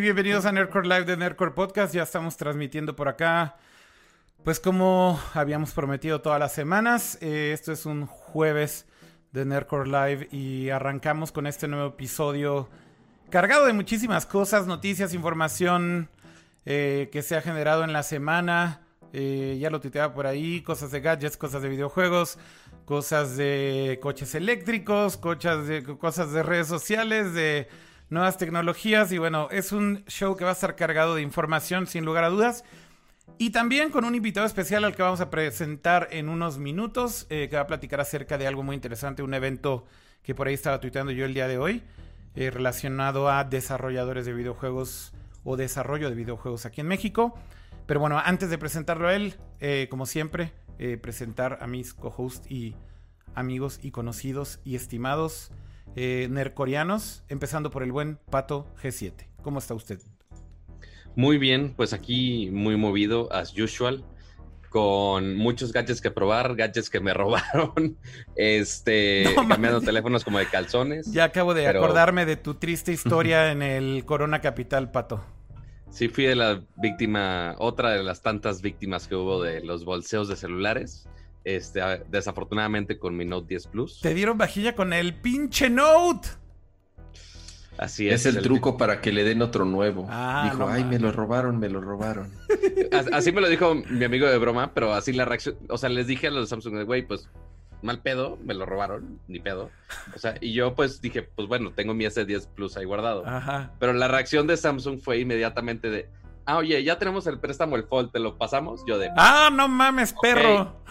Bienvenidos a Nerdcore Live de Nerdcore Podcast. Ya estamos transmitiendo por acá. Pues como habíamos prometido todas las semanas, eh, esto es un jueves de Nerdcore Live y arrancamos con este nuevo episodio cargado de muchísimas cosas, noticias, información eh, que se ha generado en la semana. Eh, ya lo tuiteaba por ahí, cosas de gadgets, cosas de videojuegos, cosas de coches eléctricos, de, cosas de redes sociales, de nuevas tecnologías y bueno, es un show que va a estar cargado de información sin lugar a dudas. Y también con un invitado especial al que vamos a presentar en unos minutos, eh, que va a platicar acerca de algo muy interesante, un evento que por ahí estaba tuiteando yo el día de hoy, eh, relacionado a desarrolladores de videojuegos o desarrollo de videojuegos aquí en México. Pero bueno, antes de presentarlo a él, eh, como siempre, presentar a mis co-hosts y amigos y conocidos y estimados eh, nercorianos, empezando por el buen Pato G7. ¿Cómo está usted? Muy bien, pues aquí muy movido, as usual, con muchos gadgets que probar, gadgets que me robaron, este, cambiando teléfonos como de calzones. Ya acabo de acordarme de tu triste historia en el Corona Capital, Pato. Sí, fui de la víctima, otra de las tantas víctimas que hubo de los bolseos de celulares. Este, desafortunadamente con mi Note 10 Plus. Te dieron vajilla con el pinche Note. Así es. Es el, truco para que le den otro nuevo. Ah, dijo, ay, me lo robaron, me lo robaron. así me lo dijo mi amigo de broma, pero así la reacción, o sea, les dije a los Samsung, güey, pues mal pedo, me lo robaron, ni pedo. O sea, y yo pues dije, pues bueno, tengo mi S10 Plus ahí guardado. Ajá. Pero la reacción de Samsung fue inmediatamente de, ah, oye, ya tenemos el préstamo, el Fold, ¿te lo pasamos? Yo de... Ah, no mames, perro.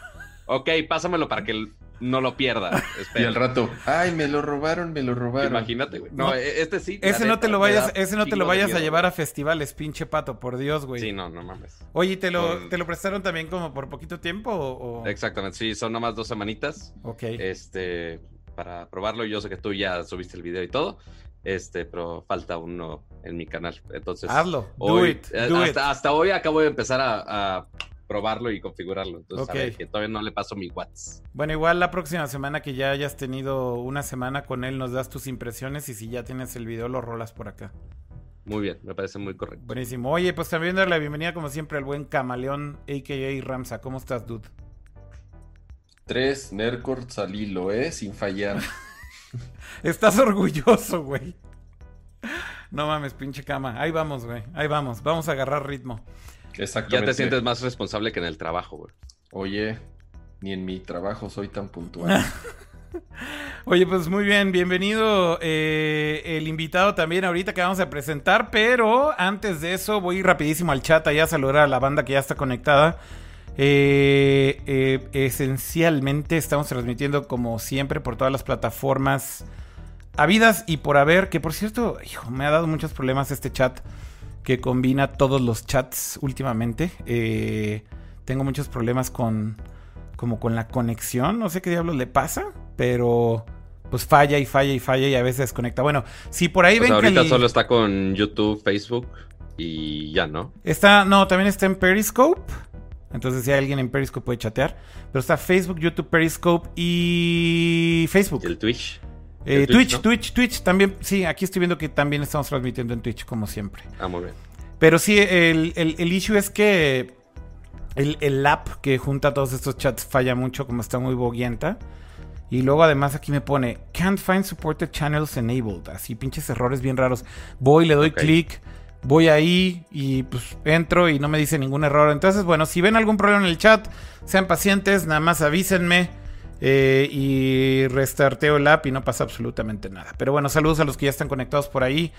Ok, pásamelo para que no lo pierda. Y al rato, ay, me lo robaron, me lo robaron. Imagínate, güey. No, e-, este sí. Ese no te lo vayas, ese no te lo vayas a llevar a festivales, pinche pato, por Dios, güey. Sí, no, no mames. Oye, ¿te lo, ¿te lo prestaron también como por poquito tiempo o, Exactamente, sí, son nomás dos semanitas. Ok. Este, para probarlo, yo sé que tú ya subiste el video y todo. Este, pero falta uno en mi canal. Entonces. Hazlo. do it, eh, hasta, hoy acabo de empezar a probarlo y configurarlo. Entonces, a ver, que todavía no le paso mi watts. Bueno, igual la próxima semana que ya hayas tenido una semana con él, nos das tus impresiones y si ya tienes el video, lo rolas por acá. Muy bien, me parece muy correcto. Buenísimo. Oye, pues también darle la bienvenida, como siempre, al buen camaleón, a.k.a. Ramsa. ¿Cómo estás, dude? Tres Nercord salí, lo ¿eh? Sin fallar. estás orgulloso, güey. No mames, pinche cama. Ahí vamos, güey. Ahí vamos. Vamos a agarrar ritmo. Ya te sientes más responsable que en el trabajo, güey. Oye, ni en mi trabajo soy tan puntual. Oye, pues muy bien, bienvenido eh, el invitado también ahorita que vamos a presentar, pero antes de eso voy rapidísimo al chat allá a saludar a la banda que ya está conectada. Eh, eh, esencialmente estamos transmitiendo como siempre por todas las plataformas habidas y por haber, que por cierto, hijo, me ha dado muchos problemas este chat que combina todos los chats últimamente. Eh, tengo muchos problemas con como con la conexión, no sé qué diablos le pasa, pero pues falla y falla y falla y a veces desconecta. Bueno, si por ahí ven ahorita solo está con YouTube, Facebook y ya, ¿no? Está, no, también está en Periscope. Entonces, si hay alguien en Periscope puede chatear. Pero está Facebook, YouTube, Periscope y Facebook. ¿Y el Twitch? Eh, Twitch, Twitch, Twitch, también, sí, aquí estoy viendo que también estamos transmitiendo en Twitch, como siempre. Ah, muy bien. Pero sí, el, el, issue es que el, el, app que junta todos estos chats falla mucho, como está muy boguienta. Y luego además aquí me pone, can't find supported channels enabled. Así pinches errores bien raros. Voy, le doy clic, voy ahí y pues entro y no me dice ningún error. Entonces, bueno, si ven algún problema en el chat, sean pacientes, nada más avísenme. Eh, y restarteo el app y no pasa absolutamente nada. Pero bueno, saludos a los que ya están conectados por ahí.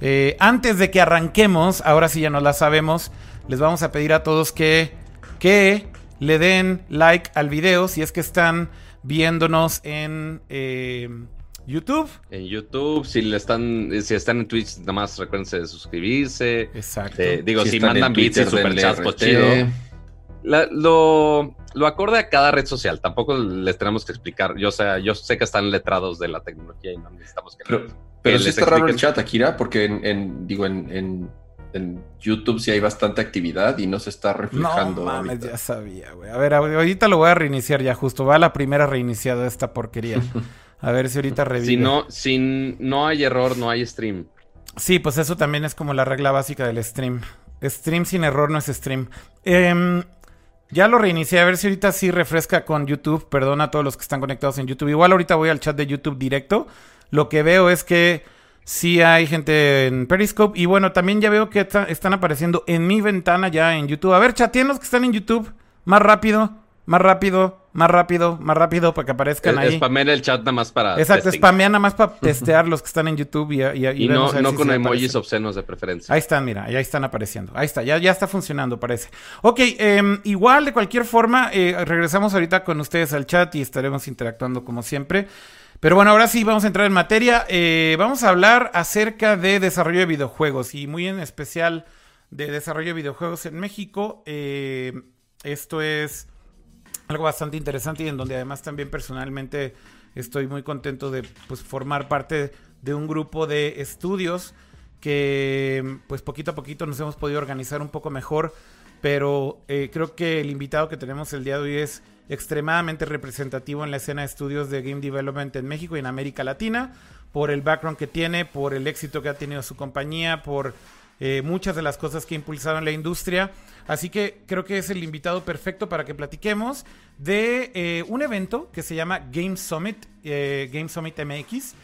Eh, antes de que arranquemos, ahora sí ya no la sabemos, les vamos a pedir a todos que, que le den like al video si es que están viéndonos en eh, YouTube. En YouTube, si le están, si están en Twitch, nada más recuérdense de suscribirse. Exacto. digo, si, mandan bits y super pues chido. Lo, lo acorde a cada red social. Tampoco les tenemos que explicar. Yo, sea, yo sé que están letrados de la tecnología y no necesitamos que. Pero, pero sí está raro el chat, Akira, porque en, digo, en, YouTube sí hay bastante actividad y no se está reflejando. No mames, ya sabía, güey. A ver, ahorita lo voy a reiniciar ya justo. Va la primera reiniciada de esta porquería. A ver si ahorita revive. Si no, si no hay error, no hay stream. Sí, pues eso también es como la regla básica del stream. Stream sin error no es stream. Em, ya lo reinicié, a ver si ahorita sí refresca con YouTube. Perdona a todos los que están conectados en YouTube. Igual ahorita voy al chat de YouTube directo. Lo que veo es que sí hay gente en Periscope. Y bueno, también ya veo que están apareciendo en mi ventana ya en YouTube. A ver, chateen los que están en YouTube. Más rápido, más rápido más rápido, más rápido para que aparezcan ahí. Spamear el chat nada más para. Exacto, spamean nada más para testear los que están en YouTube y, y, y, no, no con emojis obscenos de preferencia. Ahí están, mira, ahí están apareciendo. Ahí está, ya, ya está funcionando, parece. Ok, em, igual, de cualquier forma, eh, regresamos ahorita con ustedes al chat y estaremos interactuando como siempre. Pero bueno, ahora sí vamos a entrar en materia. Eh, vamos a hablar acerca de desarrollo de videojuegos y muy en especial de desarrollo de videojuegos en México. Eh, esto es algo bastante interesante y en donde además también personalmente estoy muy contento de pues, formar parte de un grupo de estudios que pues poquito a poquito nos hemos podido organizar un poco mejor, pero eh, creo que el invitado que tenemos el día de hoy es extremadamente representativo en la escena de estudios de game development en México y en América Latina, por el background que tiene, por el éxito que ha tenido su compañía, por eh, muchas de las cosas que ha impulsado en la industria. Así que creo que es el invitado perfecto para que platiquemos de eh, un evento que se llama Game Summit, eh, Game Summit MX.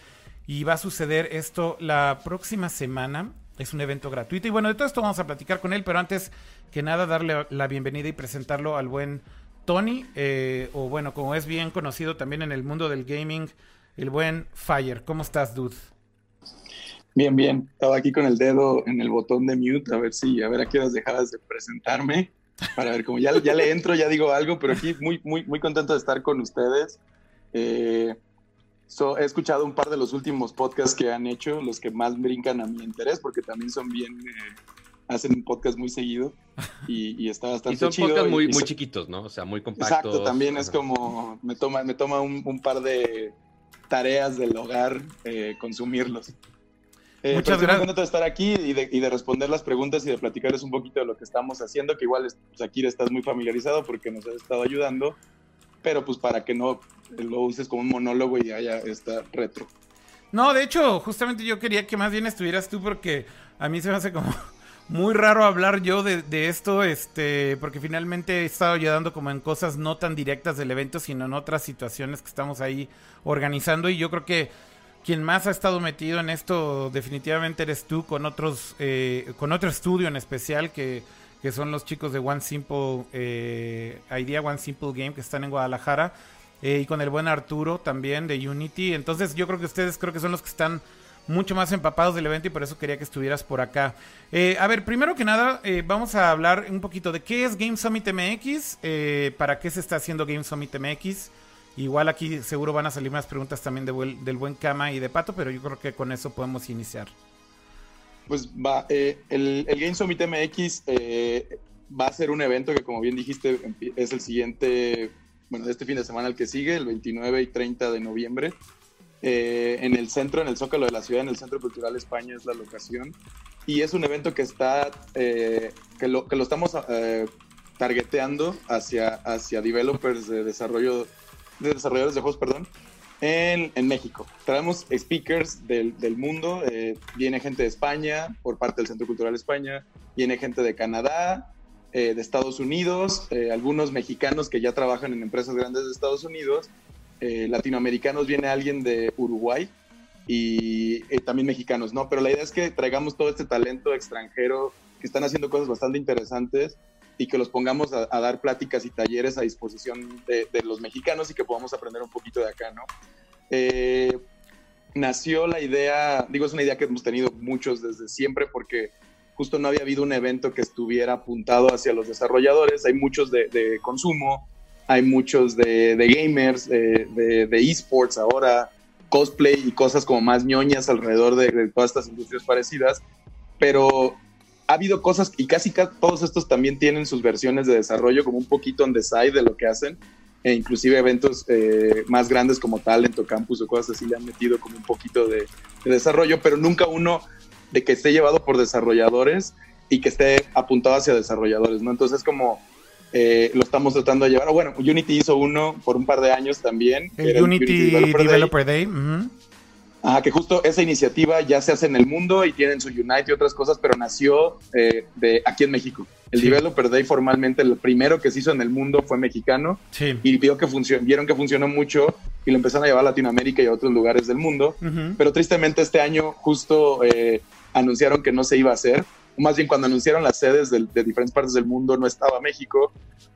Y va a suceder esto la próxima semana. Es un evento gratuito. Y bueno, de todo esto vamos a platicar con él, pero antes que nada, darle la bienvenida y presentarlo al buen Tony, eh, o bueno, como es bien conocido también en el mundo del gaming, el buen Fire. ¿Cómo estás, dude? Bien, bien. Estaba aquí con el dedo en el botón de mute a ver si, a ver a qué horas dejabas de presentarme. Para ver, como ya, ya le entro, ya digo algo, pero aquí muy, muy, muy contento de estar con ustedes. Eh, he escuchado un par de los últimos podcasts que han hecho, los que más brincan a mi interés, porque también son bien, eh, hacen un podcast muy seguido y, y está bastante y son podcasts muy, muy chiquitos, ¿no? O sea, muy compactos. Exacto, también es como, me toma, me toma un, un par de tareas del hogar eh, consumirlos. Eh, Muchas gracias. de estar aquí y de, y de, responder las preguntas y de platicarles un poquito de lo que estamos haciendo, que igual, pues, aquí estás muy familiarizado porque nos has estado ayudando, pero pues para que no lo uses como un monólogo y haya esta retro. No, de hecho, justamente yo quería que más bien estuvieras tú porque a mí se me hace como muy raro hablar yo de, de, esto, este, porque finalmente he estado ayudando como en cosas no tan directas del evento, sino en otras situaciones que estamos ahí organizando y yo creo que quien más ha estado metido en esto definitivamente eres tú con otros eh, con otro estudio en especial que, son los chicos de One Simple eh, Idea One Simple Game que están en Guadalajara eh, y con el buen Arturo también de Unity. Entonces yo creo que ustedes creo que son los que están mucho más empapados del evento y por eso quería que estuvieras por acá. A ver primero que nada vamos a hablar un poquito de qué es Game Summit MX para qué se está haciendo Game Summit MX Igual aquí seguro van a salir más preguntas también del buen Kama y de Pato, pero yo creo que con eso podemos iniciar. Pues va, eh, el, el, Game Summit MX eh, va a ser un evento que como bien dijiste es el siguiente, bueno, este fin de semana el que sigue, el 29 y 30 de noviembre. Eh, en el centro, en el Zócalo de la ciudad, en el Centro Cultural España es la locación. Y es un evento que está, que, lo, que lo estamos targeteando hacia, hacia developers de desarrollo de desarrolladores de juegos, perdón, en, en México. Traemos speakers del, del mundo, eh, viene gente de España por parte del Centro Cultural España, viene gente de Canadá, eh, de Estados Unidos, eh, algunos mexicanos que ya trabajan en empresas grandes de Estados Unidos, latinoamericanos, viene alguien de Uruguay y también mexicanos, ¿no? Pero la idea es que traigamos todo este talento extranjero que están haciendo cosas bastante interesantes y que los pongamos a, dar pláticas y talleres a disposición de, los mexicanos y que podamos aprender un poquito de acá, ¿no? Eh, nació la idea, digo, es una idea que hemos tenido muchos desde siempre porque justo no había habido un evento que estuviera apuntado hacia los desarrolladores, hay muchos de, consumo, hay muchos de, gamers, de, esports ahora, cosplay y cosas como más ñoñas alrededor de todas estas industrias parecidas, pero ha habido cosas y casi, todos estos también tienen sus versiones de desarrollo como un poquito on the side de lo que hacen e inclusive eventos eh, más grandes como Talento Campus o cosas así le han metido como un poquito de, desarrollo, pero nunca uno de que esté llevado por desarrolladores y que esté apuntado hacia desarrolladores, ¿no? Entonces como eh, lo estamos tratando de llevar. Bueno, Unity hizo uno por un par de años también. El Unity, Developer, Day. Ajá, que justo esa iniciativa ya se hace en el mundo y tienen su Unite y otras cosas, pero nació eh, de aquí en México. El Developer Day formalmente, el primero que se hizo en el mundo fue mexicano y vio que vieron que funcionó mucho y lo empezaron a llevar a Latinoamérica y a otros lugares del mundo. Pero tristemente este año justo eh, anunciaron que no se iba a hacer. Más bien cuando anunciaron las sedes de, de, diferentes partes del mundo no estaba México.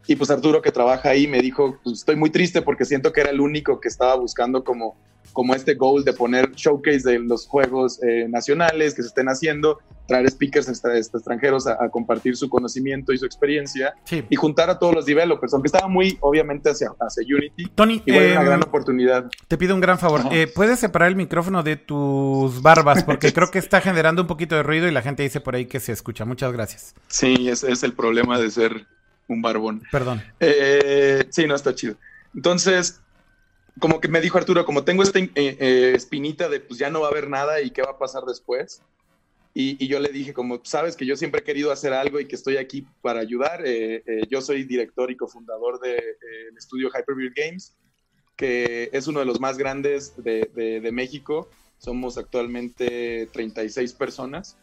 Y pues Arturo que trabaja ahí me dijo, pues estoy muy triste porque siento que era el único que estaba buscando como como este goal de poner showcase de los juegos eh, nacionales que se estén haciendo, traer speakers extranjeros a, compartir su conocimiento y su experiencia y juntar a todos los developers, aunque estaba muy obviamente hacia, hacia Unity. Tony, igual una em, gran oportunidad. Te pido un gran favor. Eh, ¿Puedes separar el micrófono de tus barbas? Porque creo que está generando un poquito de ruido y la gente dice por ahí que se escucha. Muchas gracias. Sí, ese es el problema de ser un barbón. Perdón. Eh, sí, no está chido. Entonces, como que me dijo Arturo, como tengo esta eh, eh, espinita de pues ya no va a haber nada y qué va a pasar después. Y, yo le dije, como sabes que yo siempre he querido hacer algo y que estoy aquí para ayudar. Eh, yo soy director y cofundador del de, estudio Hyperbeard Games, que es uno de los más grandes de, de México. Somos actualmente 36 personas.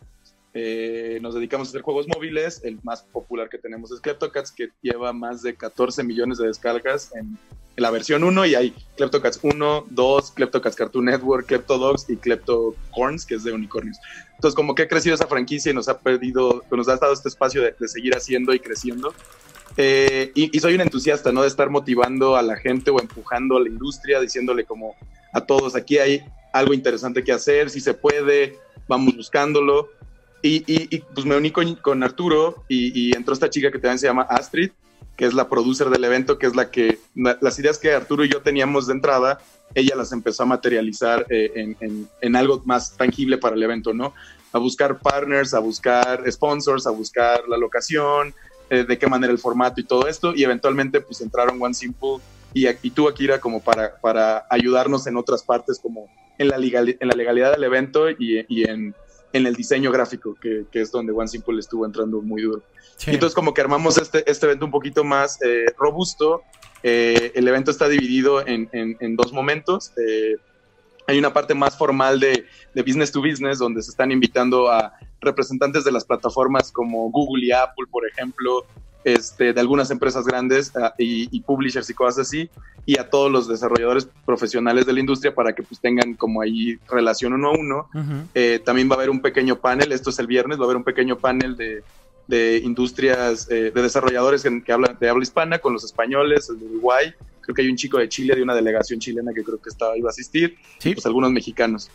Nos dedicamos a hacer juegos móviles. El más popular que tenemos es Kleptocats, que lleva más de 14 millones de descargas en la versión 1 y hay Kleptocats 1, 2, Kleptocats Cartoon Network, Kleptodogs y Kleptocorns, que es de unicornios. Entonces, como que ha crecido esa franquicia y nos ha pedido, nos ha dado este espacio de, seguir haciendo y creciendo. Eh, y, soy un entusiasta, ¿no? De estar motivando a la gente o empujando a la industria, diciéndole como a todos, aquí hay algo interesante que hacer, si se puede, vamos buscándolo. Y, pues me uní con, Arturo y, entró esta chica que también se llama Astrid, que es la producer del evento, que es la que las ideas que Arturo y yo teníamos de entrada, ella las empezó a materializar eh, en, algo más tangible para el evento, ¿no? A buscar partners, a buscar sponsors, a buscar la locación, eh, de qué manera el formato y todo esto, y eventualmente pues entraron One Simple y, y tú, Akira, como para, para ayudarnos en otras partes, como en la, legal, en la legalidad del evento y, y en, en, el diseño gráfico, que, que es donde One Simple estuvo entrando muy duro. Entonces como que armamos este, este evento un poquito más eh, robusto. Eh, el evento está dividido en, en, dos momentos. Eh, hay una parte más formal de, de, business to business, donde se están invitando a representantes de las plataformas como Google y Apple, por ejemplo, este, de algunas empresas grandes ah, y, publishers y cosas así, y a todos los desarrolladores profesionales de la industria para que pues tengan como ahí relación uno a uno. también va a haber un pequeño panel, esto es el viernes, va a haber un pequeño panel de de industrias, eh, de desarrolladores que, hablan de habla hispana con los españoles, el de Uruguay. Creo que hay un chico de Chile, de una delegación chilena que creo que estaba, iba a asistir. ¿Sí? pues algunos mexicanos.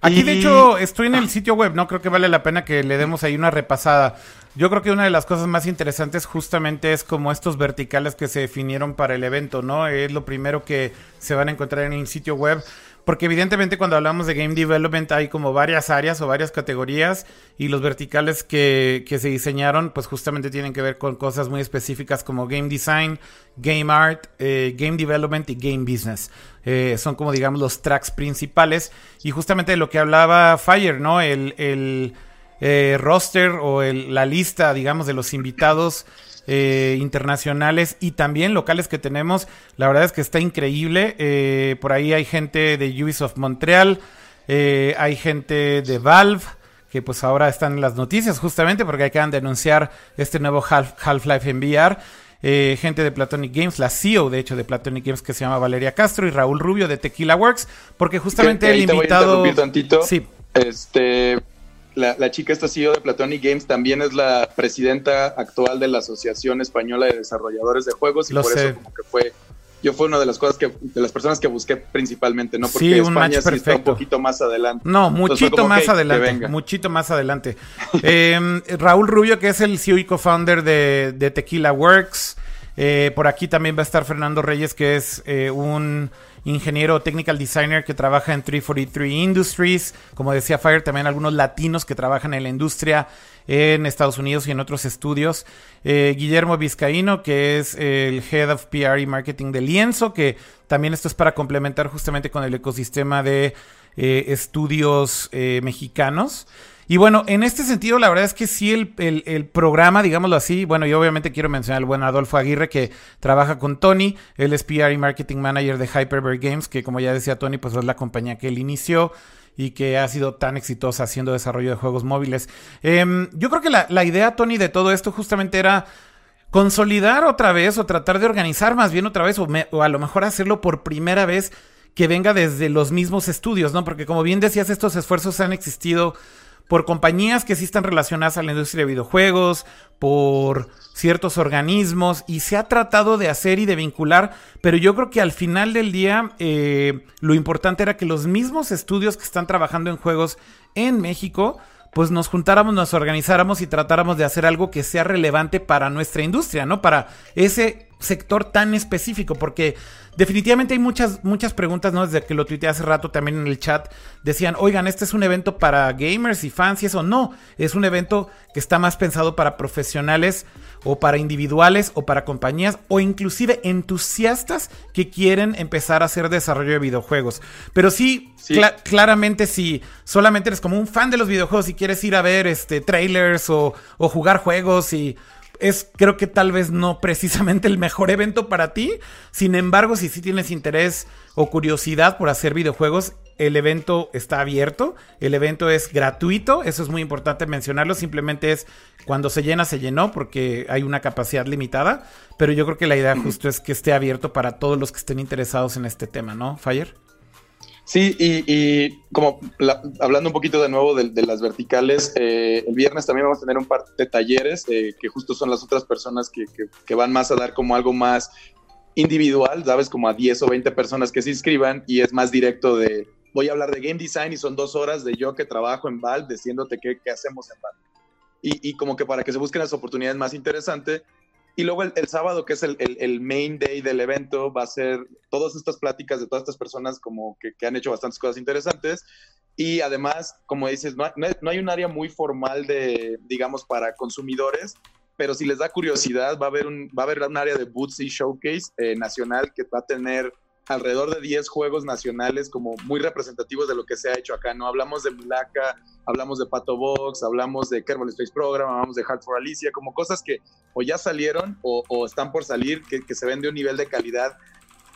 Aquí, de hecho, estoy en el sitio web, ¿no? Creo que vale la pena que le demos ahí una repasada. Yo creo que una de las cosas más interesantes justamente es como estos verticales que se definieron para el evento, ¿no? Es lo primero que se van a encontrar en el sitio web. Porque evidentemente cuando hablamos de game development hay como varias áreas o varias categorías y los verticales que, se diseñaron pues justamente tienen que ver con cosas muy específicas como game design, game art, eh, game development y game business. Eh, son como digamos los tracks principales y justamente de lo que hablaba Fire, ¿no? El eh, roster o la lista digamos de los invitados eh, internacionales y también locales que tenemos. La verdad es que está increíble. Eh, por ahí hay gente de Ubisoft Montreal, eh, hay gente de Valve que pues ahora están en las noticias justamente porque acaban de anunciar este nuevo Half-Life en VR. gente de Platonic Games, la CEO de hecho de Platonic Games que se llama Valeria Castro y Raúl Rubio de Tequila Works, porque justamente el invitado... Sí. Este, la, chica esta CEO de Platonic Games también es la presidenta actual de la Asociación Española de Desarrolladores de Juegos y por eso como que fue yo fue una de las cosas que de las personas que busqué principalmente, ¿no? Porque España sí está un poquito más adelante. No, muchito más adelante, muchito más adelante. Em, Raúl Rubio, que es el CEO y co-founder de, Tequila Works. Eh, por aquí también va a estar Fernando Reyes, que es eh, un ingeniero technical designer que trabaja en 343 Industries, como decía Fire, también algunos latinos que trabajan en la industria en Estados Unidos y en otros estudios. Eh, Guillermo Vizcaíno, que es el Head of PR y Marketing de Lienzo, que también esto es para complementar justamente con el ecosistema de eh, estudios eh, mexicanos. Y bueno, en este sentido, la verdad es que sí, el, programa, digámoslo así, bueno, yo obviamente quiero mencionar al buen Adolfo Aguirre que trabaja con Tony, él es PR y Marketing Manager de Hyperbear Games, que como ya decía Tony, pues es la compañía que él inició. y que ha sido tan exitosa haciendo desarrollo de juegos móviles. Em, yo creo que la, idea, Tony, de todo esto justamente era consolidar otra vez o tratar de organizar más bien otra vez o, a lo mejor hacerlo por primera vez que venga desde los mismos estudios, ¿no? Porque como bien decías, estos esfuerzos han existido por compañías que sí están relacionadas a la industria de videojuegos, por ciertos organismos, y se ha tratado de hacer y de vincular, pero yo creo que al final del día eh, lo importante era que los mismos estudios que están trabajando en juegos en México, pues nos juntáramos, nos organizáramos y tratáramos de hacer algo que sea relevante para nuestra industria, ¿no? Para ese sector tan específico, porque definitivamente hay muchas, muchas preguntas, ¿no? Desde que lo tuiteé hace rato también en el chat, decían, oigan, este es un evento para gamers y fans y eso. No, es un evento que está más pensado para profesionales o para individuales o para compañías o inclusive entusiastas que quieren empezar a hacer desarrollo de videojuegos. Pero sí, claramente si solamente eres como un fan de los videojuegos y quieres ir a ver este trailers o, o jugar juegos y es creo que tal vez no precisamente el mejor evento para ti. Sin embargo, si sí tienes interés o curiosidad por hacer videojuegos, el evento está abierto. El evento es gratuito. Eso es muy importante mencionarlo. Simplemente es cuando se llena, se llenó porque hay una capacidad limitada. Pero yo creo que la idea justo es que esté abierto para todos los que estén interesados en este tema, ¿no, Fire? Sí, y, como hablando un poquito de nuevo de, las verticales, eh, el viernes también vamos a tener un par de talleres eh, que justo son las otras personas que, que, van más a dar como algo más individual, ¿sabes? Como a 10 o 20 personas que se inscriban y es más directo de voy a hablar de game design y son dos horas de yo que trabajo en Valve diciéndote qué, qué hacemos en Valve. Y, y, como que para que se busquen las oportunidades más interesantes, y luego el, sábado, que es el, el, main day del evento, va a ser todas estas pláticas de todas estas personas como que, que han hecho bastantes cosas interesantes. Y además, como dices, no, no, hay un área muy formal de, digamos, para consumidores, pero si les da curiosidad, va a haber un, va a haber un área de Bootsy Showcase eh, nacional que va a tener alrededor de 10 juegos nacionales como muy representativos de lo que se ha hecho acá, ¿no? Hablamos de Mulaka, hablamos de Pato Box, hablamos de Kerbal Space Program, hablamos de Hard for Alicia, como cosas que o ya salieron o, están por salir, que, se ven de un nivel de calidad,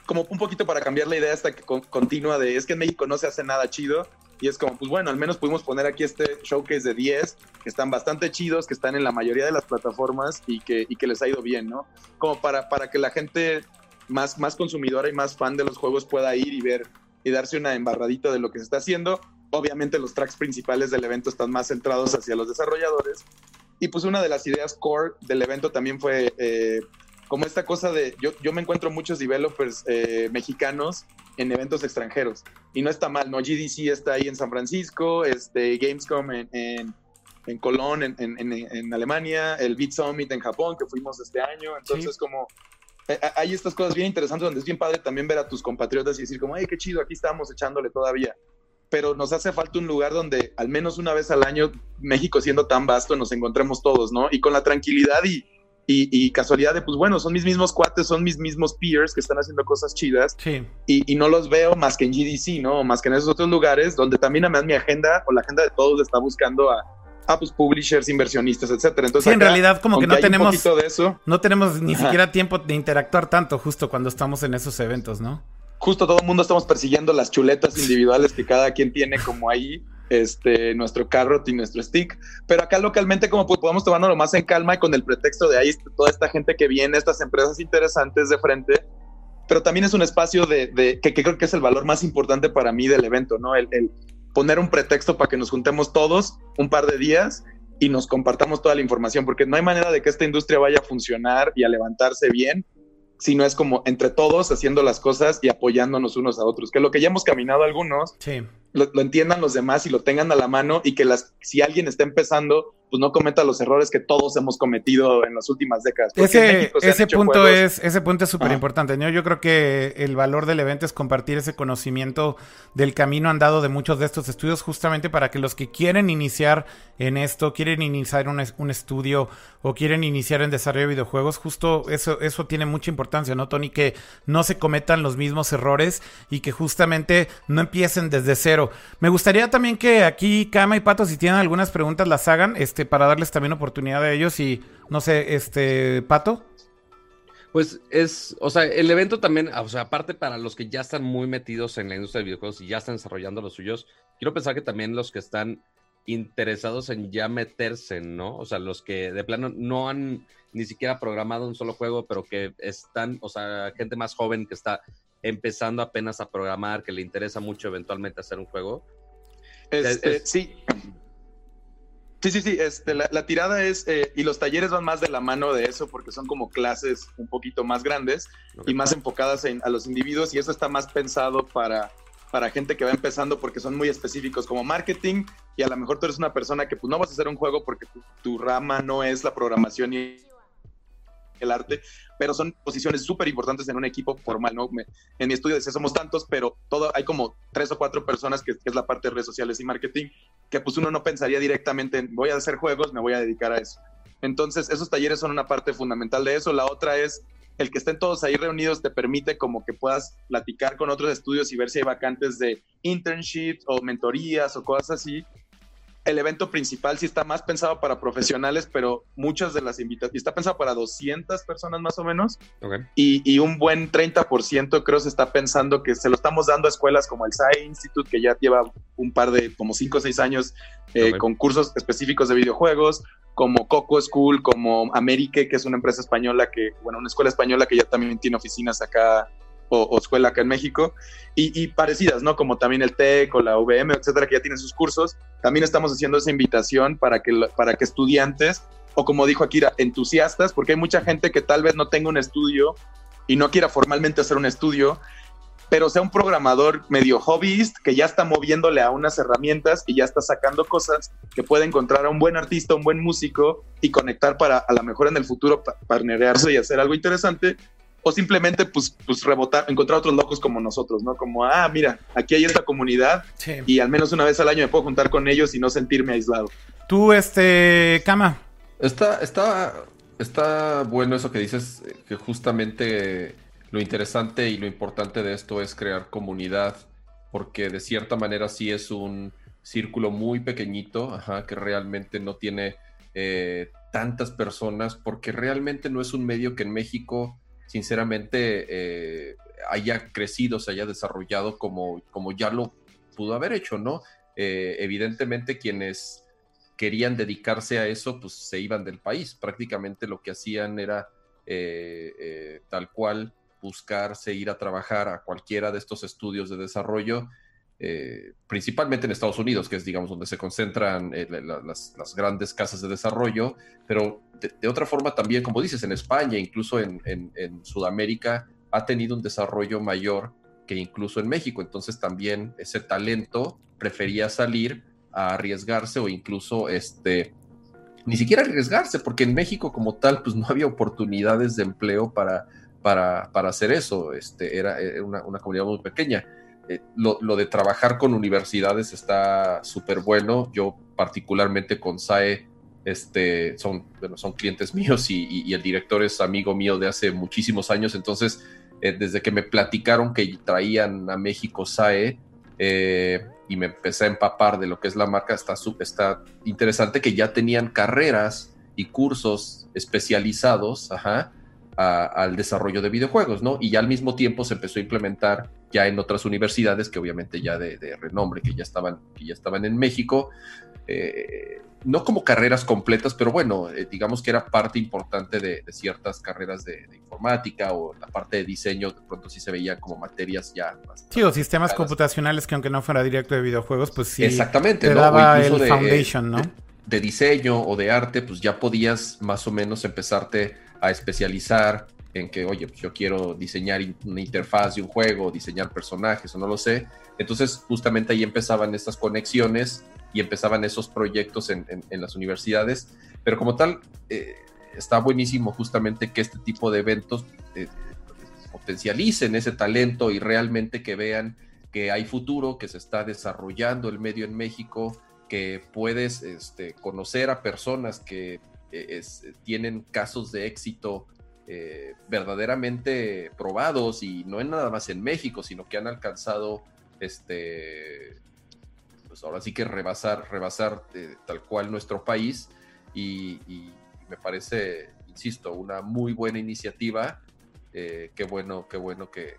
como un poquito para cambiar la idea hasta que continúa de, es que en México no se hace nada chido, y es como, pues bueno, al menos pudimos poner aquí este showcase de 10, que están bastante chidos, que están en la mayoría de las plataformas y que, y que les ha ido bien, ¿no? Como para, para que la gente más, más consumidora y más fan de los juegos pueda ir y ver y darse una embarradita de lo que se está haciendo. Obviamente los tracks principales del evento están más centrados hacia los desarrolladores. Y pues una de las ideas core del evento también fue eh, como esta cosa de, yo, yo me encuentro muchos developers eh, mexicanos en eventos extranjeros. Y no está mal, ¿no? GDC está ahí en San Francisco, este, Gamescom en, en, en Colón, en, en, Alemania, el Beat Summit en Japón, que fuimos este año. Entonces, como eh, eh, hay estas cosas bien interesantes donde es bien padre también ver a tus compatriotas y decir como, hey, qué chido, aquí estamos echándole todavía. Pero nos hace falta un lugar donde al menos una vez al año, México siendo tan vasto, nos encontremos todos, ¿no? Y con la tranquilidad y, y, casualidad de, pues bueno, son mis mismos cuates, son mis mismos peers que están haciendo cosas chidas. Sí. Y, y, no los veo más que en GDC, ¿no? Más que en esos otros lugares donde también además mi agenda o la agenda de todos está buscando a ah, pues publishers, inversionistas, etcétera. Entonces, sí, en realidad como que no tenemos de eso, no tenemos ni siquiera tiempo de interactuar tanto justo cuando estamos en esos eventos, ¿no? Justo todo el mundo estamos persiguiendo las chuletas individuales que cada quien tiene como ahí este, nuestro carrot y nuestro stick. Pero acá localmente, como pues, podemos tomarlo más en calma y con el pretexto de ahí toda esta gente que viene, estas empresas interesantes de frente. Pero también es un espacio de, que, creo que es el valor más importante para mí del evento, ¿no? el, poner un pretexto para que nos juntemos todos un par de días y nos compartamos toda la información, porque no hay manera de que esta industria vaya a funcionar y a levantarse bien si no es como entre todos haciendo las cosas y apoyándonos unos a otros, que lo que ya hemos caminado algunos, lo, lo, entiendan los demás y lo tengan a la mano y que las, si alguien está empezando, pues no cometa los errores que todos hemos cometido en las últimas décadas. Ese, ese punto es, ese punto es súper importante. Yo creo que el valor del evento es compartir ese conocimiento del camino andado de muchos de estos estudios, justamente para que los que quieren iniciar en esto, quieren iniciar un, un estudio o quieren iniciar en desarrollo de videojuegos, justo eso, eso tiene mucha importancia, ¿no, Tony? Que no se cometan los mismos errores y que justamente no empiecen desde cero. Me gustaría también que aquí Kama y Pato, si tienen algunas preguntas, las hagan. Este, para darles también oportunidad a ellos y no sé, este, Pato. Pues es, o sea, el evento también, o sea, aparte para los que ya están muy metidos en la industria de videojuegos y ya están desarrollando los suyos, quiero pensar que también los que están interesados en ya meterse, ¿no? O sea, los que de plano no han ni siquiera programado un solo juego, pero que están, o sea, gente más joven que está empezando apenas a programar, que le interesa mucho eventualmente hacer un juego. Este, sí. Sí, sí, sí. Este, la, tirada es, eh, y los talleres van más de la mano de eso porque son como clases un poquito más grandes y más enfocadas en, a los individuos y eso está más pensado para, para gente que va empezando porque son muy específicos como marketing y a lo mejor tú eres una persona que pues no vas a hacer un juego porque tu rama no es la programación y el arte, pero son posiciones súper importantes en un equipo formal, ¿no? en mi estudio decía somos tantos, pero todo, hay como tres o cuatro personas que, es la parte de redes sociales y marketing, que pues uno no pensaría directamente en voy a hacer juegos, me voy a dedicar a eso. Entonces, esos talleres son una parte fundamental de eso. La otra es el que estén todos ahí reunidos te permite como que puedas platicar con otros estudios y ver si hay vacantes de internships o mentorías o cosas así el evento principal sí está más pensado para profesionales, pero muchas de las invitaciones, está pensado para 200 personas más o menos, y, un buen 30% creo se está pensando que se lo estamos dando a escuelas como el SAE Institute, que ya lleva un par de, como 5 o 6 años, eh, con cursos específicos de videojuegos, como Coco School, como Amerique, que es una empresa española que, bueno, una escuela española que ya también tiene oficinas acá o, escuela acá en México, y, parecidas, ¿no? Como también el TEC o la UVM, etcétera, que ya tienen sus cursos. También estamos haciendo esa invitación para que, para que estudiantes, o como dijo Akira, entusiastas, porque hay mucha gente que tal vez no tenga un estudio y no quiera formalmente hacer un estudio, pero sea un programador medio hobbyist que ya está moviéndole a unas herramientas y ya está sacando cosas que puede encontrar a un buen artista, un buen músico y conectar para a lo mejor en el futuro partnerearse y hacer algo interesante o simplemente pues, pues rebotar, encontrar otros locos como nosotros, ¿no? Como, ah, mira, aquí hay esta comunidad y al menos una vez al año me puedo juntar con ellos y no sentirme aislado. Tú, este, Cama. Está, está, está bueno eso que dices, que justamente lo interesante y lo importante de esto es crear comunidad, porque de cierta manera sí es un círculo muy pequeñito, ajá, que realmente no tiene eh, tantas personas, porque realmente no es un medio que en México sinceramente eh, haya crecido, se haya desarrollado como, como ya lo pudo haber hecho, ¿no? Eh, evidentemente quienes querían dedicarse a eso, pues se iban del país. Prácticamente lo que hacían era eh, tal cual buscarse ir a trabajar a cualquiera de estos estudios de desarrollo, principalmente en Estados Unidos, que es, digamos, donde se concentran las, las, grandes casas de desarrollo, pero de, otra forma también, como dices, en España, incluso en, Sudamérica, ha tenido un desarrollo mayor que incluso en México. Entonces también ese talento prefería salir a arriesgarse o incluso este, ni siquiera arriesgarse, porque en México como tal, pues no había oportunidades de empleo para, para, para hacer eso. Este, era, una, comunidad muy pequeña. Eh, lo, de trabajar con universidades está súper bueno. Yo particularmente con SAE este, son, son clientes míos y, el director es amigo mío de hace muchísimos años, entonces eh, desde que me platicaron que traían a México SAE eh, y me empecé a empapar de lo que es la marca, está, está interesante que ya tenían carreras y cursos especializados al desarrollo de videojuegos, ¿no? Y ya al mismo tiempo se empezó a implementar ya en otras universidades que obviamente ya de, de renombre, que ya estaban, que ya estaban en México, eh, no como carreras completas, pero bueno, eh, digamos que era parte importante de, ciertas carreras de, informática o la parte de diseño, de pronto sí se veía como materias ya. Sí, o sistemas computacionales que aunque no fuera directo de videojuegos, pues sí. Exactamente, te daba el foundation, ¿no? De, diseño o de arte, pues ya podías más o menos empezarte a especializar en que, oye, pues yo quiero diseñar una interfaz de un juego, diseñar personajes o no lo sé. Entonces, justamente ahí empezaban estas conexiones y empezaban esos proyectos en, las universidades. Pero como tal, eh, está buenísimo justamente que este tipo de eventos eh, potencialicen ese talento y realmente que vean que hay futuro, que se está desarrollando el medio en México, que puedes este, conocer a personas que eh, tienen casos de éxito verdaderamente probados y no es nada más en México, sino que han alcanzado este, pues ahora sí que rebasar, rebasar eh, tal cual nuestro país y, me parece, insisto, una muy buena iniciativa eh, qué bueno, qué bueno que,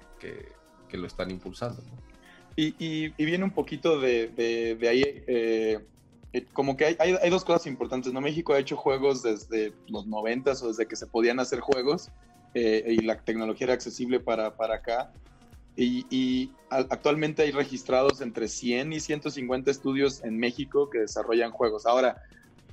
lo están impulsando. Y, viene un poquito de, ahí, eh, eh, como que hay, dos cosas importantes, ¿no? México ha hecho juegos desde los noventas o desde que se podían hacer juegos y la tecnología era accesible para, para acá. Y, actualmente hay registrados entre 100 y 150 estudios en México que desarrollan juegos. Ahora,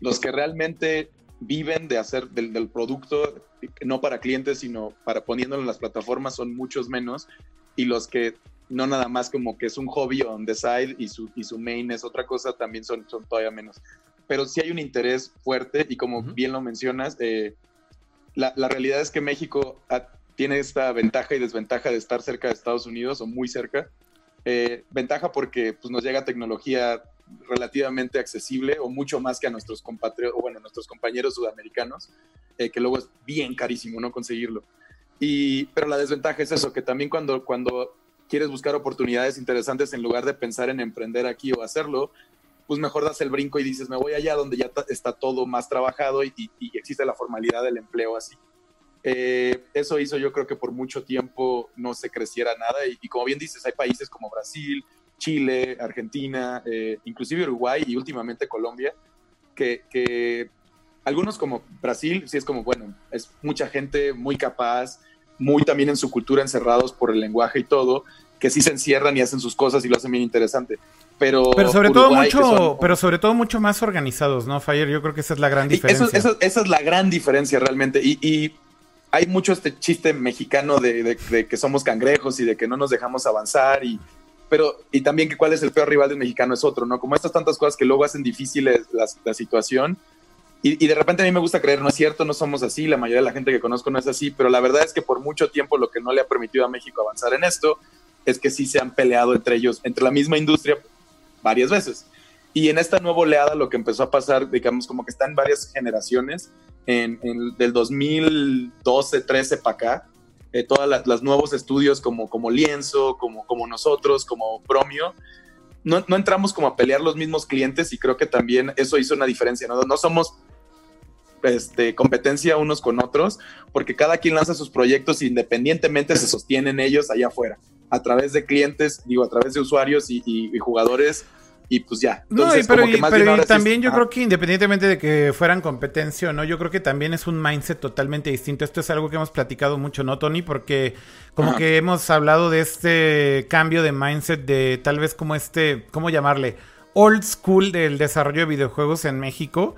los que realmente viven de hacer del, producto, no para clientes, sino para poniéndolo en las plataformas, son muchos menos. Y los que no nada más como que es un hobby on the side y su, y su main es otra cosa, también son, son todavía menos. Pero sí hay un interés fuerte y como bien lo mencionas, eh, la, la, realidad es que México tiene esta ventaja y desventaja de estar cerca de Estados Unidos o muy cerca. Eh, ventaja porque pues, nos llega tecnología relativamente accesible o mucho más que a nuestros compatriotas, bueno, nuestros compañeros sudamericanos, eh, que luego es bien carísimo no conseguirlo. Y, pero la desventaja es eso, que también cuando, cuando quieres buscar oportunidades interesantes en lugar de pensar en emprender aquí o hacerlo, pues mejor das el brinco y dices, me voy allá donde ya está todo más trabajado y, y existe la formalidad del empleo así. Eh, eso hizo yo creo que por mucho tiempo no se creciera nada y, como bien dices, hay países como Brasil, Chile, Argentina, eh, inclusive Uruguay y últimamente Colombia, que, algunos como Brasil, sí es como, bueno, es mucha gente muy capaz, muy también en su cultura encerrados por el lenguaje y todo, que sí se encierran y hacen sus cosas y lo hacen bien interesante. Pero, pero sobre todo mucho, pero sobre todo mucho más organizados, ¿no, Fire? Yo creo que esa es la gran diferencia. esa es la gran diferencia realmente. y hay mucho este chiste mexicano de, que somos cangrejos y de que no nos dejamos avanzar y pero y también que cuál es el peor rival del mexicano es otro, ¿no? Como estas tantas cosas que luego hacen difíciles la, situación y, de repente a mí me gusta creer, no es cierto, no somos así, la mayoría de la gente que conozco no es así, pero la verdad es que por mucho tiempo lo que no le ha permitido a México avanzar en esto es que sí se han peleado entre ellos, entre la misma industria varias veces. Y en esta nueva oleada lo que empezó a pasar, digamos, como que están varias generaciones, en, del 2012, 13 para acá, eh, todos los nuevos estudios como, como Lienzo, como, como nosotros, como Bromio, no, no, entramos como a pelear los mismos clientes y creo que también eso hizo una diferencia, ¿no? No somos este, competencia unos con otros, porque cada quien lanza sus proyectos independientemente se sostienen ellos allá afuera, a través de clientes, digo, a través de usuarios y, y jugadores y pues ya. Entonces, no, pero, también yo creo que independientemente de que fueran competencia o no, yo creo que también es un mindset totalmente distinto. Esto es algo que hemos platicado mucho, ¿no, Tony? Porque como que hemos hablado de este cambio de mindset de tal vez como este, ¿cómo llamarle? Old school del desarrollo de videojuegos en México.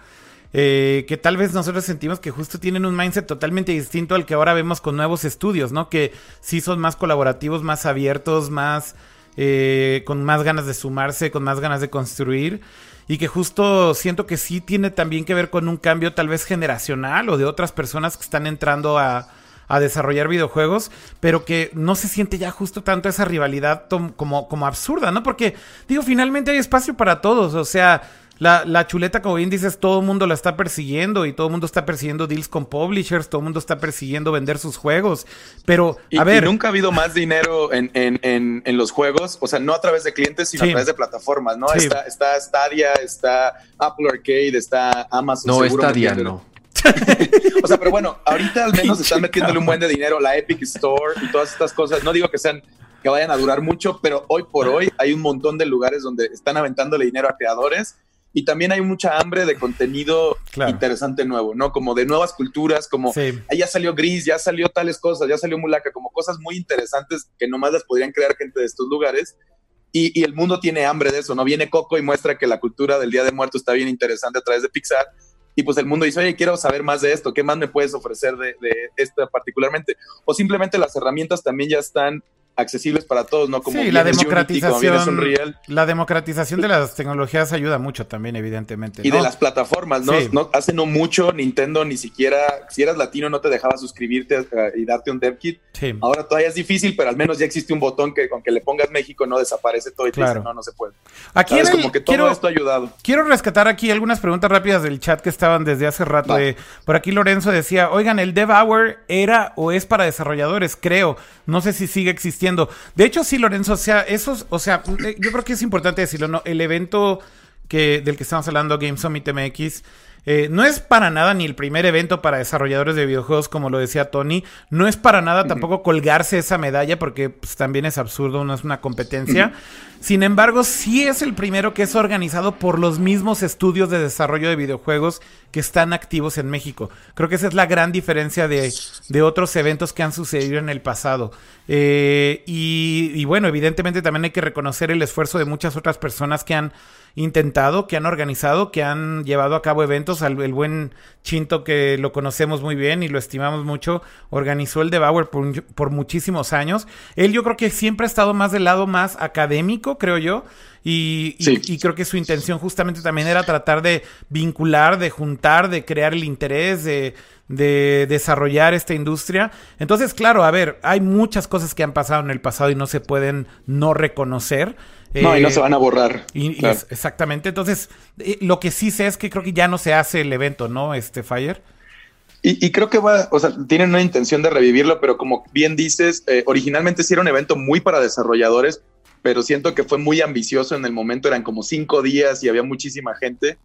Eh, que tal vez nosotros sentimos que justo tienen un mindset totalmente distinto al que ahora vemos con nuevos estudios, ¿no? Que sí son más colaborativos, más abiertos, más eh, con más ganas de sumarse, con más ganas de construir. Y que justo siento que sí tiene también que ver con un cambio tal vez generacional o de otras personas que están entrando a, desarrollar videojuegos, pero que no se siente ya justo tanto esa rivalidad como absurda, ¿no? Porque, digo, finalmente hay espacio para todos, o sea, la, chuleta, como bien dices, todo el mundo la está persiguiendo y todo el mundo está persiguiendo deals con publishers, todo el mundo está persiguiendo vender sus juegos. Pero, a ver. nunca ha habido más dinero en, en, en, los juegos, o sea, no a través de clientes, sino a través de plataformas, ¿no? Está, está Stadia, está Apple Arcade, está Amazon. No, Stadia no. o sea, pero bueno, ahorita al menos están metiéndole un buen de dinero la Epic Store y todas estas cosas. No digo que sean que vayan a durar mucho, pero hoy por hoy hay un montón de lugares donde están aventándole dinero a creadores y también hay mucha hambre de contenido interesante nuevo, ¿no? Como de nuevas culturas, como ya salió Gris, ya salió tales cosas, ya salió Mulaka, como cosas muy interesantes que nomás las podrían crear gente de estos lugares. Y, el mundo tiene hambre de eso, ¿no? Viene Coco y muestra que la cultura del Día de Muertos está bien interesante a través de Pixar. Y pues el mundo dice, oye, quiero saber más de esto, ¿qué más me puedes ofrecer de, de esto particularmente? O simplemente las herramientas también ya están accesibles para todos, ¿no? Como sí, la democratización, la democratización de las tecnologías ayuda mucho también, evidentemente. Y de las plataformas, ¿no? ¿no? Hace no mucho Nintendo ni siquiera, si eras latino no te dejaba suscribirte eh, y darte un dev kit. Ahora todavía es difícil, pero al menos ya existe un botón que con que le pongas México no desaparece todo y claro. no, no se puede. Aquí es como que todo esto ha ayudado. Quiero rescatar aquí algunas preguntas rápidas del chat que estaban desde hace rato. por aquí Lorenzo decía, oigan, el Dev Hour era o es para desarrolladores, creo. No sé si sigue existiendo de hecho, sí, Lorenzo, o sea, eso, o sea, eh, yo creo que es importante decirlo, ¿no? El evento que, del que estamos hablando, Game Summit MX, Eh, no es para nada ni el primer evento para desarrolladores de videojuegos, como lo decía Tony. No es para nada tampoco colgarse esa medalla, porque pues, también es absurdo, no es una competencia. Sin embargo, sí es el primero que es organizado por los mismos estudios de desarrollo de videojuegos que están activos en México. Creo que esa es la gran diferencia de, otros eventos que han sucedido en el pasado. Eh, y, y bueno, evidentemente también hay que reconocer el esfuerzo de muchas otras personas que han intentado, que han organizado, que han llevado a cabo eventos. el buen Chinto, que lo conocemos muy bien y lo estimamos mucho, organizó el Devour por, por muchísimos años. Él yo creo que siempre ha estado más del lado más académico, creo yo. Y, y, creo que su intención justamente también era tratar de vincular, de juntar, de crear el interés, de, de desarrollar esta industria. Entonces, claro, a ver, hay muchas cosas que han pasado en el pasado y no se pueden no reconocer. No, y no se van a borrar. exactamente. Entonces, eh, lo que sí sé es que creo que ya no se hace el evento, ¿no? Este Fire. Y, creo que va, o sea, tienen una intención de revivirlo, pero como bien dices, eh, originalmente sí era un evento muy para desarrolladores, pero siento que fue muy ambicioso en el momento, eran como cinco días y había muchísima gente.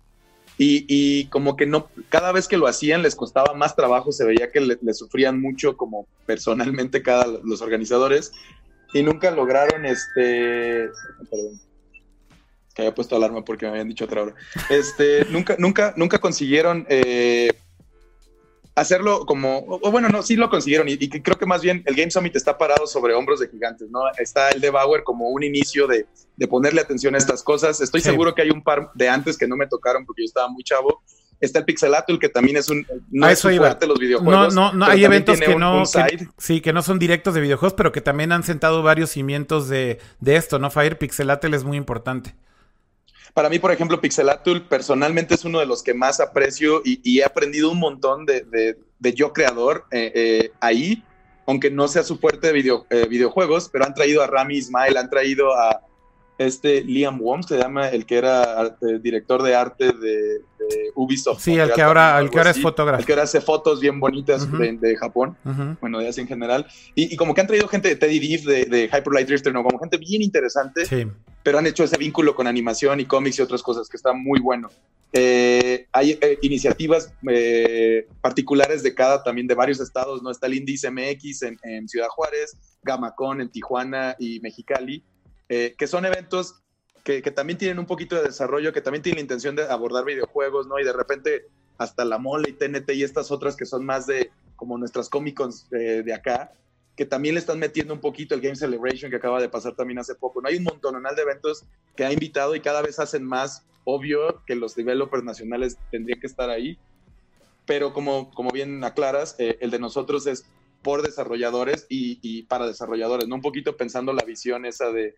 Y, como que no, cada vez que lo hacían les costaba más trabajo, se veía que le, sufrían mucho como personalmente cada los organizadores y nunca lograron este. Perdón. Que había puesto alarma porque me habían dicho otra hora. Este, nunca, nunca, nunca consiguieron eh, hacerlo como. O, bueno, no, sí lo consiguieron. Y, creo que más bien el Game Summit está parado sobre hombros de gigantes, ¿no? Está el de Bauer como un inicio de, de ponerle atención a estas cosas. Estoy seguro que hay un par de antes que no me tocaron porque yo estaba muy chavo Está el Pixelatul, que también es un. No es fuerte los videojuegos. No, no, no hay eventos que no. sí, que no son directos de videojuegos, pero que también han sentado varios cimientos de, esto, ¿no? Fire Pixelatul es muy importante. Para mí, por ejemplo, Pixelatul personalmente es uno de los que más aprecio y, he aprendido un montón de, yo creador eh, eh, ahí, aunque no sea su fuerte de eh, videojuegos, pero han traído a Rami Ismail, han traído a, este Liam Wong se llama, el que era director de arte de, Ubisoft. Sí, el que, ahora, el que ahora es fotógrafo. El que ahora hace fotos bien bonitas de, Japón, bueno, de Asia en general. Y, como que han traído gente de Teddy Diff, de, de Hyper Light Drifter, ¿no? como gente bien interesante, pero han hecho ese vínculo con animación y cómics y otras cosas que está muy bueno. Eh, hay eh, iniciativas eh, particulares de cada, también de varios estados, ¿no? Está el Índice MX en, en Ciudad Juárez, Gamacón en Tijuana y Mexicali eh, que son eventos que, también tienen un poquito de desarrollo, que también tienen la intención de abordar videojuegos, ¿no? Y de repente hasta la mole y TNT y estas otras que son más de como nuestras Comic eh, de acá, que también le están metiendo un poquito el Game Celebration que acaba de pasar también hace poco. No hay un montonal de eventos que ha invitado y cada vez hacen más obvio que los developers nacionales tendrían que estar ahí. Pero como, como bien aclaras, eh, el de nosotros es por desarrolladores y, y, para desarrolladores, ¿no? Un poquito pensando la visión esa de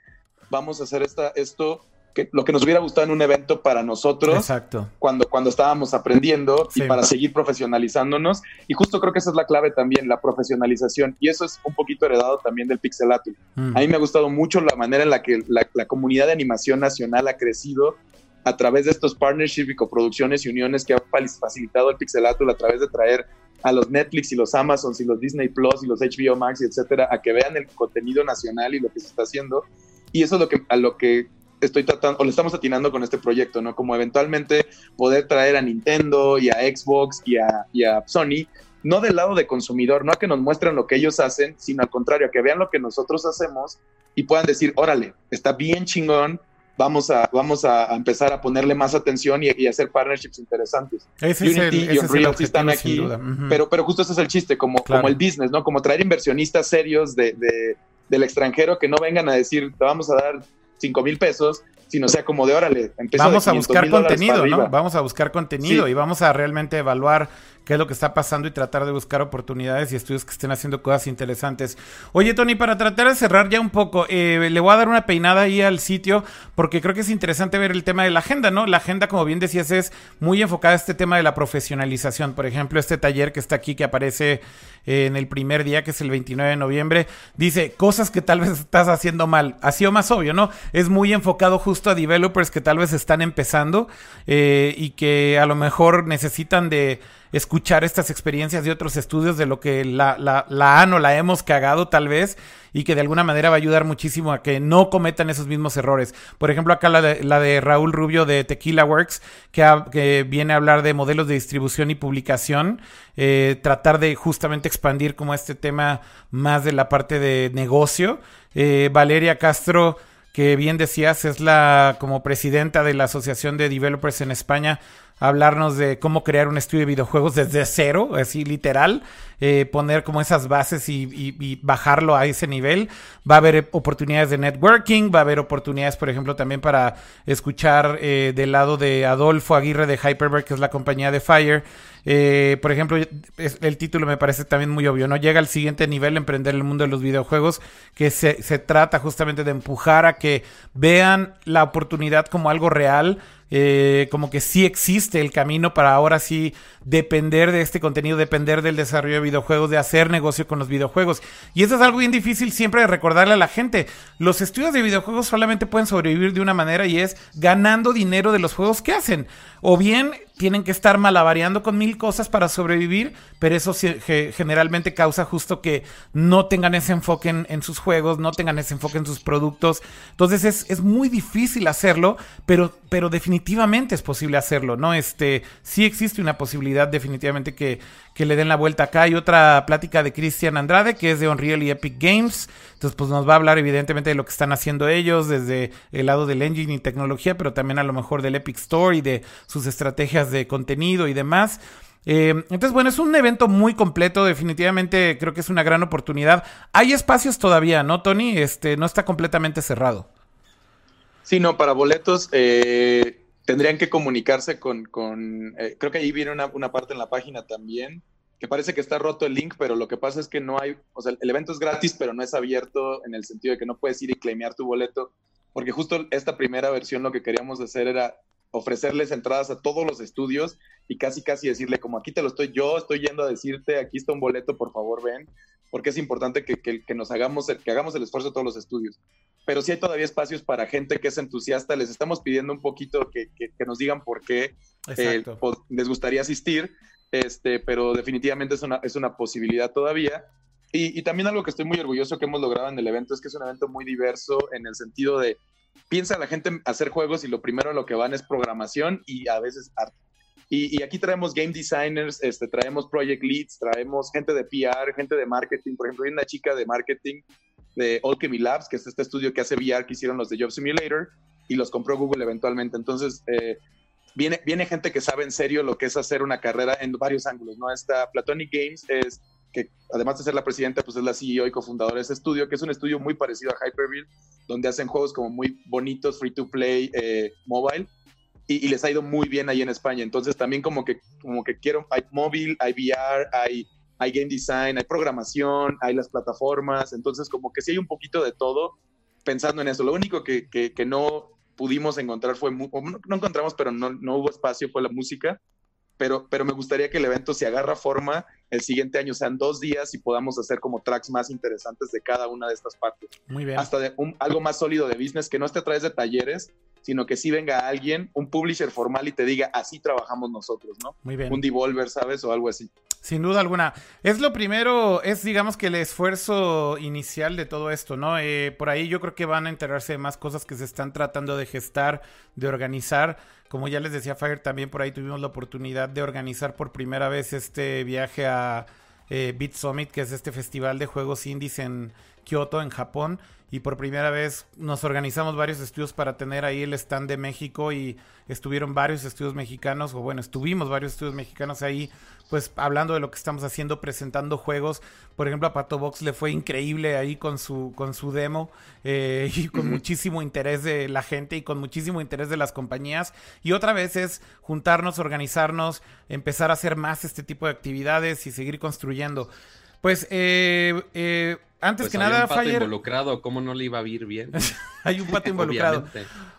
vamos a hacer esta, esto, que, lo que nos hubiera gustado en un evento para nosotros Exacto. Cuando, cuando estábamos aprendiendo y para seguir profesionalizándonos. Y justo creo que esa es la clave también, la profesionalización. Y eso es un poquito heredado también del Pixelato. Mm. A mí me ha gustado mucho la manera en la que la, la comunidad de animación nacional ha crecido a través de estos partnerships y coproducciones y uniones que ha facilitado el Pixelatul a través de traer a los Netflix y los Amazons y los Disney Plus y los HBO Max y etcétera a que vean el contenido nacional y lo que se está haciendo y eso es lo que, a lo que estoy tratando, o le estamos atinando con este proyecto, ¿no? Como eventualmente poder traer a Nintendo y a Xbox y a, y a Sony, no del lado de consumidor, no a que nos muestren lo que ellos hacen, sino al contrario, a que vean lo que nosotros hacemos y puedan decir, órale, está bien chingón, vamos a, vamos a empezar a ponerle más atención y, hacer partnerships interesantes. Unity y Unreal están aquí, pero, pero justo ese es el chiste, como, como el business, ¿no? Como traer inversionistas serios de, de del extranjero que no vengan a decir, te vamos a dar 5 mil pesos, sino sea como de órale. Vamos a buscar contenido, ¿no? Vamos a buscar contenido y vamos a realmente evaluar qué es lo que está pasando y tratar de buscar oportunidades y estudios que estén haciendo cosas interesantes. Oye, Tony, para tratar de cerrar ya un poco, eh, le voy a dar una peinada ahí al sitio porque creo que es interesante ver el tema de la agenda, ¿no? La agenda, como bien decías, es muy enfocada a este tema de la profesionalización. Por ejemplo, este taller que está aquí, que aparece eh, en el primer día, que es el 29 de noviembre, dice cosas que tal vez estás haciendo mal. Así o más obvio, ¿no? Es muy enfocado justo justo a developers que tal vez están empezando eh, y que a lo mejor necesitan de escuchar estas experiencias de otros estudios de lo que la, la, la, han o la hemos cagado tal vez y que de alguna manera va a ayudar muchísimo a que no cometan esos mismos errores. Por ejemplo, acá la de, la de Raúl Rubio de Tequila Works, que, viene a hablar de modelos de distribución y publicación, eh, tratar de justamente expandir como este tema más de la parte de negocio. Eh, Valeria Castro que bien decías, es la como presidenta de la Asociación de Developers en España, hablarnos de cómo crear un estudio de videojuegos desde cero, así literal, eh, poner como esas bases y, bajarlo a ese nivel. Va a haber oportunidades de networking, va a haber oportunidades, por ejemplo, también para escuchar eh, del lado de Adolfo Aguirre de Hyperberg, que es la compañía de Fire. Eh, por ejemplo, el título me parece también muy obvio, ¿no? Llega al siguiente nivel, emprender el mundo de los videojuegos, que se, trata justamente de empujar a que vean la oportunidad como algo real, eh, como que sí existe el camino para ahora sí depender de este contenido, depender del desarrollo de videojuegos, de hacer negocio con los videojuegos. Y eso es algo bien difícil siempre de recordarle a la gente. Los estudios de videojuegos solamente pueden sobrevivir de una manera y es ganando dinero de los juegos que hacen. O bien tienen que estar malabareando con mil cosas para sobrevivir, pero eso generalmente causa justo que no tengan ese enfoque en, sus juegos, no tengan ese enfoque en sus productos. Entonces es, muy difícil hacerlo, pero, pero definitivamente es posible hacerlo, ¿no? Este, sí existe una posibilidad definitivamente que, que le den la vuelta acá. Hay otra plática de Cristian Andrade, que es de Unreal y Epic Games. Entonces, pues nos va a hablar evidentemente de lo que están haciendo ellos desde el lado del engine y tecnología, pero también a lo mejor del Epic Store y de sus estrategias de contenido y demás. Eh, entonces, bueno, es un evento muy completo, definitivamente creo que es una gran oportunidad. Hay espacios todavía, ¿no, Tony? Este, no está completamente cerrado. Sí, no, para boletos eh, tendrían que comunicarse con, con eh, creo que ahí viene una, una, parte en la página también, que parece que está roto el link, pero lo que pasa es que no hay, o sea, el evento es gratis, pero no es abierto en el sentido de que no puedes ir y claimear tu boleto, porque justo esta primera versión lo que queríamos hacer era ofrecerles entradas a todos los estudios y casi casi decirle como aquí te lo estoy yo, estoy yendo a decirte, aquí está un boleto, por favor ven, porque es importante que, que, que nos hagamos, que hagamos el esfuerzo de todos los estudios. Pero sí hay todavía espacios para gente que es entusiasta, les estamos pidiendo un poquito que, que nos digan por qué eh, les gustaría asistir, este, pero definitivamente es una, es una posibilidad todavía. Y, también algo que estoy muy orgulloso que hemos logrado en el evento es que es un evento muy diverso en el sentido de piensa la gente hacer juegos y lo primero lo que van es programación y a veces arte. Y, aquí traemos game designers, este, traemos project leads, traemos gente de PR, gente de marketing. Por ejemplo, hay una chica de marketing de Alchemy Labs, que es este estudio que hace VR que hicieron los de Job Simulator y los compró Google eventualmente. Entonces, eh, viene, viene gente que sabe en serio lo que es hacer una carrera en varios ángulos, ¿no? Esta Platonic Games es que además de ser la presidenta, pues es la CEO y cofundadora de ese estudio, que es un estudio muy parecido a Hyperville, donde hacen juegos como muy bonitos, free to play, eh, mobile, y, les ha ido muy bien ahí en España. Entonces también como que, como que quiero, hay móvil, hay VR, hay, hay game design, hay programación, hay las plataformas, entonces como que sí hay un poquito de todo pensando en eso. Lo único que, que, que no pudimos encontrar fue, no, no encontramos, pero no, no hubo espacio, fue la música pero, pero me gustaría que el evento se agarra forma el siguiente año, sean dos días y podamos hacer como tracks más interesantes de cada una de estas partes. Muy bien. Hasta de un, algo más sólido de business, que no esté a través de talleres, sino que sí venga alguien, un publisher formal y te diga, así trabajamos nosotros, ¿no? Muy bien. Un devolver, ¿sabes? O algo así. Sin duda alguna. Es lo primero, es digamos que el esfuerzo inicial de todo esto, ¿no? Eh, por ahí yo creo que van a enterarse de más cosas que se están tratando de gestar, de organizar. Como ya les decía Fire, también por ahí tuvimos la oportunidad de organizar por primera vez este viaje a eh, Beat Summit, que es este festival de juegos indies en Kyoto, en Japón. Y por primera vez nos organizamos varios estudios para tener ahí el stand de México y estuvieron varios estudios mexicanos, o bueno, estuvimos varios estudios mexicanos ahí pues hablando de lo que estamos haciendo, presentando juegos. Por ejemplo, a Pato Box le fue increíble ahí con su, con su demo eh, y con muchísimo interés de la gente y con muchísimo interés de las compañías. Y otra vez es juntarnos, organizarnos, empezar a hacer más este tipo de actividades y seguir construyendo. Pues, eh, eh, antes Pues que nada, un pato Fire, involucrado, ¿cómo no le iba a ir bien? hay un pato involucrado.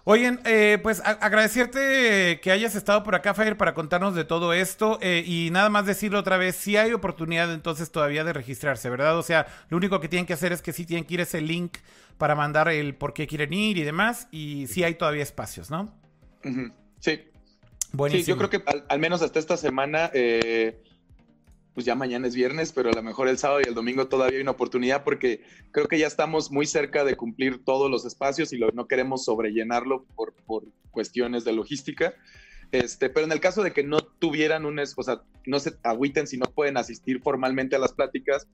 Oigan, eh, pues agradecerte que hayas estado por acá, Fire, para contarnos de todo esto. eh, y nada más decirlo otra vez, sí hay oportunidad entonces todavía de registrarse, ¿verdad? O sea, lo único que tienen que hacer es que sí tienen que ir a ese link para mandar el por qué quieren ir y demás. Y sí hay todavía espacios, ¿no? Sí, Buenísimo. Sí, yo creo que al, al menos hasta esta semana, eh, pues ya mañana es viernes, pero a lo mejor el sábado y el domingo todavía hay una oportunidad porque creo que ya estamos muy cerca de cumplir todos los espacios y lo- no queremos sobrellenarlo por, por cuestiones de logística. Este, pero en el caso de que no tuvieran un, o sea, no se agüiten si no pueden asistir formalmente a las pláticas,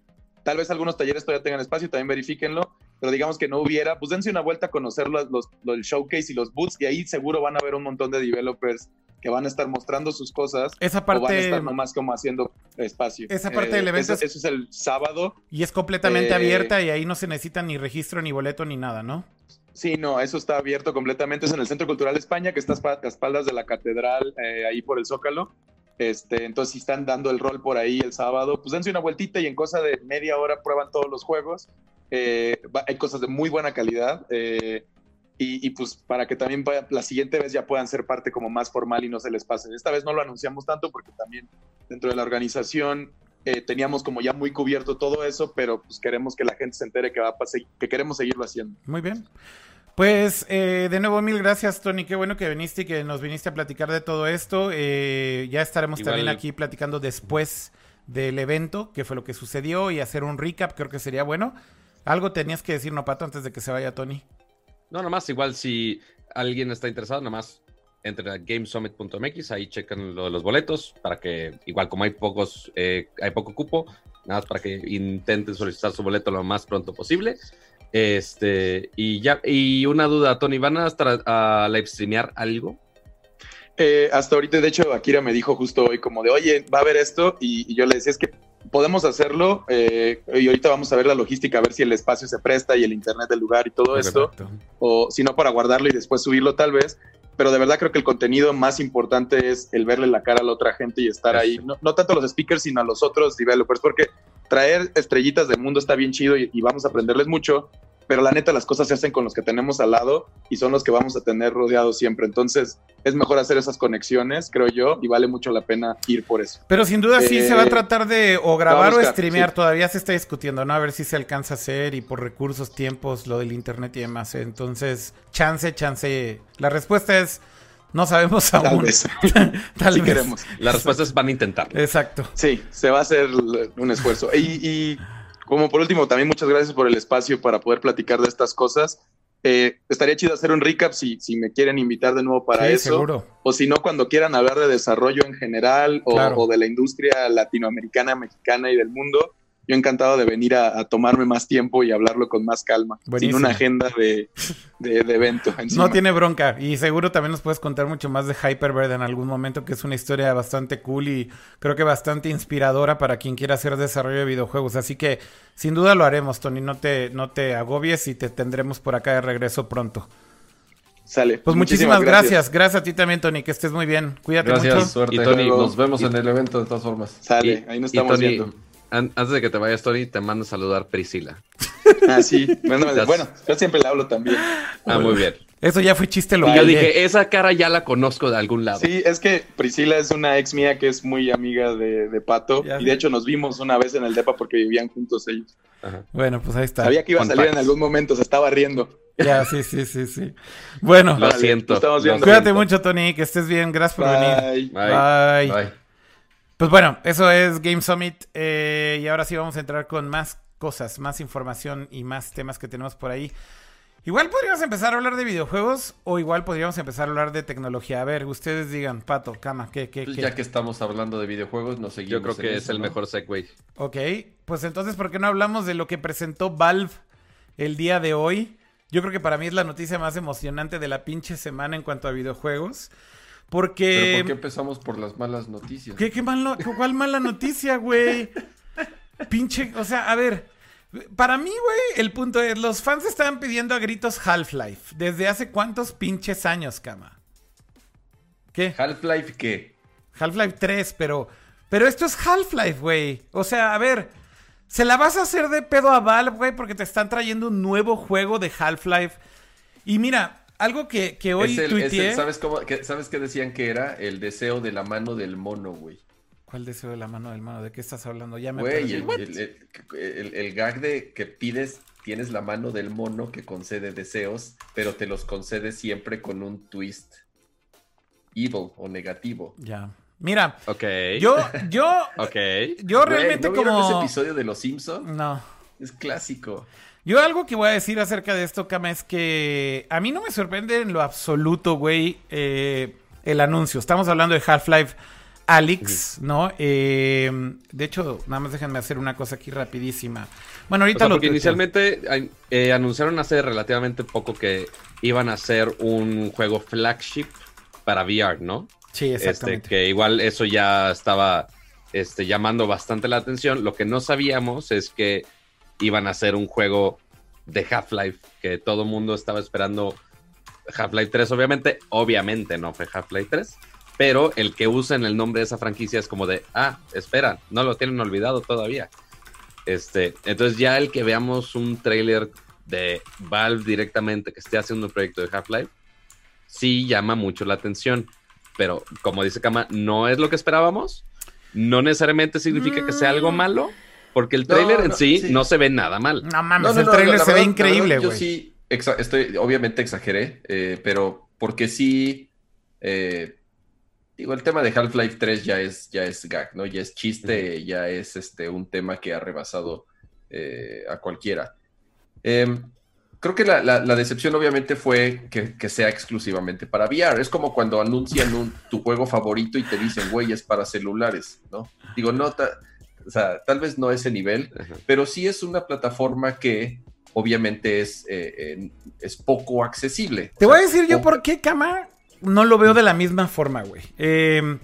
tal vez algunos talleres todavía tengan espacio, también verifíquenlo, pero digamos que no hubiera, pues dense una vuelta a conocer los, los, los- el showcase y los booths y ahí seguro van a ver un montón de developers que van a estar mostrando sus cosas Esa o van a parte estar nomás como haciendo espacio. Esa parte del evento Eso, es- eso es el sábado. y es completamente eh, abierta y ahí no se necesita ni registro, ni boleto, ni nada, ¿no? Sí, no, eso está abierto completamente. Es en el Centro Cultural España, que está a espaldas de la catedral, eh, ahí por el Zócalo. Este, entonces, si están dando el rol por ahí el sábado, pues dense una vueltita y en cosa de media hora prueban todos los juegos. Eh, hay cosas de muy buena calidad. eh, y, y, pues para que también la siguiente vez ya puedan ser parte como más formal y no se les pase. Esta vez no lo anunciamos tanto porque también dentro de la organización eh, teníamos como ya muy cubierto todo eso, pero pues queremos que la gente se entere que, va a que queremos seguirlo haciendo. Muy bien. Pues eh, de nuevo mil gracias Tony, qué bueno que viniste y que nos viniste a platicar de todo esto. Eh, ya estaremos Igual- también aquí platicando después del evento, qué fue lo que sucedió y hacer un recap, creo que sería bueno. Algo tenías que decir, no Pato, antes de que se vaya Tony. No, nomás, igual si alguien está interesado, nomás entren a gamesummit.mx, ahí checan lo de los boletos, para que, igual como hay pocos, eh, hay poco cupo, nada más para que intenten solicitar su boleto lo más pronto posible. Este, y ya, y una duda, Tony, ¿van a estar a, a live streamear algo? Eh, hasta ahorita, de hecho, Akira me dijo justo hoy como de, oye, va a haber esto, y, y yo le decía, es que podemos hacerlo, eh, y ahorita vamos a ver la logística, a ver si el espacio se presta y el internet del lugar y todo esto, Perfecto. o si no, para guardarlo y después subirlo tal vez, pero de verdad creo que el contenido más importante es el verle la cara a la otra gente y estar ahí, no, no tanto a los speakers, sino a los otros developers, porque traer estrellitas del mundo está bien chido y, y vamos a aprenderles mucho, pero la neta las cosas se hacen con los que tenemos al lado y son los que vamos a tener rodeados siempre. Entonces es mejor hacer esas conexiones, creo yo, y vale mucho la pena ir por eso. Pero sin duda sí Eh, se va a tratar de o grabar o streamear, sí. todavía se está discutiendo, ¿no? A ver si se alcanza a hacer y por recursos, tiempos, lo del internet y demás. Entonces, chance, chance. La respuesta es, no sabemos aún. Tal vez, Tal si vez. queremos. La respuesta es van a intentarlo. Exacto. Sí, se va a hacer un esfuerzo. Y, y como por último, también muchas gracias por el espacio para poder platicar de estas cosas. Eh, estaría chido hacer un recap si, si me quieren invitar de nuevo para Sí, eso. seguro. O si no, cuando quieran hablar de desarrollo en general o, Claro. o de la industria latinoamericana, mexicana y del mundo. Yo encantado de venir a, a tomarme más tiempo y hablarlo con más calma, Buenísimo. sin una agenda de, de- de evento. encima. No tiene bronca. Y seguro también nos puedes contar mucho más de Hyperbird en algún momento, que es una historia bastante cool y creo que bastante inspiradora para quien quiera hacer desarrollo de videojuegos. Así que sin duda lo haremos, Tony. No te, no te agobies y te tendremos por acá de regreso pronto. Sale. Pues muchísimas, gracias. gracias. a ti también, Tony. Que estés muy bien. Cuídate Gracias, mucho. suerte. Y Tony, nos vemos y- en el evento de todas formas. Sale, Y- ahí nos y estamos Tony, viendo. An- antes de que te vayas, Tony, te mando a saludar Priscila. Ah, sí. Bueno, yo siempre le hablo también. Ah, muy bien. Eso ya fue chiste Y local. yo dije, esa cara ya la conozco de algún lado. Sí, es que Priscila es una ex mía que es muy amiga de, de Pato. Ya y de hecho nos vimos una vez en el DEPA porque vivían juntos ellos. Ajá. Bueno, pues ahí está. Sabía que iba a salir en algún momento, se estaba riendo. Ya, sí, sí, sí, sí. Bueno, Lo siento. lo viendo. cuídate siento. mucho, Tony. Que estés bien. Gracias por venir. Bye. Bye. Bye. Pues bueno, eso es Game Summit. eh, y ahora sí vamos a entrar con más cosas, más información y más temas que tenemos por ahí. Igual podríamos empezar a hablar de videojuegos o igual podríamos empezar a hablar de tecnología. A ver, ustedes digan, Pato, Cama, ¿qué, qué, Pues qué? ya que estamos hablando de videojuegos, nos seguimos. Yo creo en que es eso, el ¿no? mejor segue. Ok, pues entonces, ¿por qué no hablamos de lo que presentó Valve el día de hoy? Yo creo que para mí es la noticia más emocionante de la pinche semana en cuanto a videojuegos. Porque... Pero ¿por qué empezamos por las malas noticias? ¿Qué, qué malo- ¿Cuál mala noticia, güey? Pinche, o sea, a ver. Para mí, güey, el punto es, los fans estaban pidiendo a gritos Half-Life. ¿Desde hace cuántos pinches años, cama? ¿Qué? Half-Life, ¿qué? Half-Life 3, pero... Pero esto es Half-Life, güey. O sea, a ver... se la vas a hacer de pedo a Valve, güey, porque te están trayendo un nuevo juego de Half-Life. Y mira, algo que, que hoy Es el- es tuiteé... el- ¿sabes, cómo, que- ¿Sabes qué decían que era? El deseo de la mano del mono, güey. ¿Cuál deseo de la mano del mano? ¿De qué estás hablando? Ya me Güey, el, el- el- el- el gag de que pides, tienes la mano del mono que concede deseos, pero te los concede siempre con un twist evil o negativo. Ya. Mira, Ok. yo, yo, Ok. yo Güey, realmente ¿no vieron como... ese episodio de Los Simpsons? No. Es clásico. Yo algo que voy a decir acerca de esto, Kama, es que a mí no me sorprende en lo absoluto, güey, eh, el anuncio. Estamos hablando de Half-Life Alyx, ¿no? Eh, de hecho, nada más déjenme hacer una cosa aquí rapidísima. Bueno, O ahorita sea, lo tuiteo. inicialmente eh, anunciaron hace relativamente poco que iban a hacer un juego flagship para VR, ¿no? Sí, Este, exactamente. que igual eso ya estaba este, llamando bastante la atención. Lo que no sabíamos es que iban a hacer un juego de Half-Life, que todo el mundo estaba esperando Half-Life 3, obviamente. Obviamente no fue Half-Life 3, pero el que usen el nombre de esa franquicia es como de, ah, espera, no lo tienen olvidado todavía. Este, entonces ya el que veamos un trailer de Valve directamente que esté haciendo un proyecto de Half-Life, sí llama mucho la atención. Pero como dice Kama, no es lo que esperábamos. No necesariamente significa que sea algo Mm. malo, porque el No, trailer en no, sí, sí. no se ve nada mal. No mames, No, no, el no, trailer la se ve verdad- la increíble, güey. Yo sí, exa- estoy, obviamente exageré, eh, pero porque sí, eh, digo, el tema de Half-Life 3 ya es, ya es gag, ¿no? Ya es chiste, ya es este, un tema que ha rebasado eh, a cualquiera. Em, creo que la, la- la decepción obviamente fue que, que sea exclusivamente para VR. Es como cuando anuncian un- tu juego favorito y te dicen, güey, es para celulares, ¿no? Digo, no, ta- o sea, tal vez no ese nivel, Ajá. pero sí es una plataforma que obviamente es, eh, eh, es poco accesible. Te O voy a decir yo por qué, Kama, no lo veo de la misma forma, güey. Eh,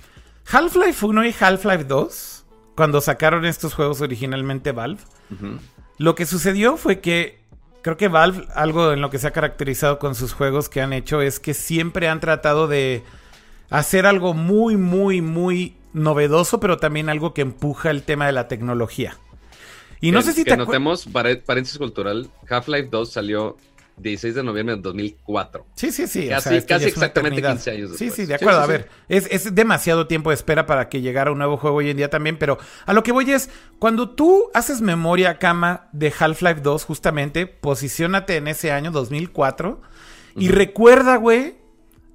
Half-Life 1 y Half-Life 2, cuando sacaron estos juegos originalmente Valve. Lo que sucedió fue que creo que Valve, algo en lo que se ha caracterizado con sus juegos que han hecho, es que siempre han tratado de hacer algo muy, muy, muy novedoso, pero también algo que empuja el tema de la tecnología. Y no Que- sé si que te notemos, paréntesis cultural, Half-Life 2 salió 16 de noviembre de 2004. Sí, sí, sí. o Casi- sea, casi exactamente eternidad. 15 años Sí, después. sí, de Sí, acuerdo. sí, a ver, es, es demasiado tiempo de espera para que llegara un nuevo juego hoy en día también, pero a lo que voy es, cuando tú haces memoria, cama, de Half-Life 2, justamente, posiciónate en ese año, 2004, y recuerda, güey,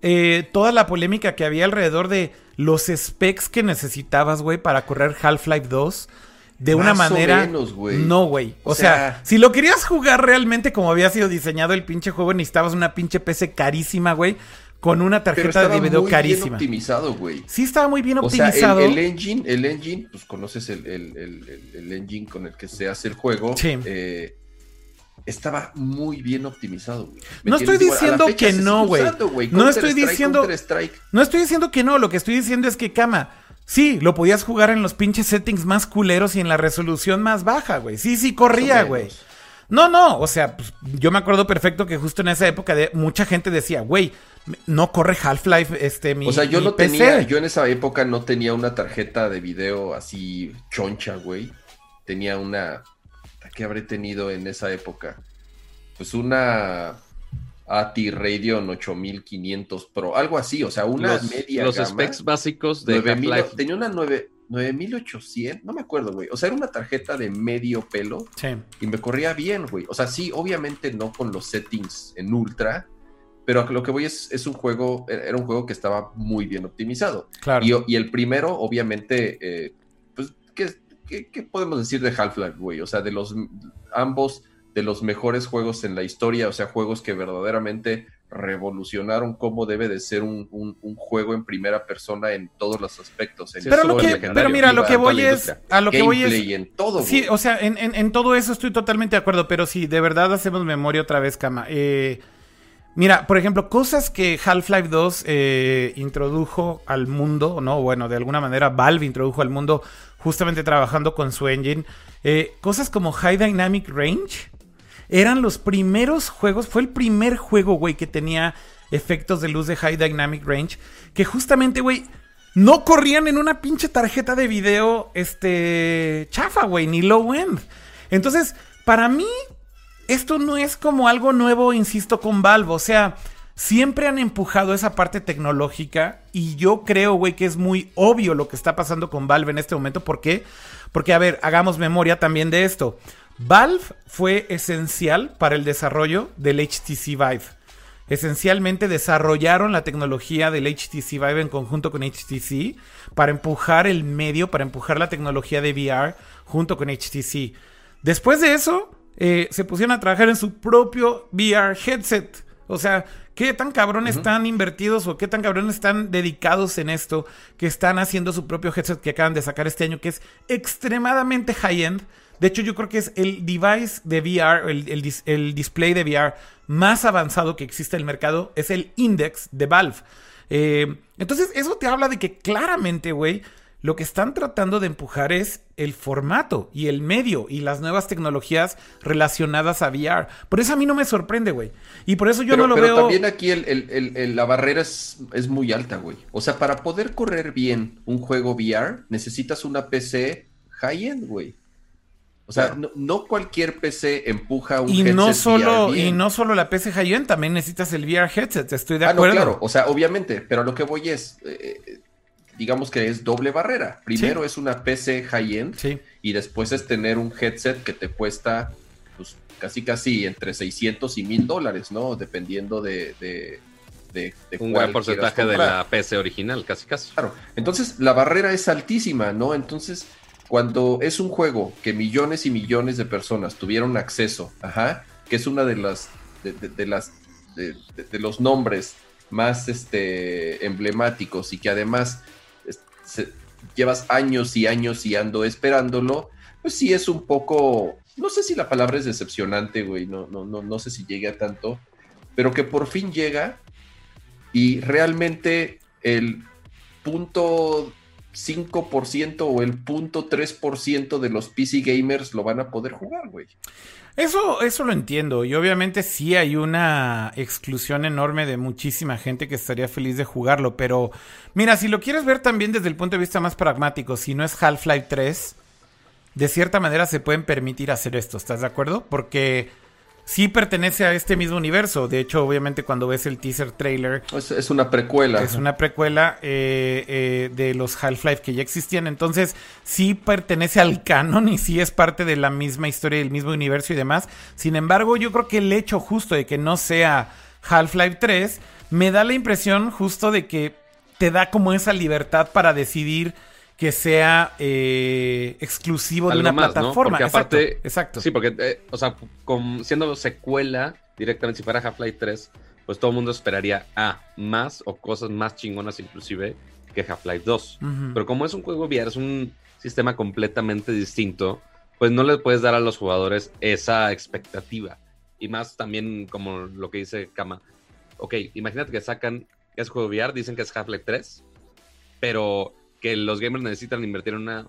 eh, toda la polémica que había alrededor de los specs que necesitabas, güey, para correr Half-Life 2. De una Más o manera. menos, güey. no, güey. O, O sea, sea- si lo querías jugar realmente como había sido diseñado el pinche juego, necesitabas una pinche PC carísima, güey. Con una tarjeta de video muy bien carísima. optimizado, güey. Sí, estaba muy bien O sea, optimizado. el, el engine, el engine, pues conoces el, el- el- el- el engine con el que se hace el juego. Sí. eh, estaba muy bien optimizado, güey. ¿Me No estoy diciendo que no, güey. No estoy diciendo-. No estoy diciendo que no, lo que estoy diciendo es que, cama, sí, lo podías jugar en los pinches settings más culeros y en la resolución más baja, güey. Sí, sí, corría, güey. No, no, o sea, pues, yo me acuerdo perfecto que justo en esa época de, mucha gente decía, güey, no corre Half-Life, este, mi O sea, yo no PC". tenía, yo en esa época no tenía una tarjeta de video así choncha, güey. Tenía una, ¿qué habré tenido en esa época? Pues una ATI Radeon 8500 Pro, algo así, o sea, una los media los gama. specs básicos de 9000, Half-Life. tenía una 9 9800, no me acuerdo, güey. O sea, era una tarjeta de medio pelo Sí. y me corría bien, güey. O sea, sí, obviamente no con los settings en ultra, pero lo que voy es, es un juego, era un juego que estaba muy bien optimizado. Claro. Y, y el primero, obviamente, eh, pues, ¿qué, qué, qué podemos decir de Half-Life, güey? O sea, de los ambos de los mejores juegos en la historia, o sea, juegos que verdaderamente revolucionaron cómo debe de ser un, un- un juego en primera persona en todos los aspectos. En Sí, pero, eso lo que, pero mira, lo que voy es, a lo que voy es, en todo, Sí, güey. o sea, en, en- en todo eso estoy totalmente de acuerdo, pero si de verdad hacemos memoria otra vez, Kama. eh, mira, por ejemplo, cosas que Half-Life 2 eh, introdujo al mundo, ¿no? Bueno, de alguna manera Valve introdujo al mundo justamente trabajando con su engine. eh, cosas como High Dynamic Range eran los primeros juegos, fue el primer juego, güey, que tenía efectos de luz de High Dynamic Range, que justamente, güey, no corrían en una pinche tarjeta de video, este, chafa, güey, ni low end. Entonces, para mí, esto no es como algo nuevo, insisto, con Valve. O sea, siempre han empujado esa parte tecnológica y yo creo, güey, que es muy obvio lo que está pasando con Valve en este momento. ¿Por qué? Porque, a ver, hagamos memoria también de esto. Valve fue esencial para el desarrollo del HTC Vive. Esencialmente desarrollaron la tecnología del HTC Vive en conjunto con HTC para empujar el medio, para empujar la tecnología de VR junto con HTC. Después de eso, eh, se pusieron a trabajar en su propio VR headset. O sea, qué tan cabrón están invertidos o qué tan cabrón están dedicados en esto, que están haciendo su propio headset que acaban de sacar este año, que es extremadamente high-end. De hecho, yo creo que es el device de VR, el, el, display de VR más avanzado que existe en el mercado, es el Index de Valve. Eh, entonces, eso te habla de que claramente, güey, lo que están tratando de empujar es el formato y el medio y las nuevas tecnologías relacionadas a VR. Por eso a mí no me sorprende, güey. Y por eso yo no lo pero veo. Pero también aquí la barrera es, es muy alta, güey. O sea, para poder correr bien un juego VR, necesitas una PC high-end, güey. O sea, no, cualquier PC empuja un y headset no solo Y no solo la PC high-end, también necesitas el VR headset, estoy de acuerdo. Ah, no, claro, o sea, obviamente, pero lo que voy es, eh, digamos que es doble barrera. Primero es una PC high-end y después es tener un headset que te cuesta pues, casi casi entre 600 y 1000 dólares, ¿no? Dependiendo de... de, un buen porcentaje de la PC original, casi casi. Claro, entonces la barrera es altísima, ¿no? Entonces, cuando es un juego que millones y millones de personas tuvieron acceso, ajá, que es una de las de, las de, los nombres más este emblemáticos y que además llevas años y años y ando esperándolo, pues sí es un poco, no sé si la palabra es decepcionante, güey, no, no, no, no sé si llegue a tanto, pero que por fin llega y realmente el punto 5% o el punto 3% de los PC gamers lo van a poder jugar, güey. Eso, eso lo entiendo. Y obviamente sí hay una exclusión enorme de muchísima gente que estaría feliz de jugarlo. Pero mira, si lo quieres ver también desde el punto de vista más pragmático, si no es Half-Life 3, de cierta manera se pueden permitir hacer esto. ¿Estás de acuerdo? Porque sí pertenece a este mismo universo. De hecho, obviamente, cuando ves el teaser trailer. Es, una precuela. Es una precuela eh, eh, de los Half-Life que ya existían. Entonces, sí pertenece al canon y sí es parte de la misma historia, del mismo universo y demás. Sin embargo, yo creo que el hecho justo de que no sea Half-Life 3 me da la impresión justo de que te da como esa libertad para decidir que sea eh, exclusivo de una plataforma. aparte, exacto, Sí, porque, eh, o sea, siendo secuela directamente, si fuera Half-Life 3, pues todo el mundo esperaría a más o cosas más chingonas inclusive que Half-Life 2. Pero como es un juego VR, es un sistema completamente distinto, pues no le puedes dar a los jugadores esa expectativa. Y más también como lo que dice Kama. Ok, imagínate que sacan ese juego VR, dicen que es Half-Life 3, pero que los gamers necesitan invertir en una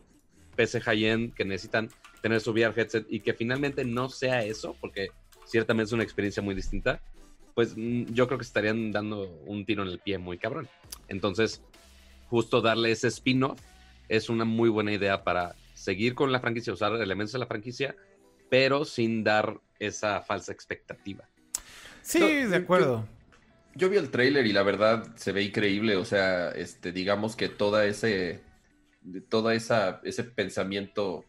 PC high-end, que necesitan tener su VR headset y que finalmente no sea eso, porque ciertamente es una experiencia muy distinta, pues mm, yo creo que estarían dando un tiro en el pie muy cabrón. Entonces, justo darle ese spin-off es una muy buena idea para seguir con la franquicia, usar elementos de la franquicia, pero sin dar esa falsa expectativa. Sí, de acuerdo yo vi el tráiler y la verdad se ve increíble, o sea, este, digamos que toda ese, toda esa, ese pensamiento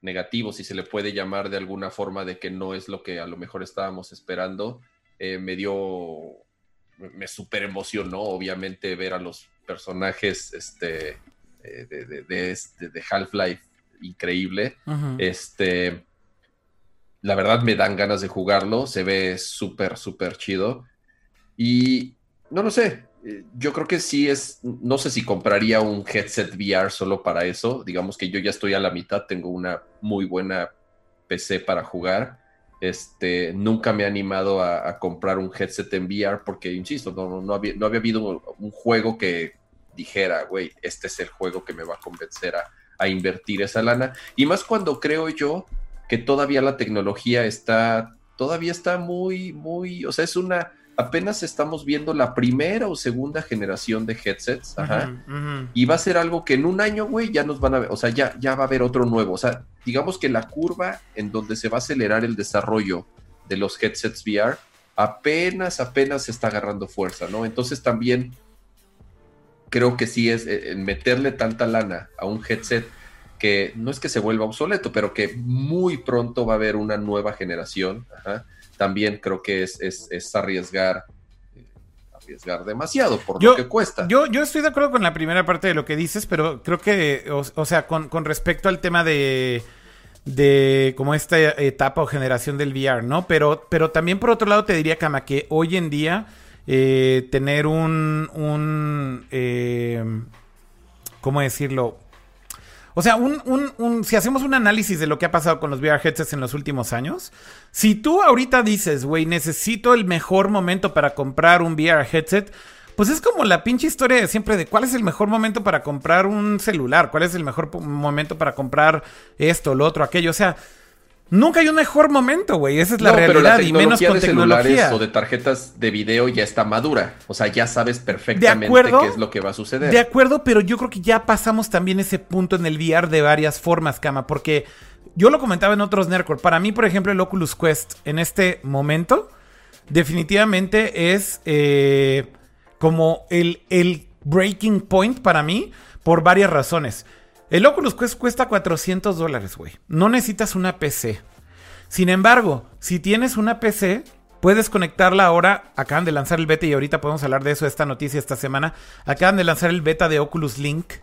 negativo, si se le puede llamar de alguna forma, de que no es lo que a lo mejor estábamos esperando, eh, me dio, me súper emocionó, obviamente, ver a los personajes este, eh, de, este, de, Half-Life increíble. Este, la verdad me dan ganas de jugarlo, se ve súper, súper chido. Y no lo sé, eh, yo creo que sí es, no sé si compraría un headset VR solo para eso. Digamos que yo ya estoy a la mitad, tengo una muy buena PC para jugar. Este, nunca me he animado a, comprar un headset en VR porque, insisto, no, no, había, no había habido un juego que dijera, güey, este es el juego que me va a convencer a, a invertir esa lana. Y más cuando creo yo que todavía la tecnología está, todavía está muy, muy, o sea, es una apenas estamos viendo la primera o segunda generación de headsets, ajá, y va a ser algo que en un año, güey, ya nos van a ver, o sea, ya, ya va a haber otro nuevo, o sea, digamos que la curva en donde se va a acelerar el desarrollo de los headsets VR apenas, apenas se está agarrando fuerza, ¿no? Entonces también creo que sí es eh, meterle tanta lana a un headset que no es que se vuelva obsoleto, pero que muy pronto va a haber una nueva generación. También creo que es, es, arriesgar arriesgar demasiado por lo que cuesta. Yo, yo estoy de acuerdo con la primera parte de lo que dices, pero creo que, o, sea, con, con, respecto al tema de, de como esta etapa o generación del VR, ¿no? Pero, pero también por otro lado te diría, Kama, que hoy en día eh, tener un, un eh, ¿cómo decirlo? O sea, un, si hacemos un análisis de lo que ha pasado con los VR headsets en los últimos años, si tú ahorita dices, güey, necesito el mejor momento para comprar un VR headset, pues es como la pinche historia de siempre de cuál es el mejor momento para comprar un celular, cuál es el mejor momento para comprar esto, lo otro, aquello. O sea, Nunca hay un mejor momento, güey. Esa es la realidad. y menos con de celulares o de tarjetas de video ya está madura. O sea, ya sabes perfectamente qué es lo que va a suceder. De acuerdo, pero yo creo que ya pasamos también ese punto en el VR de varias formas, Cama. Porque yo lo comentaba en otros Nerdcore. Para mí, por ejemplo, el Oculus Quest en este momento, definitivamente es eh, como el, el breaking point para mí por varias razones. El Oculus Quest cuesta 400 dólares, güey. No necesitas una PC. Sin embargo, si tienes una PC, puedes conectarla ahora. Acaban de lanzar el beta y ahorita podemos hablar de eso, esta noticia esta semana. Acaban de lanzar el beta de Oculus Link,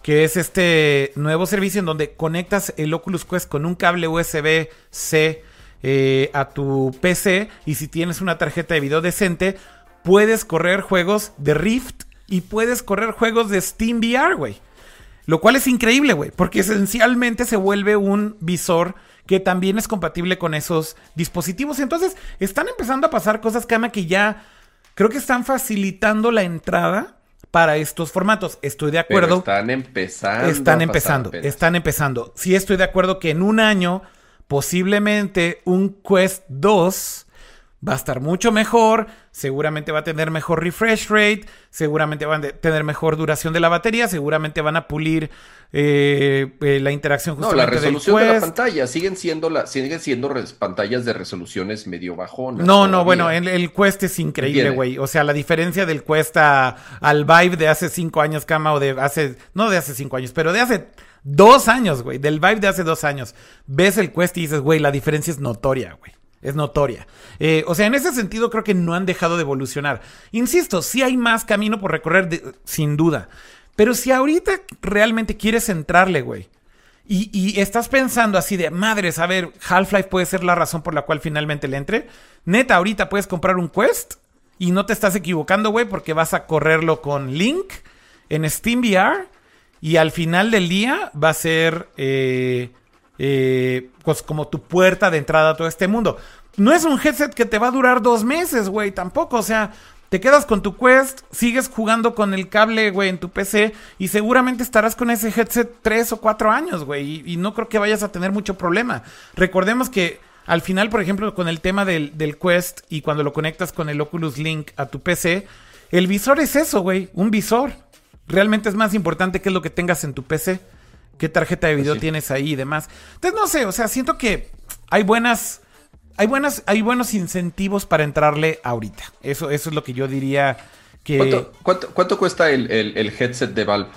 que es este nuevo servicio en donde conectas el Oculus Quest con un cable USB-C eh, a tu PC y si tienes una tarjeta de video decente, puedes correr juegos de Rift y puedes correr juegos de Steam VR, güey. Lo cual es increíble, güey, porque esencialmente se vuelve un visor que también es compatible con esos dispositivos. Entonces, están empezando a pasar cosas, Kama, que ya creo que están facilitando la entrada para estos formatos. Estoy de acuerdo. están empezando. Están empezando, están empezando. Sí estoy de acuerdo que en un año, posiblemente un Quest 2 va a estar mucho mejor, seguramente va a tener mejor refresh rate, seguramente van a tener mejor duración de la batería, seguramente van a pulir eh, eh, la interacción justamente No, la resolución de la pantalla siguen siendo la, siguen siendo pantallas de resoluciones medio bajonas. No, no, bueno, el, el, Quest es increíble, güey. O sea, la diferencia del Quest al Vive de hace cinco años, cama, o de hace, no de hace cinco años, pero de hace dos años, güey, del Vive de hace dos años. Ves el Quest y dices, güey, la diferencia es notoria, güey es notoria. Eh, o sea, en ese sentido creo que no han dejado de evolucionar. Insisto, sí hay más camino por recorrer, sin duda. Pero si ahorita realmente quieres entrarle, güey, y, estás pensando así de, madres, a ver, Half-Life puede ser la razón por la cual finalmente le entre, neta, ahorita puedes comprar un Quest y no te estás equivocando, güey, porque vas a correrlo con Link en Steam VR y al final del día va a ser... Eh, eh, pues como tu puerta de entrada a todo este mundo. No es un headset que te va a durar dos meses, güey, tampoco. O sea, te quedas con tu Quest, sigues jugando con el cable, güey, en tu PC y seguramente estarás con ese headset tres o cuatro años, güey. Y, no creo que vayas a tener mucho problema. Recordemos que al final, por ejemplo, con el tema del, del Quest y cuando lo conectas con el Oculus Link a tu PC, el visor es eso, güey, un visor. Realmente es más importante que es lo que tengas en tu PC qué tarjeta de video pues tienes ahí y demás. Entonces, no sé, o sea, siento que hay buenas. Hay, buenas, hay buenos incentivos para entrarle ahorita. Eso, eso es lo que yo diría que. ¿Cuánto, cuesta el, el, headset de Valve?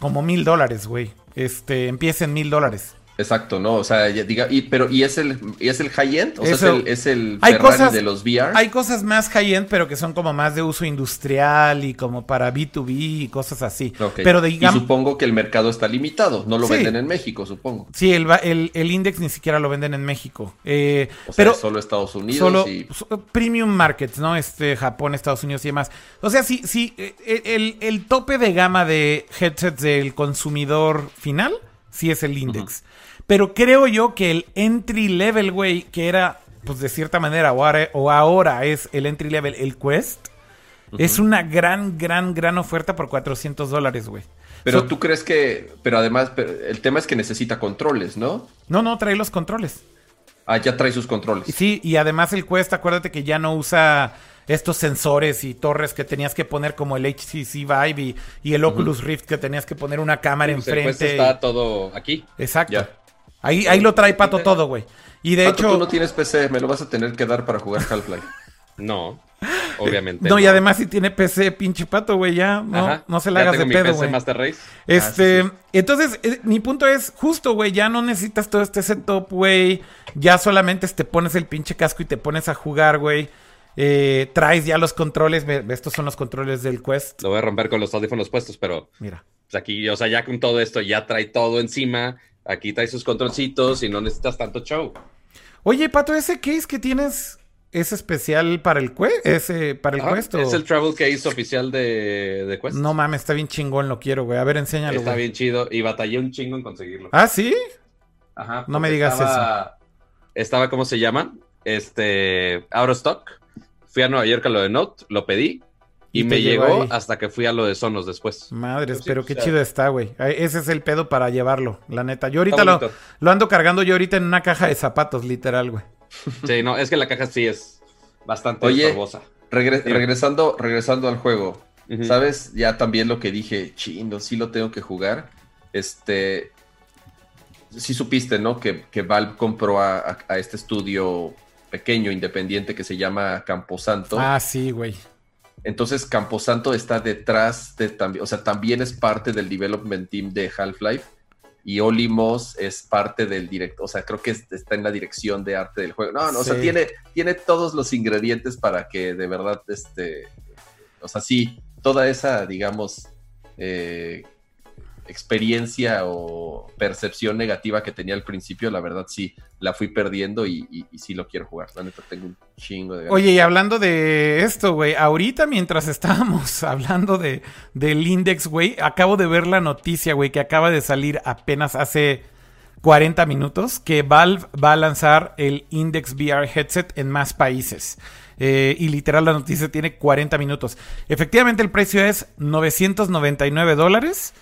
Como mil dólares, güey. Este, empieza en mil dólares. Exacto, ¿no? O sea, diga, y, pero, ¿y es el, y es el high-end? O sea, es el, es el Ferrari de los VR. Hay cosas más high-end, pero que son como más de uso industrial y como para B2B y cosas así. Pero digamos... Y supongo que el mercado está limitado, no lo venden en México, supongo. Sí, el, el, el, Index ni siquiera lo venden en México. Eh, o sea, pero solo Estados Unidos solo, y... Premium markets, ¿no? Este, Japón, Estados Unidos y demás. O sea, sí, sí, eh, el, el tope de gama de headsets del consumidor final, sí es el Index. Pero creo yo que el entry level, güey, que era, pues de cierta manera, o ahora, es el entry level, el Quest, es una gran, gran, gran oferta por 400 dólares, güey. Pero tú crees que, pero además, el tema es que necesita controles, ¿no? No, no, trae los controles. Ah, ya trae sus controles. Sí, y además el Quest, acuérdate que ya no usa estos sensores y torres que tenías que poner como el HTC Vive y, y el Oculus Rift que tenías que poner una cámara Pues el Quest enfrente. está todo aquí. Exacto. Ya. Ahí, ahí lo trae Pato todo, güey. Y de Pato, hecho... tú no tienes PC, me lo vas a tener que dar para jugar Half-Life. No, obviamente. No, y además si tiene PC, pinche Pato, güey, ya. No, Ajá. no se le Ya hagas de tengo mi pedo, PC güey. Master Race. Este, Ah, sí, entonces, eh, mi punto es, justo, güey, ya no necesitas todo este setup, güey. Ya solamente te pones el pinche casco y te pones a jugar, güey. Eh, traes ya los controles, estos son los controles del Quest. Lo voy a romper con los audífonos puestos, pero Mira. pues, aquí, o sea, ya con todo esto, ya trae todo encima. Aquí trae sus controlcitos y no necesitas tanto show. Oye, Pato, ese case que tienes es especial para el ese para el Ajá, Quest. o- Es el travel case oficial de, de Quest. No mames, está bien chingón, lo quiero, güey. A ver, enséñalo, Está güey. bien chido y batallé un chingo en conseguirlo. Ah, ¿sí? Ajá, no me digas estaba, Estaba, ¿cómo se llama? Este, out of stock. Fui a Nueva York a lo de Note, lo pedí y, me llegó ahí. hasta que fui a lo de Sonos después. Madres, Sí, pero o qué sea- chido está, güey. Ese es el pedo para llevarlo, la neta. Yo ahorita lo, lo ando cargando yo ahorita en una caja de zapatos, literal, güey. Sí, no, es que la caja sí es bastante Oye, estorbosa. Regre- Dime. regresando, regresando al juego. ¿sabes? Ya también lo que dije, chindo, sí lo tengo que jugar. Este, sí supiste, ¿no? Que, que Valve compró a, a- a este estudio pequeño, independiente, que se llama Camposanto. Ah, sí, güey. Entonces Camposanto está detrás de también, o sea, también es parte del development team de Half-Life. Y Olimos es parte del directo, o sea, creo que es- está en la dirección de arte del juego. No, no, o sea, tiene, tiene todos los ingredientes para que de verdad, este, o sea, sí, toda esa, digamos, eh, experiencia o percepción negativa que tenía al principio, la verdad sí, la fui perdiendo y, sí lo quiero jugar. La neta tengo un chingo de. Oye, y hablando de esto, güey, ahorita mientras estábamos hablando de, del Index, güey, acabo de ver la noticia, güey, que acaba de salir apenas hace 40 minutos, que Valve va a lanzar el Index VR headset en más países. Eh, y literal la noticia tiene 40 minutos. Efectivamente el precio es 999 dólares.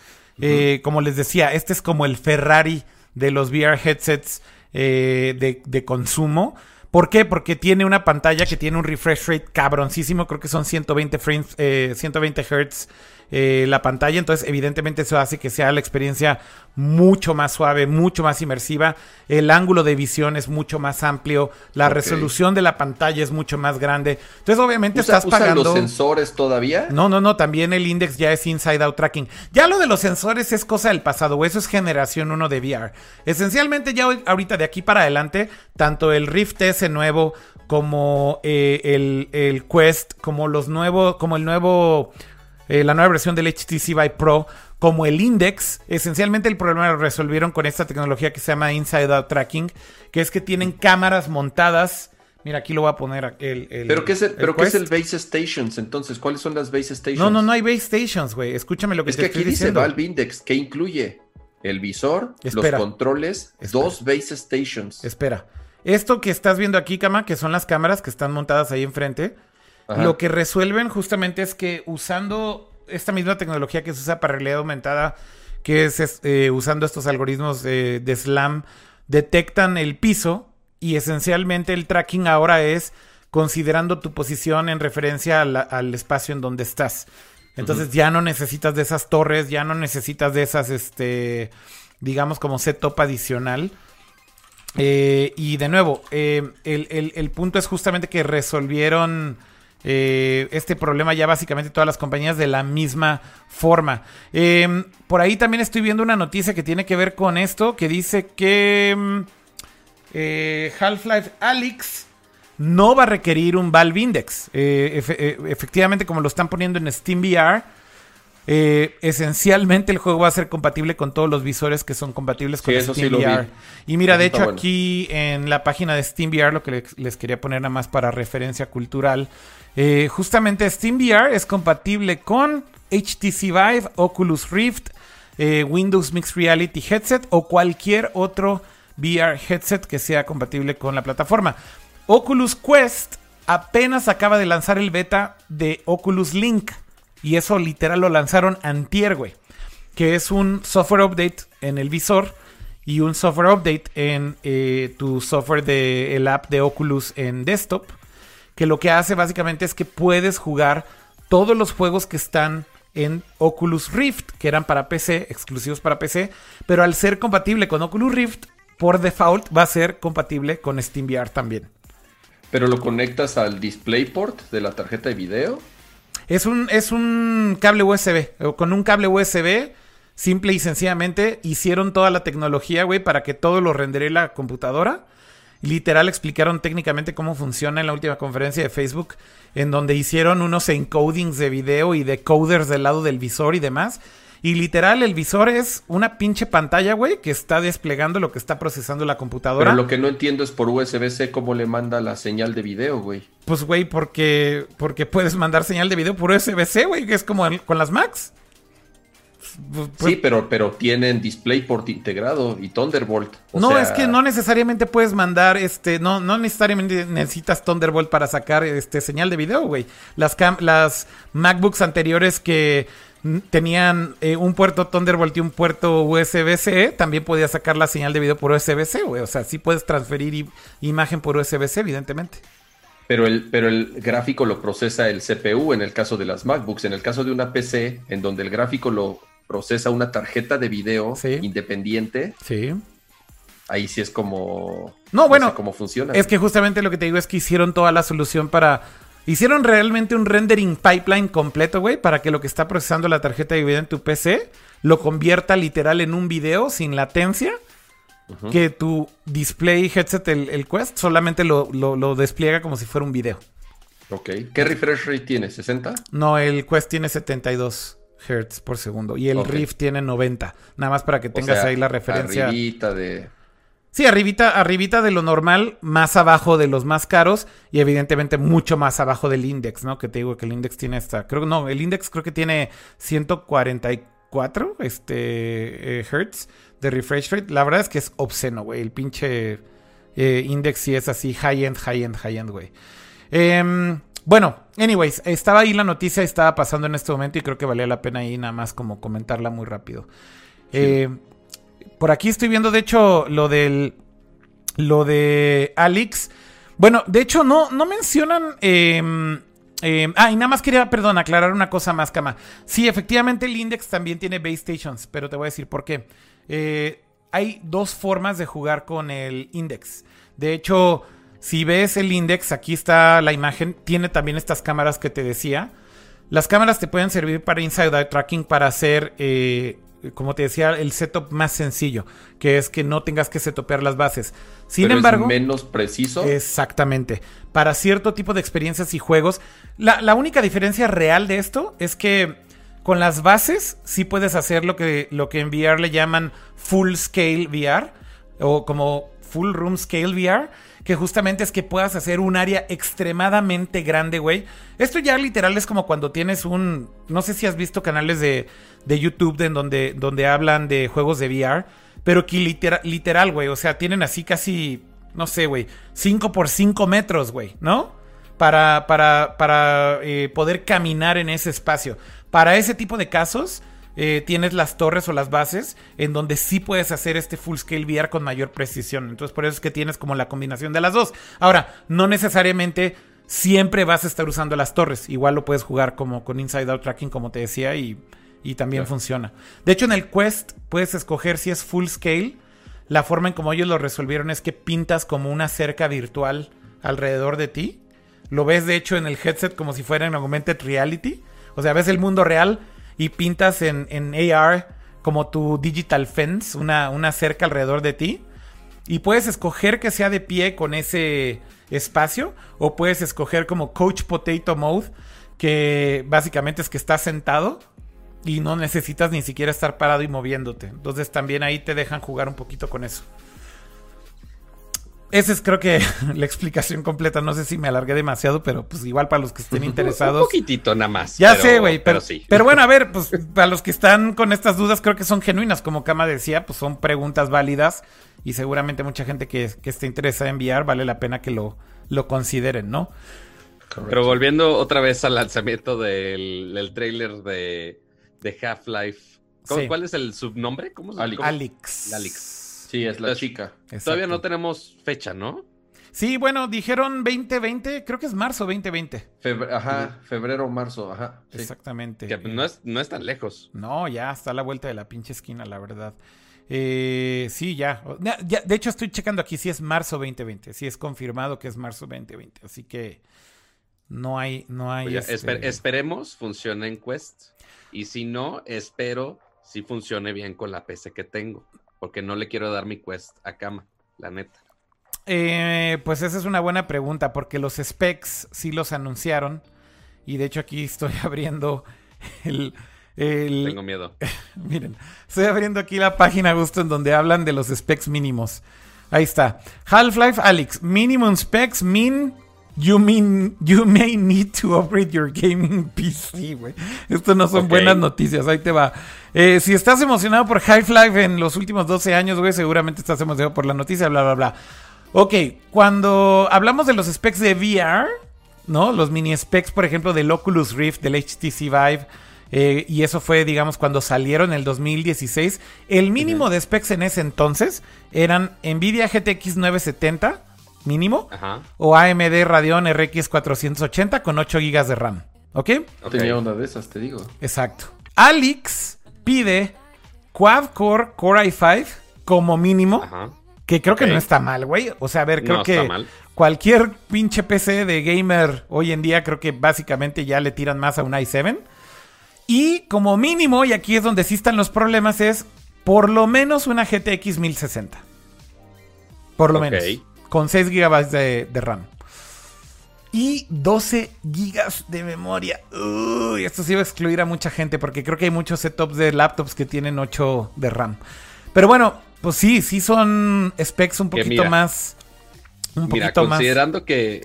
Eh, como les decía, este es como el Ferrari de los VR headsets eh, de, consumo. ¿Por qué? Porque tiene una pantalla que tiene un refresh rate cabroncísimo. Creo que son 120 frames, eh, 120 hertz eh, la pantalla. Entonces, evidentemente, eso hace que sea la experiencia mucho más suave, mucho más inmersiva. El ángulo de visión es mucho más amplio. La resolución de la pantalla es mucho más grande. Entonces, obviamente, ¿Usa, estás usa pagando. los sensores todavía? No, no, no, también el index ya es inside out tracking. Ya lo de los sensores es cosa del pasado. Eso es generación 1 de VR. Esencialmente, ya hoy- ahorita de aquí para adelante, tanto el Rift S nuevo como eh, el, el Quest, como los nuevos, como el nuevo, eh, la nueva versión del HTC Vive Pro, como el Index, esencialmente el problema lo resolvieron con esta tecnología que se llama Inside Out Tracking, que es que tienen cámaras montadas. Mira, aquí lo voy a poner el. el- ¿Pero qué es el, el pero qué es el Base Stations entonces? ¿Cuáles son las Base Stations? No, no, no hay base stations, güey. Escúchame lo que Es te que estoy aquí dice. Valve Index, que incluye el visor, Espera. los controles, Espera. dos Base Stations. Espera. Esto que estás viendo aquí, Cama, que son las cámaras que están montadas ahí enfrente, Ajá. lo que resuelven justamente es que usando esta misma tecnología que se usa para realidad aumentada, que es, eh, usando estos algoritmos eh, de SLAM, detectan el piso y esencialmente el tracking ahora es considerando tu posición en referencia la- al espacio en donde estás. Entonces ya no necesitas de esas torres, ya no necesitas de esas, este, digamos como setup adicional. Eh, y de nuevo, eh, el, el- el punto es justamente que resolvieron eh, este problema ya básicamente todas las compañías de la misma forma. Eh, por ahí también estoy viendo una noticia que tiene que ver con esto, que dice que mm, eh, Half-Life Alyx no va a requerir un Valve Index. Eh, efe- efectivamente, como lo están poniendo en Steam VR, eh, esencialmente el juego va a ser compatible con todos los visores que son compatibles con Sí, eso Steam. VR. Y mira, Eso de hecho, bueno. aquí en la página de Steam VR, lo que les, les quería poner nada más para referencia cultural, eh, justamente Steam VR es compatible con HTC Vive, Oculus Rift, eh, Windows Mixed Reality Headset o cualquier otro VR headset que sea compatible con la plataforma. Oculus Quest apenas acaba de lanzar el beta de Oculus Link. Y eso literal lo lanzaron antier, güey. Que es un software update en el visor y un software update en eh, tu software de el app de Oculus en desktop. Que lo que hace básicamente es que puedes jugar todos los juegos que están en Oculus Rift, que eran para PC, exclusivos para PC, pero al ser compatible con Oculus Rift, por default va a ser compatible con SteamVR también. Pero lo conectas al DisplayPort de la tarjeta de video. Es un, es un cable USB. Con un cable USB, simple y sencillamente, hicieron toda la tecnología, güey, para que todo lo rendere la computadora. Literal explicaron técnicamente cómo funciona en la última conferencia de Facebook, en donde hicieron unos encodings de video y decoders del lado del visor y demás. Y literal, el visor es una pinche pantalla, güey, que está desplegando lo que está procesando la computadora. Pero lo que no entiendo es por USB-C cómo le manda la señal de video, güey. Pues, güey, porque, porque puedes mandar señal de video por USB-C, güey, que es como con las Macs. Pues, sí, pero, pero tienen DisplayPort integrado y Thunderbolt. no, es que no necesariamente puedes mandar, este, no, no necesariamente necesitas Thunderbolt para sacar este señal de video, güey. Las, las MacBooks anteriores que tenían eh, un puerto Thunderbolt y un puerto USB-C, también podías sacar la señal de video por USB-C, güey. O sea, sí puedes transferir imagen por USB-C, evidentemente. Pero el, pero el gráfico lo procesa el CPU en el caso de las MacBooks. En el caso de una PC, en donde el gráfico lo procesa una tarjeta de video independiente. Sí. Ahí sí es como. No, bueno. cómo funciona. Es que justamente lo que te digo es que hicieron toda la solución para Hicieron realmente un rendering pipeline completo, güey, para que lo que está procesando la tarjeta de video en tu PC lo convierta literal en un video sin latencia. Que tu display headset, el, Quest, solamente lo, despliega como si fuera un video. Ok. ¿Qué refresh rate tiene? ¿60? No, el Quest tiene 72 Hz por segundo. Y el Rift tiene 90. Nada más para que tengas ahí la referencia. de Sí, arribita, arribita de lo normal, más abajo de los más caros y evidentemente mucho más abajo del index, ¿no? Que te digo que el index tiene hasta, creo no, el index creo que tiene 144 este, eh, hertz de refresh rate. La verdad es que es obsceno, güey. El pinche eh, index sí es así, high end, high end, high end, güey. Em, bueno, anyways, estaba ahí la noticia, estaba pasando en este momento y creo que valía la pena ahí nada más como comentarla muy rápido. Eh, por aquí estoy viendo, de hecho, lo del. Lo de Alex. Bueno, de hecho, no, no mencionan. Em, em, ah, y nada más quería, perdón, aclarar una cosa más, Cama. Sí, efectivamente el Index también tiene base stations, pero te voy a decir por qué. Eh, hay dos formas de jugar con el Index. De hecho, si ves el Index, aquí está la imagen, tiene también estas cámaras que te decía. Las cámaras te pueden servir para inside eye tracking, para hacer eh, como te decía, el setup más sencillo, que es que no tengas que setopear las bases. Sin embargo, es menos preciso. Exactamente. Para cierto tipo de experiencias y juegos, la, única diferencia real de esto es que con las bases sí puedes hacer lo que, lo que en VR le llaman full scale VR o como full room scale VR que justamente es que puedas hacer un área extremadamente grande, güey. Esto ya literal es como cuando tienes un, no sé si has visto canales de, de YouTube en donde, donde hablan de juegos de VR, pero que literal, literal, güey, o sea, tienen así casi, no sé, güey, 5 por 5 metros, güey, ¿no? Para, para, para eh, poder caminar en ese espacio. Para ese tipo de casos, eh, tienes las torres o las bases en donde sí puedes hacer este full scale VR con mayor precisión. Entonces por eso es que tienes como la combinación de las dos. Ahora, no necesariamente siempre vas a estar usando las torres. Igual lo puedes jugar como con inside out tracking como te decía y, también funciona. De hecho en el Quest puedes escoger si es full scale. La forma en como ellos lo resolvieron es que pintas como una cerca virtual alrededor de ti. Lo ves de hecho en el headset como si fuera en augmented reality. O sea, ves el mundo real y pintas en, AR como tu digital fence, una, una cerca alrededor de ti. Y puedes escoger que sea de pie con ese espacio o puedes escoger como Coach Potato Mode, que básicamente es que estás sentado y no necesitas ni siquiera estar parado y moviéndote. Entonces también ahí te dejan jugar un poquito con eso. Esa es creo que la explicación completa. No sé si me alargué demasiado, pero pues igual para los que estén interesados. Un poquitito nada más. Ya sé, güey, pero, sí. Pero bueno, a ver, pues para los que están con estas dudas, creo que son genuinas. Como Kama decía, pues son preguntas válidas y seguramente mucha gente que, esté interesada en enviar vale la pena que lo, lo consideren, ¿no? Pero volviendo otra vez al lanzamiento del, del trailer de, de Half-Life. ¿Cuál es el subnombre? ¿Cómo se llama? Alex. Sí, es la chica. Todavía no tenemos fecha, ¿no? Sí, bueno, dijeron 2020, creo que es marzo 2020. Febre- ajá, febrero, marzo, ajá. sí. Exactamente. Que no es, no es tan lejos. No, ya está a la vuelta de la pinche esquina, la verdad. Eh, sí, ya. Ya- De hecho, estoy checando aquí si es marzo 2020. Sí, es confirmado que es marzo 2020. Así que no hay, no hay. Este- esper- esperemos funcione en Quest. Y si no, espero si funcione bien con la PC que tengo. Porque no le quiero dar mi Quest a cama, la neta. Eh, pues esa es una buena pregunta, porque los specs sí los anunciaron. Y de hecho, aquí estoy abriendo el. el- Tengo miedo. Miren, estoy abriendo aquí la página justo en donde hablan de los specs mínimos. Ahí está. Half-Life Alyx. Minimum specs mean you mean you may need to upgrade your gaming PC, güey. Esto no son buenas noticias. Ahí te va. Eh, si estás emocionado por Half-Life en los últimos 12 años, güey, seguramente estás emocionado por la noticia, bla, bla, bla. Ok, cuando hablamos de los specs de VR, ¿no? Los mini specs, por ejemplo, del Oculus Rift, del HTC Vive, eh, y eso fue, digamos, cuando salieron en el 2016. El mínimo de specs en ese entonces eran Nvidia GTX 970, mínimo, Ajá. o AMD Radeon RX 480 con 8 GB de RAM. ¿Ok? ok. Tenía una de esas, te digo. Exacto. Alix pide Quad Core Core i5 como mínimo, Ajá. que creo que no está mal, güey. O sea, a ver, creo No que mal. cualquier pinche PC de gamer hoy en día creo que básicamente ya le tiran más a un i7. Y como mínimo, y aquí es donde sí están los problemas, es por lo menos una GTX 1060. Por lo Ok. menos. Con 6 GB de, de RAM. Y 12 GB de memoria. Uy, esto sí va a excluir a mucha gente porque creo que hay muchos setups de laptops que tienen 8 de RAM. Pero bueno, pues sí, sí son specs un poquito mira, más. Un Mira, poquito más. considerando que.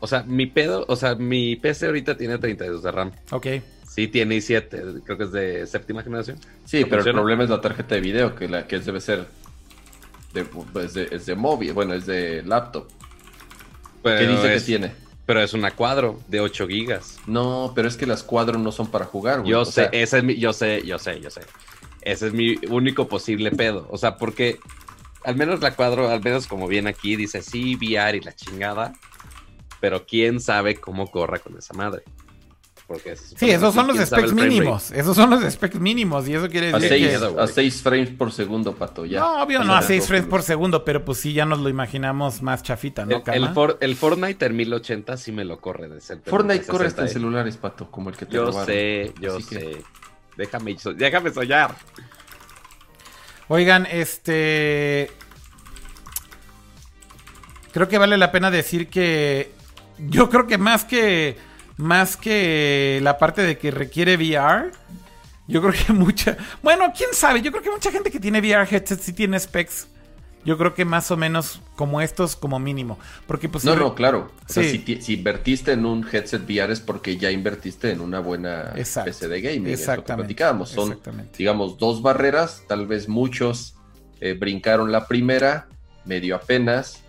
O sea, mi pedo, o sea, mi PC ahorita tiene 32 de RAM. Ok. Sí, tiene i7, creo que es de séptima generación. Sí, ¿No pero el problema es la tarjeta de video, que, la, que debe ser de, es, de, es de móvil, bueno, es de laptop. Pero ¿Qué dice es, que tiene? Pero es una cuadro de 8 gigas. No, pero es que las cuadros no son para jugar, güey. Yo O sé, sea, ese es mi, yo sé, yo sé, yo sé. Ese es mi único posible pedo. O sea, porque al menos la cuadro, al menos como viene aquí, dice sí, VR y la chingada. Pero quién sabe cómo corra con esa madre. Porque Sí, esos que son los specs mínimos. Esos son los specs mínimos. Y eso quiere a decir seis, que. miedo, güey. a seis frames por segundo, pato, ya. No, obvio, no a 6 Oculus. frames por segundo, pero pues sí, ya nos lo imaginamos más chafita, ¿no, El, el, For- el Fortnite en 1080 sí me lo corre de ser Fortnite corre hasta en 60, celulares, pato, como el que te Yo robaron. sé, yo Así que- sé. Déjame, so- déjame soñar. Oigan, este. Creo que vale la pena decir que. Yo creo que más que. Más que la parte de que requiere VR. Yo creo que mucha. Bueno, quién sabe. Yo creo que mucha gente que tiene VR headset sí tiene specs. Yo creo que más o menos como estos, como mínimo. Porque pues. No, si- no, claro. O sea, si, si invertiste en un headset VR es porque ya invertiste en una buena Exacto. PC de gaming. Exactamente. platicábamos. Son, Exactamente. digamos, dos barreras. Tal vez muchos eh, brincaron la primera, medio apenas.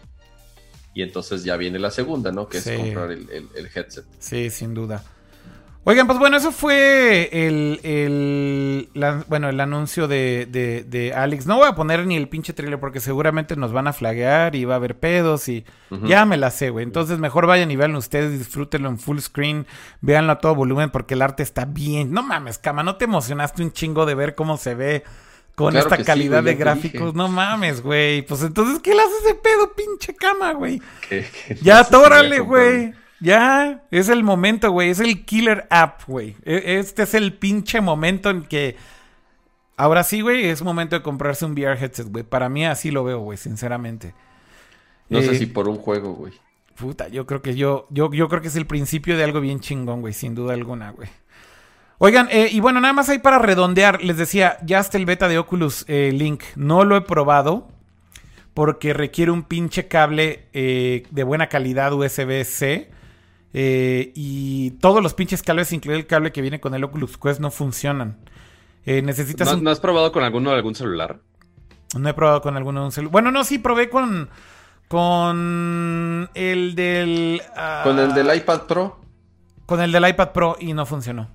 Y entonces ya viene la segunda, ¿no? Que Sí. es comprar el, el- el headset. Sí, sin duda. Oigan, pues bueno, eso fue el, el, la- bueno, el anuncio de, de, de Alex. No voy a poner ni el pinche trailer porque seguramente nos van a flaguear y va a haber pedos y ya me la sé, güey. Entonces mejor vayan y veanlo ustedes, disfrútenlo en full screen, véanlo a todo volumen porque el arte está bien. No mames, cama, ¿no te emocionaste un chingo de ver cómo se ve con Claro esta sí, calidad güey, de dije. gráficos? No mames, güey. Pues entonces, ¿qué le haces de pedo, pinche cama, güey? Ya, tórale, güey. Ya, es el momento, güey. Es el killer app, güey. E- Este es el pinche momento en que. Ahora sí, güey, es momento de comprarse un VR headset, güey. Para mí así lo veo, güey, sinceramente. No Eh, sé si por un juego, güey. Puta, yo creo que yo, yo, yo creo que es el principio de algo bien chingón, güey, sin duda alguna, güey. Oigan, eh, y bueno, nada más ahí para redondear, les decía, ya está el beta de Oculus eh, Link. No lo he probado porque requiere un pinche cable eh, de buena calidad USB-C. eh, y todos los pinches cables, incluido el cable que viene con el Oculus Quest, no funcionan. Eh, necesitas ¿No, un no has probado con alguno de algún celular? no he probado con alguno de un celular. Bueno, no, sí, probé con. Con el del. ah, Con el del iPad Pro, Con el del iPad Pro y no funcionó.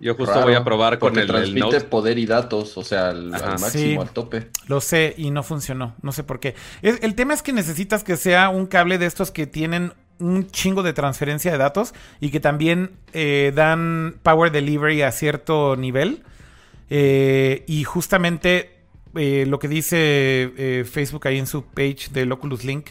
Yo justo voy a probar con el, transmite poder y datos, o sea, al, máximo, al tope. Lo sé y no funcionó, no sé por qué. el tema es que necesitas que sea un cable de estos que tienen un chingo de transferencia de datos y que también eh, dan power delivery a cierto nivel. Eh, y justamente eh, lo que dice Facebook ahí en su page de Oculus Link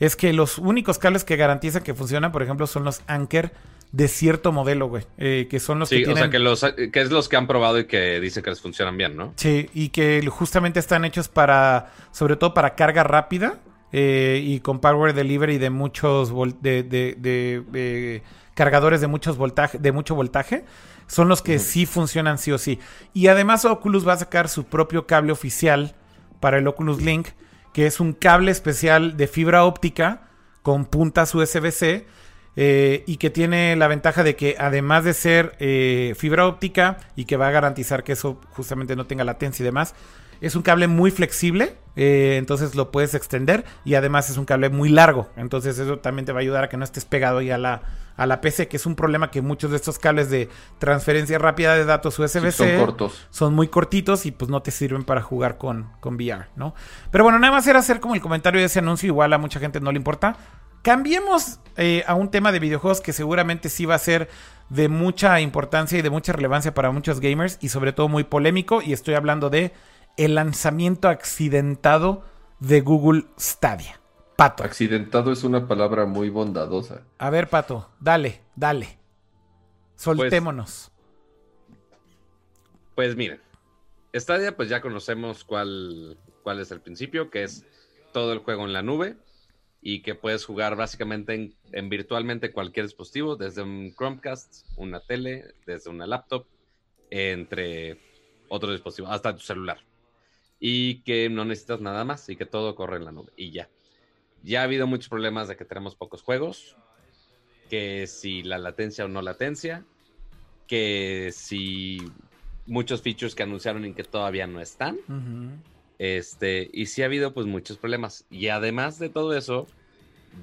es que los únicos cables que garantizan que funcionan, por ejemplo, son los Anker de cierto modelo, güey. que son los que tienen... o sea, que, los, que es los que han probado y que dicen que les funcionan bien, ¿no? Sí, y que justamente están hechos para, sobre todo para carga rápida. Eh, y con power delivery de muchos de, de, cargadores de muchos voltaje, de mucho voltaje, son los que sí funcionan sí o sí. Y además Oculus va a sacar su propio cable oficial para el Oculus Link, que es un cable especial de fibra óptica con puntas USB-C. Eh, y que tiene la ventaja de que además de ser eh, fibra óptica y que va a garantizar que eso justamente no tenga latencia y demás, es un cable muy flexible, eh, entonces lo puedes extender y además es un cable muy largo, entonces eso también te va a ayudar a que no estés pegado ahí a la, a la PC, que es un problema que muchos de estos cables de transferencia rápida de datos USB-C son cortos. Son muy cortitos y pues no te sirven para jugar con, con VR, ¿no? Pero bueno, nada más era hacer como el comentario de ese anuncio, igual a mucha gente no le importa. Cambiemos eh, a un tema de videojuegos que seguramente sí va a ser de mucha importancia y de mucha relevancia para muchos gamers y sobre todo muy polémico y estoy hablando de el lanzamiento accidentado de Google Stadia. Pato. Accidentado es una palabra muy bondadosa. A ver, Pato, dale, dale. Soltémonos. Pues, pues miren, Stadia, pues ya conocemos cuál, cuál es el principio, que es todo el juego en la nube y que puedes jugar básicamente en, en, virtualmente cualquier dispositivo, desde un Chromecast, una tele, desde una laptop, entre otros dispositivos, hasta tu celular y que no necesitas nada más y que todo corre en la nube y ya. Ya ha habido muchos problemas de que tenemos pocos juegos, que si la latencia o no latencia, que si muchos features que anunciaron y que todavía no están. Este, y sí ha habido pues muchos problemas. Y además de todo eso,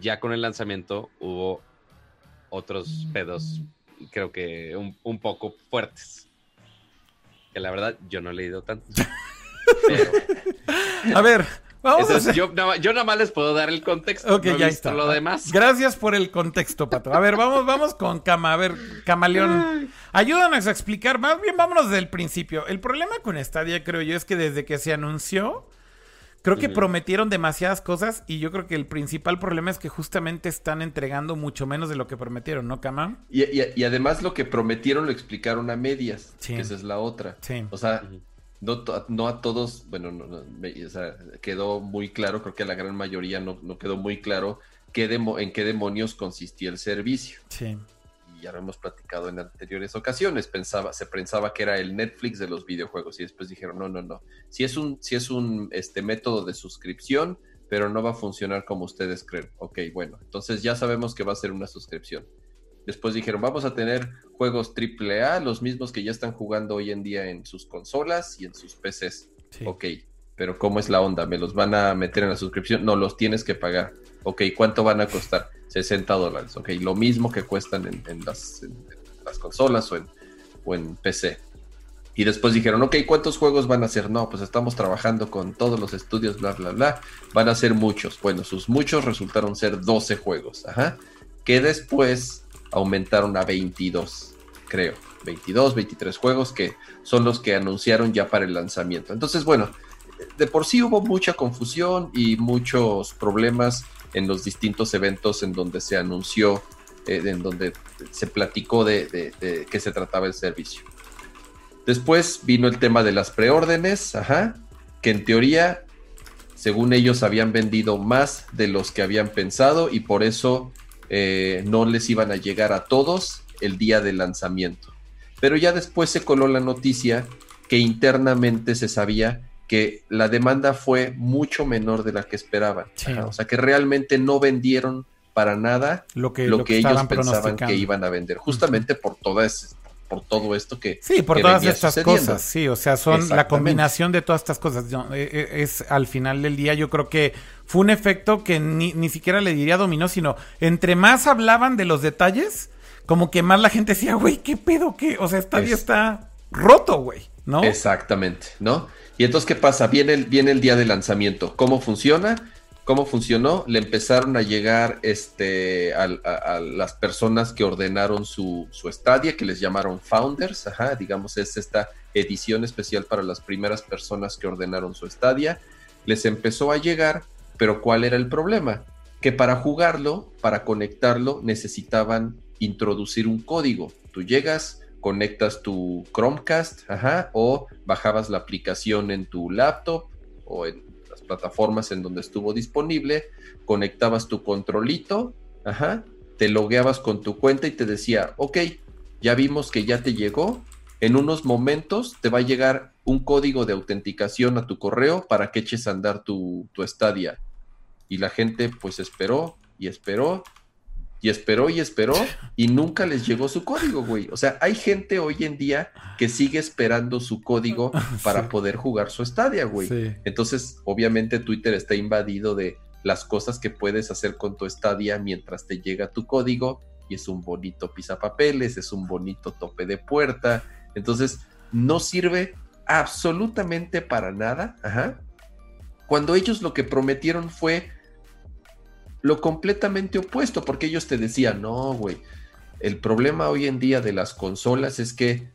ya con el lanzamiento hubo otros pedos, creo que un, un poco fuertes. Que la verdad yo no he leído tanto. A ver, vamos a yo, nada más les puedo dar el contexto. Ok, ya está. Lo demás. Gracias por el contexto, Pato. A ver, vamos, vamos con Cama. A ver, Camaleón. Ayúdanos a explicar. Más bien, vámonos desde el principio. El problema con Stadia, creo yo, es que desde que se anunció, creo que prometieron demasiadas cosas. Y yo creo que el principal problema es que justamente están entregando mucho menos de lo que prometieron, ¿no, Cama? Y, además lo que prometieron lo explicaron a medias. Que esa es la otra. Sí. O sea no, a todos, bueno, quedó muy claro, creo que a la gran mayoría no, quedó muy claro qué en qué demonios consistía el servicio. Sí. Y ya lo hemos platicado en anteriores ocasiones. Pensaba, se pensaba que era el Netflix de los videojuegos y después dijeron, no, no, no. Si es un, si es un este, método de suscripción, pero no va a funcionar como ustedes creen. Ok, bueno, entonces ya sabemos que va a ser una suscripción. Después dijeron, vamos a tener juegos AAA, los mismos que ya están jugando hoy en día en sus consolas y en sus PCs. Ok, pero ¿cómo es la onda? ¿Me los van a meter en la suscripción? No, los tienes que pagar. Ok, ¿cuánto van a costar? 60 dólares. Ok, lo mismo que cuestan en, las, las, consolas o en, o en PC. Y después dijeron, ok, ¿cuántos juegos van a ser? No, pues estamos trabajando con todos los estudios, bla, bla, bla. Van a ser muchos. Bueno, sus muchos resultaron ser 12 juegos. Ajá. Que después aumentaron a 22, creo. 22, 23 juegos que son los que anunciaron ya para el lanzamiento. Entonces, bueno, de por sí hubo mucha confusión y muchos problemas en los distintos eventos en donde se anunció, eh, en donde se platicó de, de, qué se trataba el servicio. Después vino el tema de las preórdenes, ajá, que en teoría, según ellos, habían vendido más de los que habían pensado y por eso eh, no les iban a llegar a todos el día del lanzamiento. Pero ya después se coló la noticia que internamente se sabía que la demanda fue mucho menor de la que esperaban. O sea, que realmente no vendieron para nada lo que, lo que, ellos pensaban que iban a vender, justamente por todas por todo esto que sí por todas estas cosas sí o sea son la combinación de todas estas cosas eh, eh, es al final del día yo creo que fue un efecto que ni, ni siquiera le diría dominó sino entre más hablaban de los detalles como que más la gente decía, güey, ¿qué pedo? ¿Qué? O sea, Stadia está roto, güey, ¿no? Exactamente, ¿no? Y entonces, ¿qué pasa? Viene el, viene el día de lanzamiento. ¿Cómo funciona? ¿Cómo funcionó? Le empezaron a llegar este, a, las personas que ordenaron su, su Stadia, que les llamaron Founders, ajá, digamos, es esta edición especial para las primeras personas que ordenaron su Stadia. Les empezó a llegar, pero ¿cuál era el problema? Que para jugarlo, para conectarlo, necesitaban introducir un código. Tú llegas, conectas tu Chromecast, ajá, o bajabas la aplicación en tu laptop o en plataformas en donde estuvo disponible, conectabas tu controlito, ajá, te logueabas con tu cuenta y te decía, ok, ya vimos que ya te llegó, en unos momentos te va a llegar un código de autenticación a tu correo para que eches a andar tu, tu estadia. Y la gente pues esperó y esperó y esperó y esperó y nunca les llegó su código, güey. O sea, hay gente hoy en día que sigue esperando su código para poder jugar su estadia, güey. Entonces, obviamente Twitter está invadido de las cosas que puedes hacer con tu estadia mientras te llega tu código y es un bonito pisapapeles, es un bonito tope de puerta. Entonces, no sirve absolutamente para nada. Ajá. Cuando ellos lo que prometieron fue lo completamente opuesto, porque ellos te decían, no, güey, el problema hoy en día de las consolas es que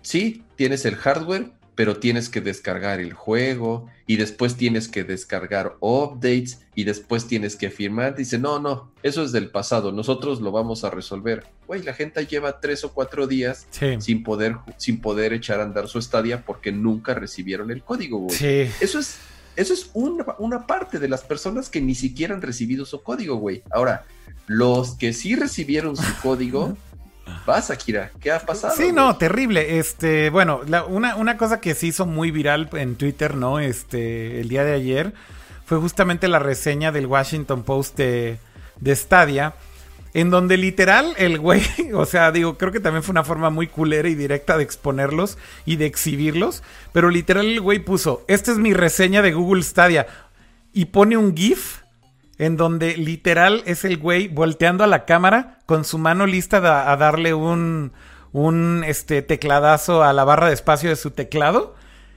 sí, tienes el hardware, pero tienes que descargar el juego y después tienes que descargar updates y después tienes que firmar. Dice, no, no, eso es del pasado, nosotros lo vamos a resolver. Güey, la gente lleva tres o cuatro días sin, poder, sin poder echar a andar su estadia porque nunca recibieron el código, güey. Sí. Eso es eso es una, parte de las personas que ni siquiera han recibido su código, güey. Ahora, los que sí recibieron su código, vas, Akira, ¿qué ha pasado? Sí, no, terrible. Este, bueno, una, una, cosa que se hizo muy viral en Twitter, ¿no? Este, el día de ayer, fue justamente la reseña del Washington Post de, de Stadia en donde literal el güey, o sea, digo, creo que también fue una forma muy culera y directa de exponerlos y de exhibirlos, pero literal el güey puso, esta es mi reseña de Google Stadia y pone un GIF en donde literal es el güey volteando a la cámara con su mano lista a darle un, un este, tecladazo a la barra de espacio de su teclado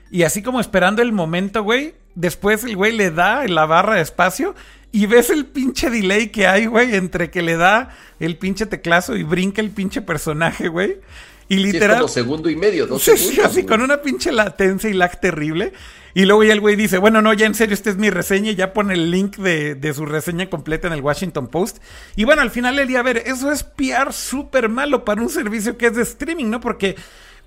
y así como esperando el momento, güey, después el güey le da la barra de espacio y ves el pinche delay que hay, güey, entre que le da el pinche teclazo y brinca el pinche personaje, güey. Y literal. Sí, segundo y medio, dos sí, segundos. así con una pinche latencia y lag terrible. Y luego ya el güey dice, bueno, no, ya en serio, esta es mi reseña. Y ya pone el link de, de, su reseña completa en el Washington Post. Y bueno, al final el día, a ver, eso es PR súper malo para un servicio que es de streaming, ¿no? Porque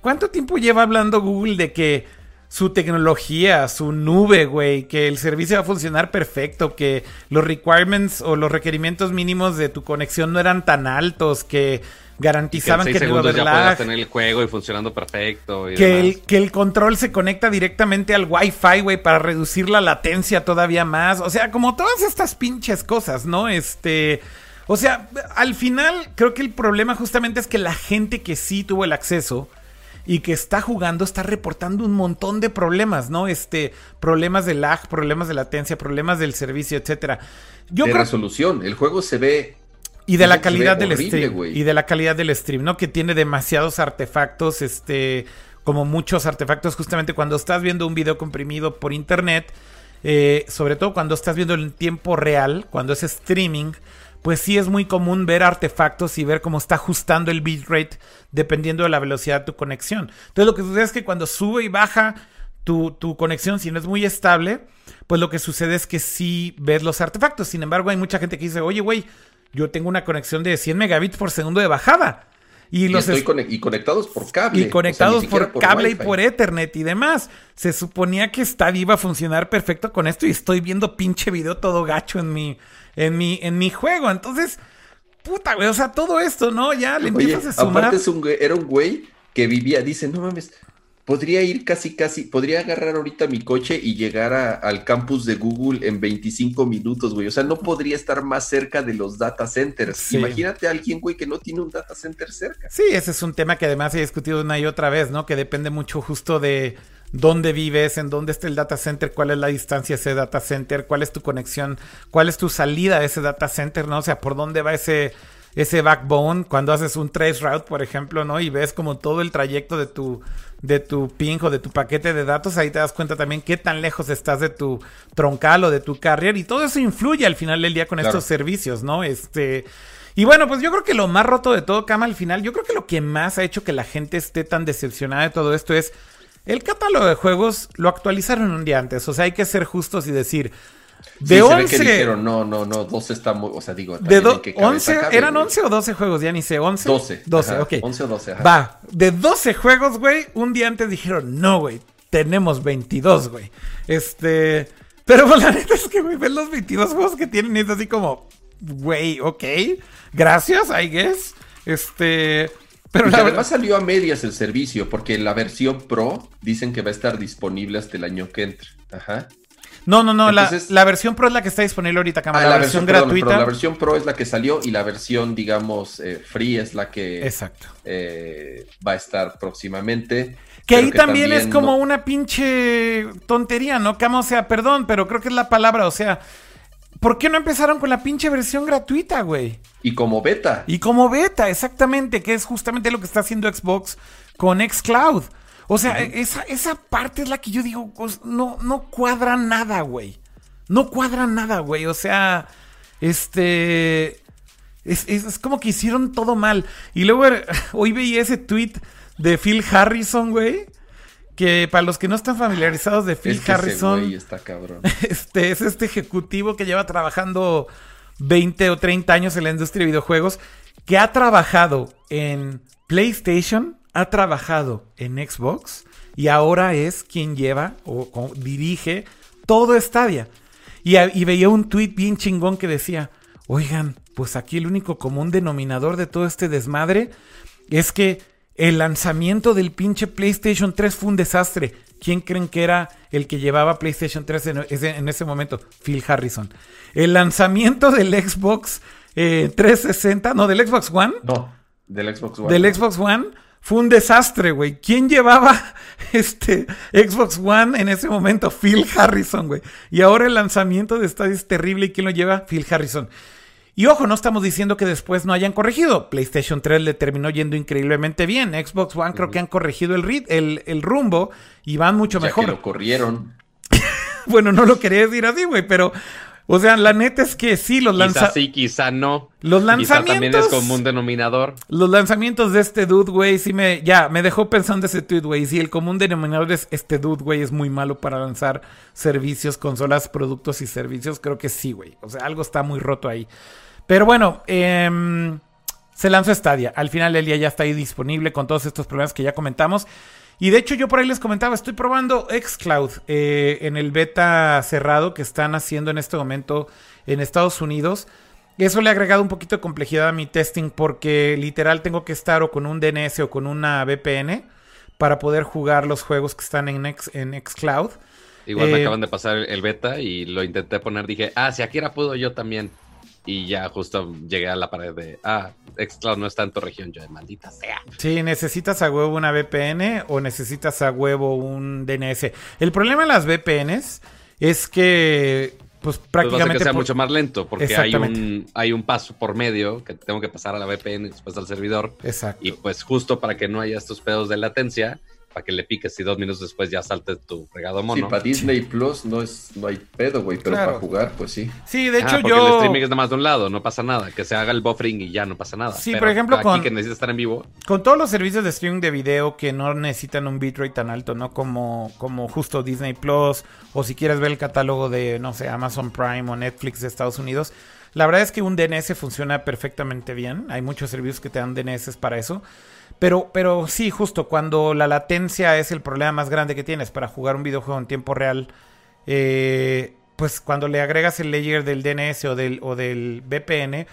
¿cuánto tiempo lleva hablando Google de que su tecnología, su nube, güey, que el servicio va a funcionar perfecto, que los requirements o los requerimientos mínimos de tu conexión no eran tan altos, que garantizaban que, en no iba a tener el juego y funcionando perfecto. que, el, que el control se conecta directamente al Wi-Fi, güey, para reducir la latencia todavía más. O sea, como todas estas pinches cosas, ¿no? Este. O sea, al final creo que el problema justamente es que la gente que sí tuvo el acceso y que está jugando está reportando un montón de problemas, ¿no? Este, problemas de lag, problemas de latencia, problemas del servicio, etcétera. Yo de resolución, el juego se ve y de la calidad del stream y de la calidad del stream, ¿no? Que tiene demasiados artefactos, este, como muchos artefactos justamente cuando estás viendo un video comprimido por internet, eh, sobre todo cuando estás viendo en tiempo real, cuando es streaming, pues sí es muy común ver artefactos y ver cómo está ajustando el bitrate dependiendo de la velocidad de tu conexión. Entonces lo que sucede es que cuando sube y baja tu, tu, conexión, si no es muy estable, pues lo que sucede es que sí ves los artefactos. Sin embargo, hay mucha gente que dice, oye, güey, yo tengo una conexión de 100 megabits por segundo de bajada. Y, los estoy y conectados por cable. Y conectados por, cable y por Ethernet y demás. Se suponía que esta iba a funcionar perfecto con esto y estoy viendo pinche video todo gacho en mi, en mi, en mi juego. Entonces, puta, güey, o sea, todo esto, ¿no? Ya le empiezas a sumar. Aparte es un era un güey que vivía, dice, no mames, podría ir casi, casi, podría agarrar ahorita mi coche y llegar al campus de Google en 25 minutos, güey. O sea, no podría estar más cerca de los data centers. Imagínate a alguien, güey, que no tiene un data center cerca. Sí, ese es un tema que además he discutido una y otra vez, ¿no? Que depende mucho justo de dónde vives, en dónde está el data center, cuál es la distancia de ese data center, cuál es tu conexión, cuál es tu salida de ese data center, ¿no? O sea, por dónde va ese ese backbone cuando haces un trace route, por ejemplo, ¿no? Y ves como todo el trayecto de tu, de tu ping o de tu paquete de datos, ahí te das cuenta también qué tan lejos estás de tu troncal o de tu carrier y todo eso influye al final del día con estos servicios, ¿no? Este... Y bueno, pues yo creo que lo más roto de todo, Cama, al final, yo creo que lo que más ha hecho que la gente esté tan decepcionada de todo esto es el catálogo de juegos lo actualizaron un día antes. O sea, hay que ser justos y decir, de 11. no, no, no, 12 está muy. O sea, digo. De 11, ¿Eran 11 o 12 juegos? Ya ni sé. ¿11? 12. 12, ok. 11 o 12, ajá. Va. De 12 juegos, güey, un día antes dijeron, no, güey, tenemos 22, güey. Este. Pero pues, la neta es que, güey, ven los 22 juegos que tienen y es así como, güey, ok. Gracias, I guess. Este. Pero la además salió a medias el servicio, porque la versión Pro dicen que va a estar disponible hasta el año que entra. Ajá. No, no, no, la, versión Pro es la que está disponible ahorita, cámara. Ah, la, versión, gratuita. la versión Pro es la que salió y la versión, digamos, eh, free es la que Exacto. Eh, va a estar próximamente. Que ahí también, es como una pinche tontería, ¿no? Cama, o sea, perdón, pero creo que es la palabra, o sea, ¿por qué no empezaron con la pinche versión gratuita, güey? Y como beta. Y como beta, exactamente, que es justamente lo que está haciendo Xbox con Xcloud. O sea, esa, esa parte es la que yo digo, pues, no, no cuadra nada, güey. No cuadra nada, güey. O sea, este... Es, como que hicieron todo mal. Y luego hoy veía ese tweet de Phil Harrison, güey. Que para los que no están familiarizados de Phil Harrison. güey está cabrón. Este es este ejecutivo que lleva trabajando 20 o 30 años en la industria de videojuegos. Que ha trabajado en PlayStation, ha trabajado en Xbox y ahora es quien lleva o, dirige todo Stadia. Y, y, veía un tweet bien chingón que decía, oigan, pues aquí el único común denominador de todo este desmadre es que el lanzamiento del pinche PlayStation 3 fue un desastre. ¿Quién creen que era el que llevaba PlayStation 3 en, ese momento? Phil Harrison. El lanzamiento del Xbox 360, eh, no, del Xbox One. No, del Xbox One. Del Xbox One fue un desastre, güey. ¿Quién llevaba este Xbox One en ese momento? Phil Harrison, güey. Y ahora el lanzamiento de Stadia es terrible. ¿Y quién lo lleva? Phil Harrison. Y ojo, no estamos diciendo que después no hayan corregido. PlayStation 3 le terminó yendo increíblemente bien. Xbox One creo que han corregido el, el, el rumbo y van mucho mejor. Que lo corrieron. bueno, no lo quería decir así, güey, pero o sea, la neta es que sí, los lanzamientos. Quizá sí, quizá no. Los lanzamientos. Quizá también es como un denominador. Los lanzamientos de este dude, güey, sí me. Ya, me dejó pensando ese tweet, güey. Si el común denominador es este dude, güey, es muy malo para lanzar servicios, consolas, productos y servicios. Creo que sí, güey. O sea, algo está muy roto ahí. Pero bueno, eh, se lanzó Stadia. Al final del día ya está ahí disponible con todos estos problemas que ya comentamos. Y de hecho yo por ahí les comentaba, estoy probando Xcloud eh, en el beta cerrado que están haciendo en este momento en Estados Unidos. Eso le ha agregado un poquito de complejidad a mi testing porque literal tengo que estar o con un DNS o con una VPN para poder jugar los juegos que están en, X, en Xcloud. Igual me eh, acaban de pasar el beta y lo intenté poner, dije, ah, si aquí era puedo yo también. Y ya justo llegué a la pared de, ah, Xcloud no está en tu región, yo de maldita sea. Sí, necesitas a huevo una VPN o necesitas a huevo un DNS. El problema de las VPNs es que pues prácticamente pues que sea mucho más lento porque hay un hay un paso por medio que tengo que pasar a la VPN y después al servidor. Exacto. Y pues justo para que no haya estos pedos de latencia, para que le piques y dos minutos después ya salte tu fregado mono. Sí, para Disney Plus no es no hay pedo, güey, pero para jugar, pues sí. Sí, de hecho ah, porque yo. el streaming es nada más de un lado, no pasa nada. Que se haga el buffering y ya no pasa nada. Sí, por ejemplo, con. que necesita estar en vivo. Con todos los servicios de streaming de video que no necesitan un bitrate tan alto, ¿no? Como, como justo Disney Plus, o si quieres ver el catálogo de, no sé, Amazon Prime o Netflix de Estados Unidos. La verdad es que un DNS funciona perfectamente bien. Hay muchos servicios que te dan DNS para eso. Pero, pero sí, justo cuando la latencia es el problema más grande que tienes para jugar un videojuego en tiempo real, eh, pues cuando le agregas el layer del DNS o del, o del VPN,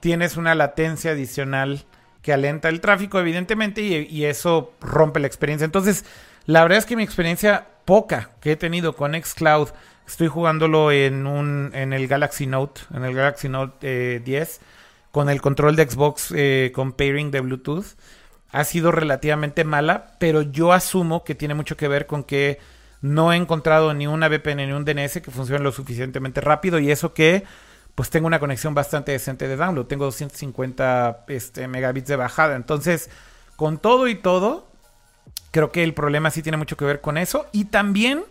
tienes una latencia adicional que alenta el tráfico, evidentemente, y, eso rompe la experiencia. Entonces, la verdad es que mi experiencia poca que he tenido con Xcloud, estoy jugándolo en un en el Galaxy Note, en el Galaxy Note 10, eh, con el control de Xbox eh, con pairing de Bluetooth ha sido relativamente mala, pero yo asumo que tiene mucho que ver con que no he encontrado ni una VPN ni un DNS que funcione lo suficientemente rápido y eso que pues tengo una conexión bastante decente de download. Tengo 250 este, megabits de bajada. Entonces, con todo y todo, creo que el problema sí tiene mucho que ver con eso. Y también,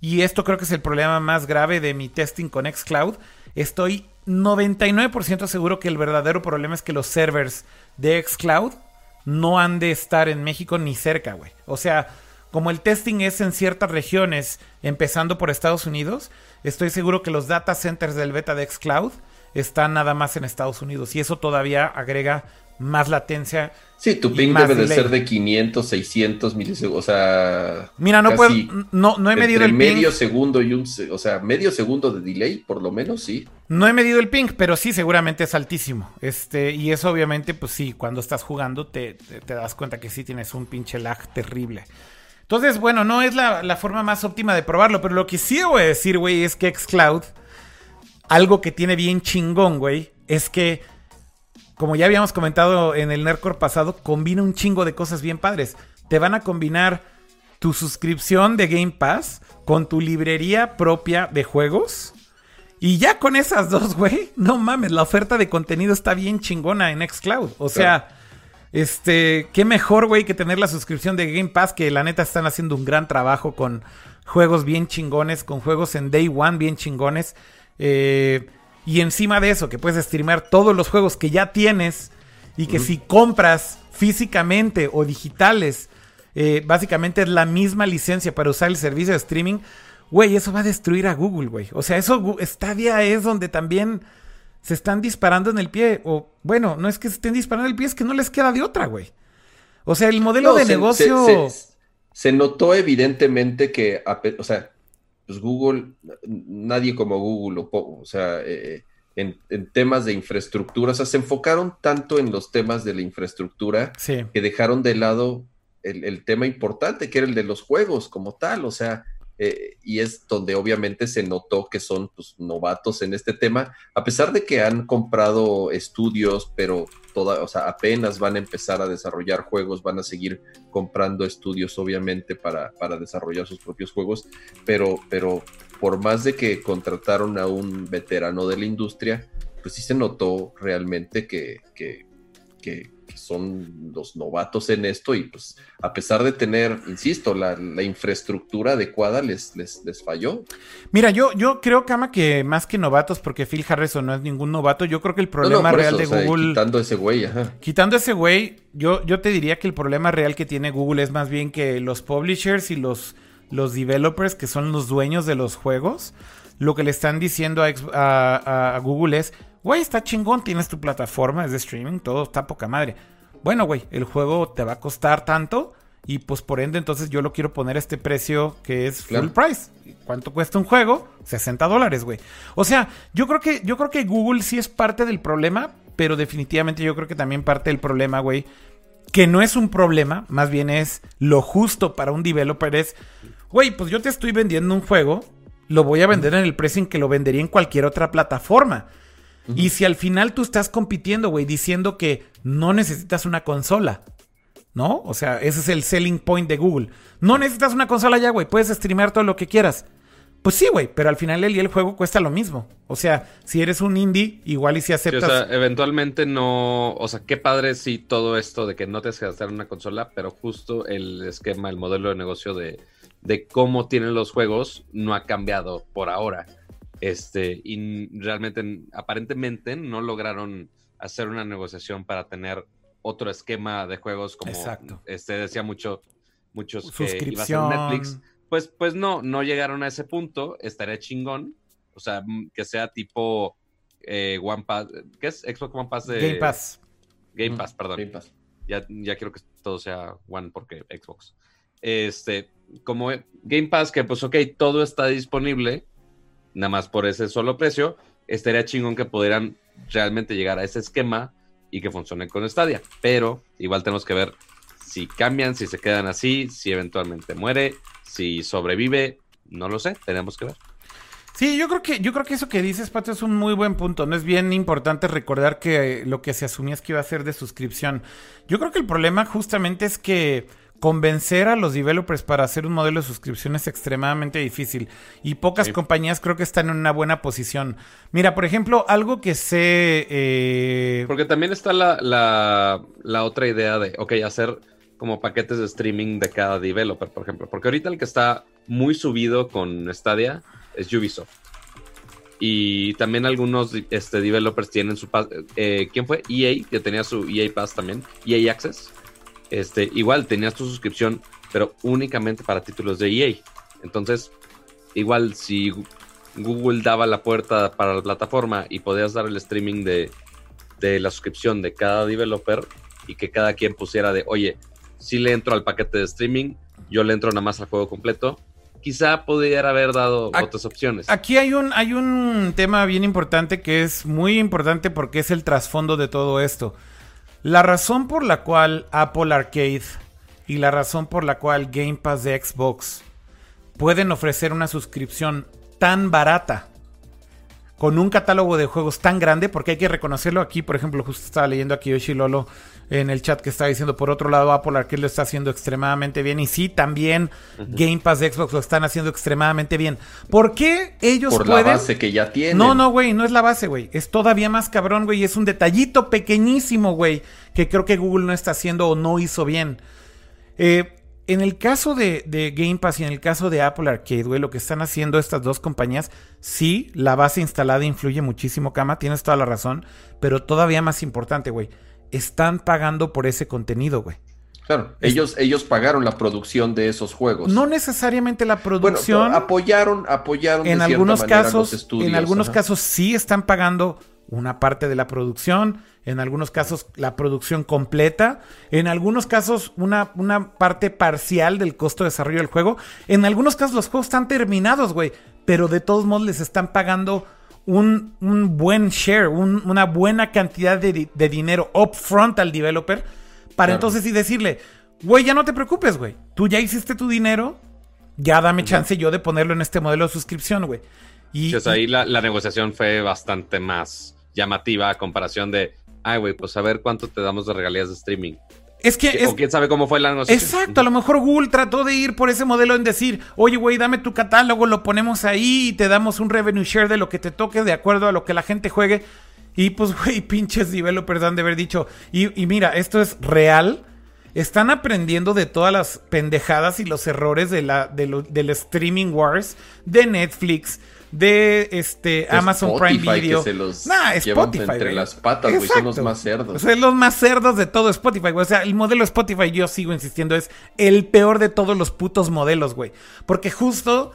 y esto creo que es el problema más grave de mi testing con Xcloud, estoy 99% seguro que el verdadero problema es que los servers de Xcloud no han de estar en México ni cerca, güey. O sea, como el testing es en ciertas regiones, empezando por Estados Unidos, estoy seguro que los data centers del beta de Xcloud están nada más en Estados Unidos y eso todavía agrega más latencia. Sí, tu ping debe de ser de 500, 600 milisegundos, o sea... Mira, no puedo, no, no he medido el medio segundo y un, o sea, medio segundo de delay, por lo menos, sí. No he medido el ping, pero sí, seguramente es altísimo. Este, y eso obviamente, pues sí, cuando estás jugando te, te, das cuenta que sí tienes un pinche lag terrible. Entonces, bueno, no es la, la forma más óptima de probarlo, pero lo que sí voy a decir, güey, es que Xcloud, algo que tiene bien chingón, güey, es que como ya habíamos comentado en el Nerdcore pasado, combina un chingo de cosas bien padres. Te van a combinar tu suscripción de Game Pass con tu librería propia de juegos. Y ya con esas dos, güey, no mames, la oferta de contenido está bien chingona en Xcloud. O sea, este, qué mejor, güey, que tener la suscripción de Game Pass, que la neta están haciendo un gran trabajo con juegos bien chingones, con juegos en Day One bien chingones. Eh, y encima de eso, que puedes streamear todos los juegos que ya tienes y que si compras físicamente o digitales, eh, básicamente es la misma licencia para usar el servicio de streaming, güey, eso va a destruir a Google, güey. O sea, eso Stadia es donde también se están disparando en el pie. O bueno, no es que se estén disparando en el pie, es que no les queda de otra, güey. O sea, el modelo de negocio... Se, notó evidentemente que, o sea, pues Google, nadie como Google, o, o sea, eh, en, temas de infraestructura, o sea, se enfocaron tanto en los temas de la infraestructura que dejaron de lado el, el, tema importante, que era el de los juegos como tal, o sea, eh, y es donde obviamente se notó que son pues, novatos en este tema, a pesar de que han comprado estudios, pero toda, o sea, apenas van a empezar a desarrollar juegos, van a seguir comprando estudios obviamente para, para desarrollar sus propios juegos, pero, pero por más de que contrataron a un veterano de la industria, pues sí se notó realmente que, que, que que son los novatos en esto y pues a pesar de tener, insisto, la, infraestructura adecuada les, les, falló. Mira, yo, yo creo, Kama, que más que novatos, porque Phil Harrison no es ningún novato, yo creo que el problema real de Google... quitando ese güey, ajá. Quitando ese güey, yo, yo te diría que el problema real que tiene Google es más bien que los publishers y los, los developers, que son los dueños de los juegos, lo que le están diciendo a, a Google es Güey, está chingón, tienes tu plataforma, es de streaming, todo está poca madre. Bueno, güey, el juego te va a costar tanto y pues por ende entonces yo lo quiero poner a este precio que es full price. ¿Cuánto cuesta un juego? 60 dólares, güey. O sea, yo creo que yo creo que Google sí es parte del problema, pero definitivamente yo creo que también parte del problema, güey, que no es un problema, más bien es lo justo para un developer es, güey, pues yo te estoy vendiendo un juego, lo voy a vender en el precio en que lo vendería en cualquier otra plataforma. Y si al final tú estás compitiendo, güey, diciendo que no necesitas una consola, ¿no? O sea, ese es el selling point de Google. No necesitas una consola ya, güey, puedes streamear todo lo que quieras. Pues sí, güey, pero al final el, el juego cuesta lo mismo. O sea, si eres un indie, igual y si aceptas. o sea, eventualmente no. O sea, qué padre sí todo esto de que no te que gastar una consola, pero justo el esquema, el modelo de negocio de, de cómo tienen los juegos no ha cambiado por ahora. Este, y realmente, aparentemente, no lograron hacer una negociación para tener otro esquema de juegos como este decía mucho, muchos que iba a ser Netflix. Pues, pues no, no llegaron a ese punto. Estaría chingón. O sea, que sea tipo eh, One Pass. ¿Qué es? Xbox One Pass de. Game Pass. Game Pass, perdón. Game Pass. Ya, ya quiero que todo sea One porque Xbox. Este, como Game Pass, que pues ok, todo está disponible nada más por ese solo precio, estaría chingón que pudieran realmente llegar a ese esquema y que funcione con Stadia. Pero igual tenemos que ver si cambian, si se quedan así, si eventualmente muere, si sobrevive, no lo sé, tenemos que ver. Sí, yo creo que, yo creo que eso que dices, Pato, es un muy buen punto. No es bien importante recordar que lo que se asumía es que iba a ser de suscripción. Yo creo que el problema justamente es que convencer a los developers para hacer un modelo de suscripción es extremadamente difícil y pocas compañías creo que están en una buena posición. Mira, por ejemplo, algo que sé... Eh, Porque también está la, la, la, otra idea de, ok, hacer como paquetes de streaming de cada developer, por ejemplo. Porque ahorita el que está muy subido con Stadia es Ubisoft. Y también algunos este, developers tienen su... Eh, ¿Quién fue? EA, que tenía su EA Pass también. EA Access este, igual tenías tu suscripción, pero únicamente para títulos de EA. Entonces, igual si Google daba la puerta para la plataforma y podías dar el streaming de, la suscripción de cada developer y que cada quien pusiera de, oye, si le entro al paquete de streaming, yo le entro nada más al juego completo. Quizá pudiera haber dado otras opciones. Aquí hay un, hay un tema bien importante que es muy importante porque es el trasfondo de todo esto. La razón por la cual Apple Arcade y la razón por la cual Game Pass de Xbox pueden ofrecer una suscripción tan barata con un catálogo de juegos tan grande, porque hay que reconocerlo aquí, por ejemplo, justo estaba leyendo aquí Yoshi Lolo en el chat que está diciendo, por otro lado, Apple Arcade lo está haciendo extremadamente bien, y sí, también Game Pass de Xbox lo están haciendo extremadamente bien. ¿Por qué ellos por pueden? la base que ya tienen. No, no, güey, no es la base, güey, es todavía más cabrón, güey, es un detallito pequeñísimo, güey, que creo que Google no está haciendo o no hizo bien. Eh, en el caso de, Game Pass y en el caso de Apple Arcade, güey, lo que están haciendo estas dos compañías, sí, la base instalada influye muchísimo, Kama, tienes toda la razón, pero todavía más importante, güey, están pagando por ese contenido, güey. Claro, ellos, ellos pagaron la producción de esos juegos. No necesariamente la producción. apoyaron, apoyaron. En algunos casos, en algunos casos sí están pagando una parte de la producción, en algunos casos la producción completa, en algunos casos una, una parte parcial del costo de desarrollo del juego, en algunos casos los juegos están terminados, güey, pero de todos modos les están pagando un, buen share, una buena cantidad de, dinero upfront al developer, para entonces y decirle, güey, ya no te preocupes, güey, tú ya hiciste tu dinero, ya dame chance yo de ponerlo en este modelo de suscripción, güey. Y, pues ahí la, la negociación fue bastante más llamativa a comparación de ay, güey, pues a ver cuánto te damos de regalías de streaming. Es que. O quién sabe cómo fue la negociación. Exacto, a lo mejor Google trató de ir por ese modelo en decir, oye, güey, dame tu catálogo, lo ponemos ahí y te damos un revenue share de lo que te toque de acuerdo a lo que la gente juegue. Y pues, güey, pinches developers han de haber dicho. Y, y mira, esto es real. Están aprendiendo de todas las pendejadas y los errores de la, de del streaming wars de Netflix, de este Amazon Prime Video. Que se los Spotify, entre las patas, güey, son los más cerdos. Son los más cerdos de todo Spotify, güey. O sea, el modelo Spotify, yo sigo insistiendo, es el peor de todos los putos modelos, güey. Porque justo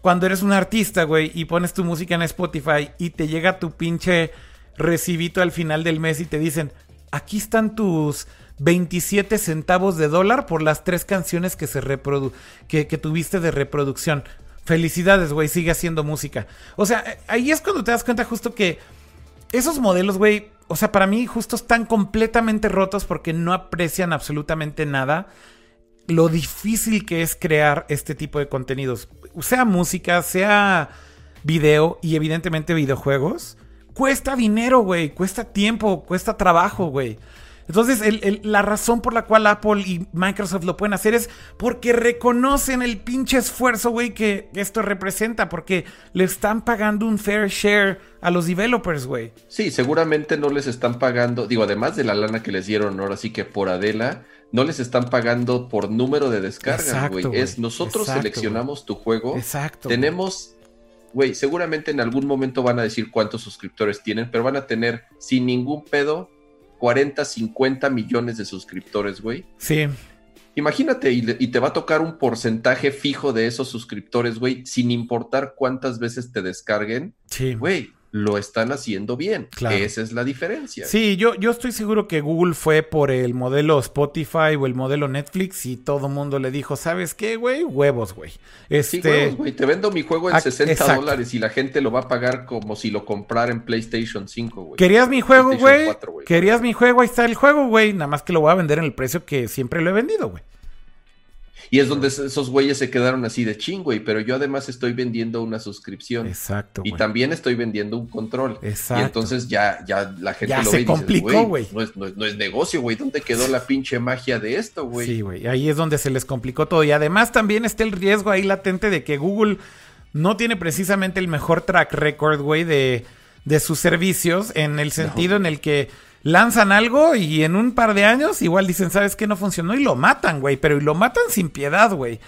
cuando eres un artista, güey, y pones tu música en Spotify y te llega tu pinche recibito al final del mes y te dicen, aquí están tus 27 centavos de dólar por las tres canciones que se reprodu que, que tuviste de reproducción. Felicidades, güey, sigue haciendo música. O sea, ahí es cuando te das cuenta justo que esos modelos, güey, o sea, para mí justo están completamente rotos porque no aprecian absolutamente nada lo difícil que es crear este tipo de contenidos. Sea música, sea video y evidentemente videojuegos. Cuesta dinero, güey, cuesta tiempo, cuesta trabajo, güey. Entonces, la razón por la cual Apple y Microsoft lo pueden hacer es porque reconocen el pinche esfuerzo, güey, que esto representa, porque le están pagando un fair share a los developers, güey. Sí, seguramente no les están pagando, digo, además de la lana que les dieron ahora sí que por Adela, no les están pagando por número de descargas, güey. Es nosotros seleccionamos tu juego. Exacto. Tenemos güey, seguramente en algún momento van a decir cuántos suscriptores tienen, pero van a tener sin ningún pedo 40, 50 millones de suscriptores, güey. Sí. Imagínate, y, te va a tocar un porcentaje fijo de esos suscriptores, güey, sin importar cuántas veces te descarguen. Sí. Güey, lo están haciendo bien. Esa es la diferencia. Sí, yo, yo estoy seguro que Google fue por el modelo Spotify o el modelo Netflix y todo el mundo le dijo, ¿sabes qué, güey? Huevos, güey. Este... Sí, huevos, güey. Te vendo mi juego en 60 dólares y la gente lo va a pagar como si lo comprara en PlayStation 5, güey. ¿Querías mi juego, güey? ¿Querías mi juego? Ahí está el juego, güey. Nada más que lo voy a vender en el precio que siempre lo he vendido, güey. Y es donde esos güeyes se quedaron así de ching, güey, pero yo además estoy vendiendo una suscripción. Exacto. Y también estoy vendiendo un control. Exacto. Y entonces ya, ya la gente ya lo se ve y complicó, güey. No es, no, es, no es negocio, güey. ¿Dónde quedó la pinche magia de esto, güey? Sí, güey. Ahí es donde se les complicó todo. Y además también está el riesgo ahí latente de que Google no tiene precisamente el mejor track record, güey, de, de sus servicios, en el sentido en el que lanzan algo y en un par de años igual dicen, ¿sabes qué? No funcionó y lo matan, güey, pero y lo matan sin piedad, güey.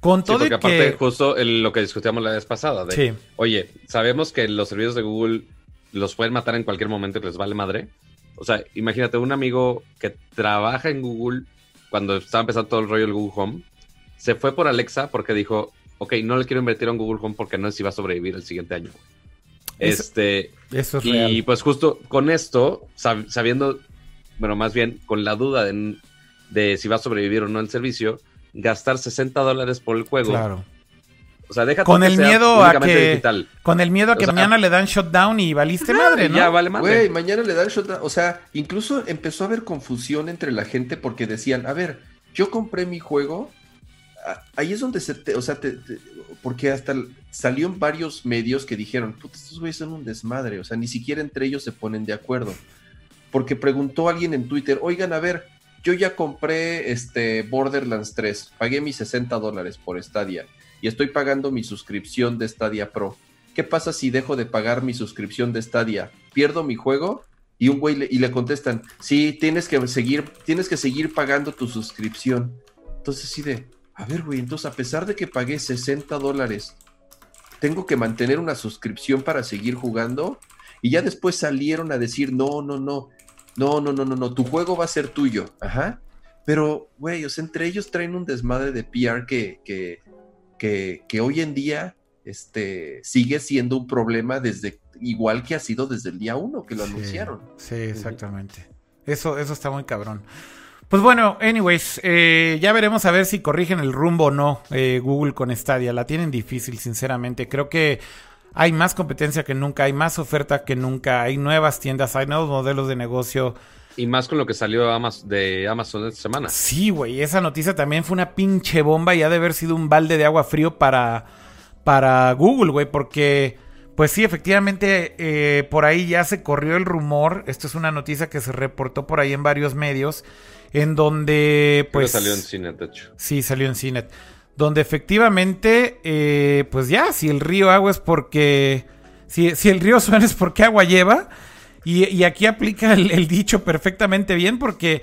Con todo sí, porque y aparte que... justo el, lo que discutíamos la vez pasada, de, Sí. oye, sabemos que los servicios de Google los pueden matar en cualquier momento y les vale madre. O sea, imagínate un amigo que trabaja en Google cuando estaba empezando todo el rollo del Google Home, se fue por Alexa porque dijo, ok, no le quiero invertir a un Google Home porque no sé si va a sobrevivir el siguiente año. Es- Este, Eso es y real. pues justo con esto, sab- sabiendo, bueno, más bien con la duda de, de si va a sobrevivir o no el servicio, gastar 60 dólares por el juego. Claro. O sea, deja Con que el sea miedo a que- digital. Con el miedo a que O sea, mañana le dan shutdown y valiste madre, ¿no? Ya vale madre. Güey, mañana le dan shutdown. O sea, incluso empezó a haber confusión entre la gente porque decían, a ver, yo compré mi juego. Ahí es donde se te, o sea, te- porque hasta salió en varios medios que dijeron, puta, estos güeyes son un desmadre, o sea, ni siquiera entre ellos se ponen de acuerdo. Porque preguntó alguien en Twitter, oigan, a ver, yo ya compré este Borderlands 3, pagué mis 60 dólares por Stadia y estoy pagando mi suscripción de Stadia Pro. ¿Qué pasa si dejo de pagar mi suscripción de Stadia? ¿Pierdo mi juego? Y un güey le, y le contestan, sí, tienes que seguir, tienes que seguir pagando tu suscripción. Entonces sí de, a ver, güey, entonces a pesar de que pagué 60 dólares, tengo que mantener una suscripción para seguir jugando. Y ya después salieron a decir, no, no, no, no, no, no, no, no, tu juego va a ser tuyo. Ajá. Pero, güey, o sea, entre ellos traen un desmadre de PR que, que, que, que hoy en día este, sigue siendo un problema desde, igual que ha sido desde el día uno que lo Sí, anunciaron. Sí, exactamente. Eso, eso está muy cabrón. Pues bueno, anyways, eh, ya veremos a ver si corrigen el rumbo o no eh, Google con Stadia. La tienen difícil, sinceramente. Creo que hay más competencia que nunca, hay más oferta que nunca, hay nuevas tiendas, hay nuevos modelos de negocio. Y más con lo que salió de Amazon esta semana. Sí, güey, esa noticia también fue una pinche bomba y ha de haber sido un balde de agua frío para, para Google, güey, porque, pues sí, efectivamente, eh, por ahí ya se corrió el rumor, esto es una noticia que se reportó por ahí en varios medios, en donde, Pues pues... salió en cine, de hecho. Sí, salió en Cinet. Donde efectivamente, eh, pues ya, si el río agua es porque. Si, si el río suena es porque agua lleva. Y, y aquí aplica el, el dicho perfectamente bien porque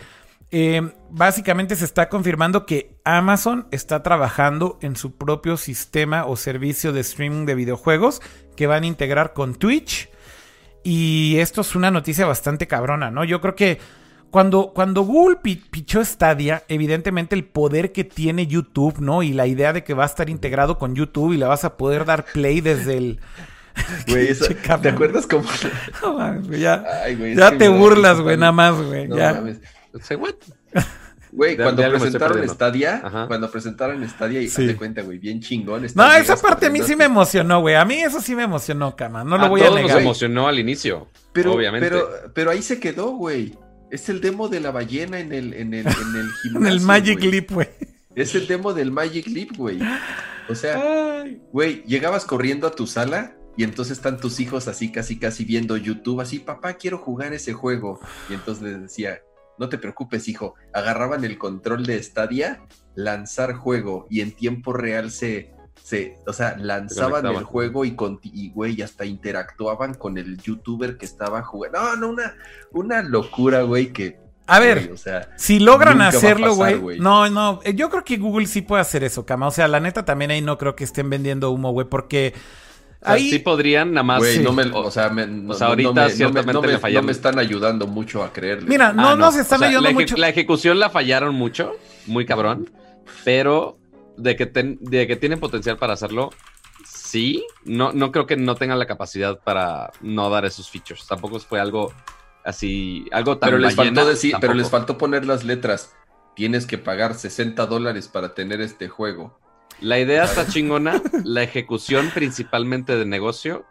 eh, básicamente se está confirmando que Amazon está trabajando en su propio sistema o servicio de streaming de videojuegos que van a integrar con Twitch. Y esto es una noticia bastante cabrona, ¿no? Yo creo que cuando, cuando Google pi- pichó Stadia, evidentemente el poder que tiene YouTube, ¿no? Y la idea de que va a estar integrado con YouTube y le vas a poder dar play desde el... Güey, eso- ¿te acuerdas cómo? No mames, güey, ya Ay, güey, ya te burlas, güey, nada más, güey. No ya. mames. Say what? Güey, De- cuando presentaron. Stadia, cuando presentaron Stadia, y Sí. hazte cuenta, güey, bien chingón. No, esa parte a mí sí me emocionó, güey. A mí eso sí me emocionó, cama. No lo a voy a todos nos negar. emocionó al inicio. Pero, obviamente. pero, pero ahí se quedó, güey. Es el demo de la ballena en el, en el, en el gimnasio. En el Magic. Leap, güey. Es el demo del Magic Leap, güey. O sea, güey, llegabas corriendo a tu sala y entonces están tus hijos así, casi, casi viendo YouTube, así, papá, quiero jugar ese juego. Y entonces les decía, no te preocupes, hijo. Agarraban el control de Stadia, lanzar juego y en tiempo real se, se o sea, lanzaban el juego y, conti- y, güey, hasta interactuaban con el youtuber que estaba jugando. No, no, una, una locura, güey, que... A ver, güey, o sea, Si logran hacerlo, pasar, güey. güey. No, no. eh, Yo creo que Google sí puede hacer eso, Cama. O sea, la neta también ahí no creo que estén vendiendo humo, güey. Porque O sea, ahí. sí podrían, nada más. Sí. no me, O- o sea, me- no, sea, ahorita me- no me- ciertamente no me, fallaron. están ayudando mucho a creerle. Mira, no, Ah, no se están O sea, ayudando la, mucho. la ejecución la fallaron mucho, muy cabrón, pero de que, ten- de que tienen potencial para hacerlo, sí. No, no creo que no tengan la capacidad para no dar esos features. Tampoco fue algo así, algo tan pero les ballena, faltó decir, pero les faltó poner las letras. Tienes que pagar 60 dólares para tener este juego. La idea está chingona, la ejecución principalmente de negocio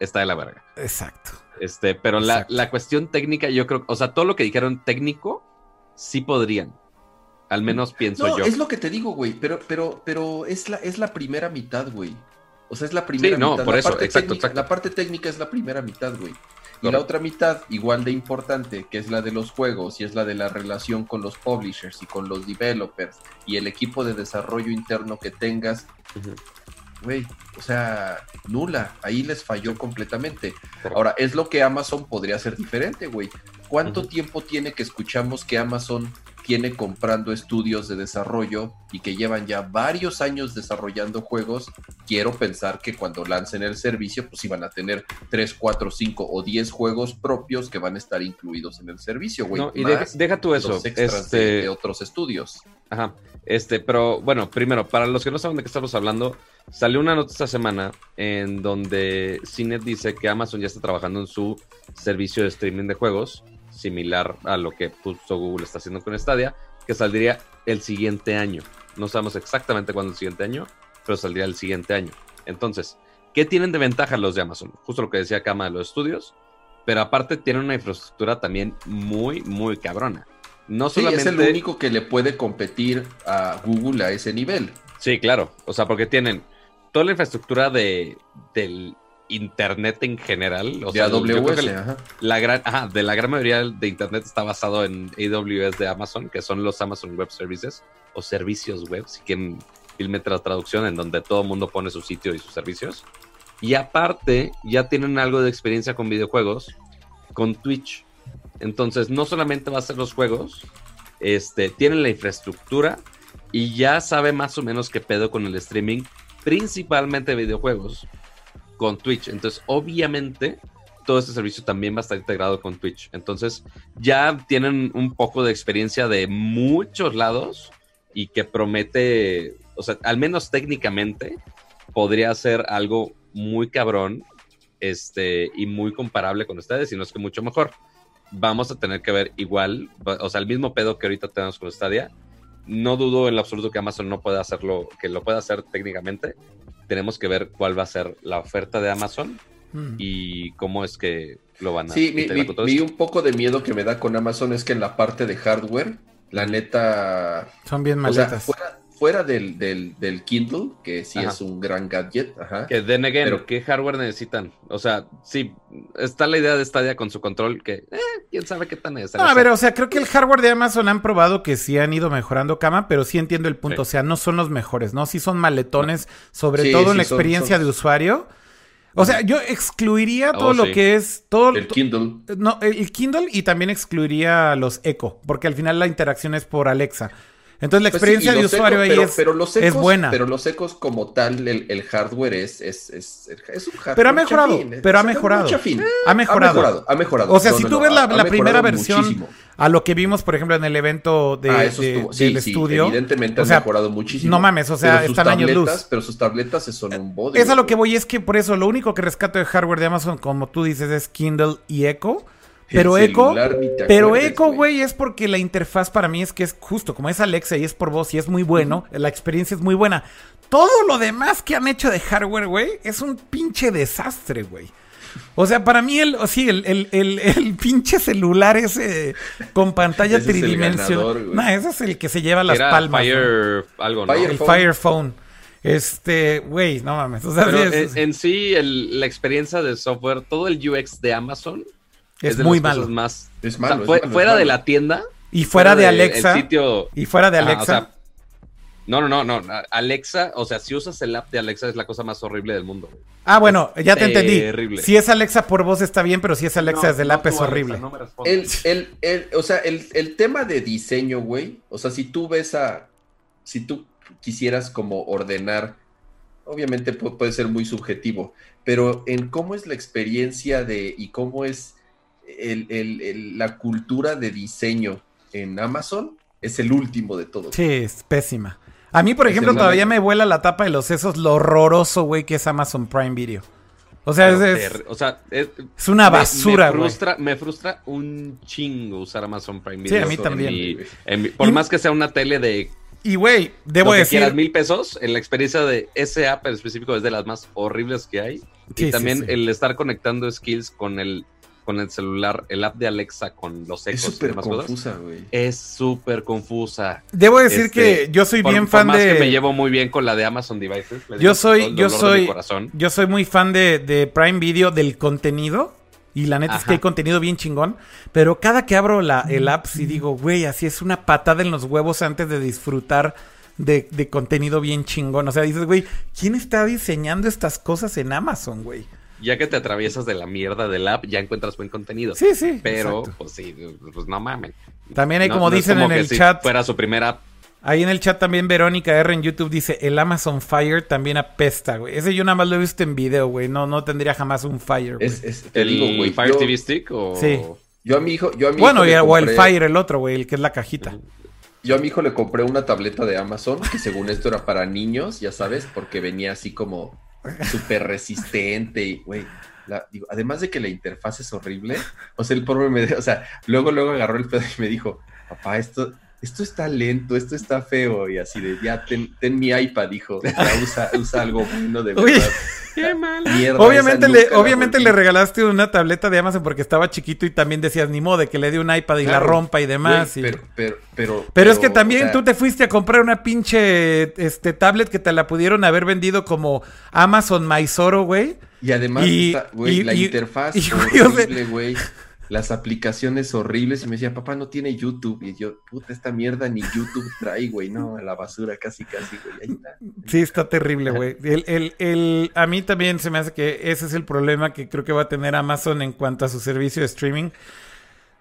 está de la verga. Exacto. Este, pero la, la cuestión técnica, yo creo, o sea, todo lo que dijeron técnico, sí podrían Al menos pienso no, yo. Es lo que te digo, güey, pero, pero, pero es la, es la primera mitad, güey. O sea, es la primera Sí, no, mitad. por la eso, parte exacto, técnica, exacto. La parte técnica es la primera mitad, güey. Y la otra mitad, igual de importante, que es la de los juegos y es la de la relación con los publishers y con los developers y el equipo de desarrollo interno que tengas, güey, o sea, nula. Ahí les falló completamente. Correcto. Ahora, es lo que Amazon podría hacer diferente, güey. ¿Cuánto tiempo tiene que escuchamos que Amazon tiene comprando estudios de desarrollo y que llevan ya varios años desarrollando juegos? Quiero pensar que cuando lancen el servicio, pues iban a tener 3, 4, 5 o 10 juegos propios que van a estar incluidos en el servicio, güey. No, y deja, tú eso. los extras Este, de, de otros estudios. Ajá. Este, pero bueno, primero, para los que no saben de qué estamos hablando, salió una nota esta semana en donde Cinet dice que Amazon ya está trabajando en su servicio de streaming de juegos, similar a lo que puso Google está haciendo con Stadia, que saldría el siguiente año. No sabemos exactamente cuándo el siguiente año, pero saldría el siguiente año. Entonces, ¿qué tienen de ventaja los de Amazon? Justo lo que decía Kama de los estudios, pero aparte tienen una infraestructura también muy, muy cabrona. No Sí, solamente... es el único que le puede competir a Google a ese nivel. Sí, claro. O sea, porque tienen toda la infraestructura de, del internet en general. O de sea, yo creo AWS, que ajá. la gran, ajá, de la gran mayoría de internet está basado en AWS de Amazon, que son los Amazon Web Services o servicios web, si quieren filmete la traducción, en donde todo el mundo pone su sitio y sus servicios. Y aparte, ya tienen algo de experiencia con videojuegos, con Twitch. Entonces, no solamente va a ser los juegos, este, tienen la infraestructura y ya sabe más o menos qué pedo con el streaming, principalmente videojuegos, con Twitch. Entonces, obviamente, todo este servicio también va a estar integrado con Twitch. Entonces, ya tienen un poco de experiencia de muchos lados y que promete, o sea, al menos técnicamente, podría ser algo muy cabrón este, y muy comparable con ustedes, y no es que mucho mejor. Vamos a tener que ver igual, o sea, el mismo pedo que ahorita tenemos con Stadia. No dudo en lo absoluto que Amazon no pueda hacerlo, que lo pueda hacer técnicamente. Tenemos que ver cuál va a ser la oferta de Amazon Mm. y cómo es que lo van a Sí, mi, mi- mi un poco de miedo que me da con Amazon es que en la parte de hardware, la neta, Son bien o sea, maletas. fuera, fuera del, del, del Kindle, que sí Ajá. es un gran gadget, ajá. Que den again, Pero- ¿qué hardware necesitan? O sea, sí, está la idea de Stadia con su control que, eh, quién sabe qué tan necesario No, a ver, o sea, creo que el hardware de Amazon han probado que sí han ido mejorando cama, pero sí entiendo el punto. Sí. O sea, no son los mejores, ¿no? Sí son maletones, sobre Sí, todo en la son- experiencia son- de usuario. O sea, yo excluiría Oh, todo lo sí. que es todo El Kindle. no, el Kindle y también excluiría los Echo, porque al final la interacción es por Alexa. Entonces la Pues sí, experiencia de usuario ahí pero, es, pero los es ecos, buena. Pero los ecos como tal, el, el hardware es, es, es, es un hardware Pero ha mejorado, chafín, pero ha mejorado. ha mejorado. Ha mejorado, ha mejorado. O sea, No, si no, tú no, ves la, primera versión muchísimo. a lo que vimos, por ejemplo, en el evento de, Ah, eso de- sí, del sí, estudio. evidentemente o ha mejorado muchísimo. no mames, o sea, están años luz. Pero sus tabletas son un body. Es a lo que voy, es que por eso lo único que rescato de hardware de Amazon, como tú dices, es Kindle y Echo. Pero Echo, pero Echo, güey, es porque la interfaz para mí es que es justo, como es Alexa y es por voz y es muy bueno, la experiencia es muy buena. Todo lo demás que han hecho de hardware, güey, es un pinche desastre, güey. O sea, para mí, el, o sí, el, el, el, el pinche celular ese con pantalla Ese es tridimensional. güey. No, ese es el que se lleva las Era palmas. ¿no? Fire, algo, ¿no? Fire El Phone. Fire Phone. Este, güey, no mames. O sea, Pero sí, es, en, en sí, el- la experiencia de software, todo el UX de Amazon es de muy las cosas malo. más. Es o malo, sea, es fue- malo, es fuera de la tienda. Y fuera de Alexa. El sitio. Y fuera de Alexa. o sea, no, no, no, no. Alexa, o sea, si usas el app de Alexa es la cosa más horrible del mundo. ah, bueno, ya te entendí. terrible. Si es Alexa por voz está bien, pero si es Alexa No, desde el no app es Alexa, horrible. no me respondas. El, el, el, o sea, el, el tema de diseño, güey. O sea, si tú ves a. Si tú quisieras como ordenar. Obviamente pu- puede ser muy subjetivo. Pero en cómo es la experiencia de. y cómo es el- el- el- la cultura de diseño en Amazon. Es el último de todos. Sí, es pésima. A mí, por Es ejemplo, todavía me vuela la tapa de los sesos lo horroroso, güey, que es Amazon Prime Video. O sea, es, Pero es- ter- o sea, es, es una me- basura, me güey. frustra, me frustra un chingo usar Amazon Prime Sí, Video. a mí en también. mi- en mi- por Y- más que sea una tele de Y, güey, debo lo que decir... quieras, mil pesos, en la experiencia de ese app en específico es de las más horribles que hay. Sí, y sí, también sí. el estar conectando skills con el con el celular, el app de Alexa con los ecos. Es súper confusa, güey. Es súper confusa. Debo decir que yo soy bien fan de. Que me llevo muy bien con la de Amazon Devices. Yo soy, yo soy, yo soy muy fan de, de Prime Video del contenido. Y la neta es que hay contenido bien chingón. Pero cada que abro la, el app, sí digo, güey, así es una patada en los huevos antes de disfrutar de, de contenido bien chingón. O sea, dices, güey, ¿quién está diseñando estas cosas en Amazon, güey? Ya que te atraviesas de la mierda del app, ya encuentras buen contenido. Sí, sí. Pero, pues sí, pues no mamen. También hay, como dicen en el chat. fuera su primera Ahí en el chat también Verónica R en YouTube dice, el Amazon Fire también apesta, güey. Ese yo nada más lo he visto en video, güey. No, no tendría jamás un Fire. Es, ¿El Fire TV Stick o...? Sí. Yo a mi hijo... Yo a mi bueno, o el Fire, el otro, güey, el que es la cajita. Yo a mi hijo le compré una tableta de Amazon que según esto era para niños, ya sabes, porque venía así como súper resistente y, güey, además de que la interfaz es horrible, o sea, el pobre me, o sea, luego, luego agarró el pedo y me dijo, papá, esto, esto está lento, esto está feo, y así de, ya, ten, mi iPad, dijo, usa, usa algo bueno de verdad. qué mal. obviamente le, obviamente le regalaste una tableta de Amazon porque estaba chiquito y también decías, ni modo, de que le dé un iPad y la rompa y demás. Pero, pero, pero, pero, es que también tú te fuiste a comprar una pinche este, tablet que te la pudieron haber vendido como Amazon Mysoro, güey. Y además, güey, la interfaz horrible, güey las aplicaciones horribles y me decía, papá, no tiene YouTube. Y yo, puta, esta mierda ni YouTube trae, güey, no, a la basura casi, casi, güey, ahí está. Sí, está terrible, güey. El, el, el, a mí también se me hace que ese es el problema que creo que va a tener Amazon en cuanto a su servicio de streaming.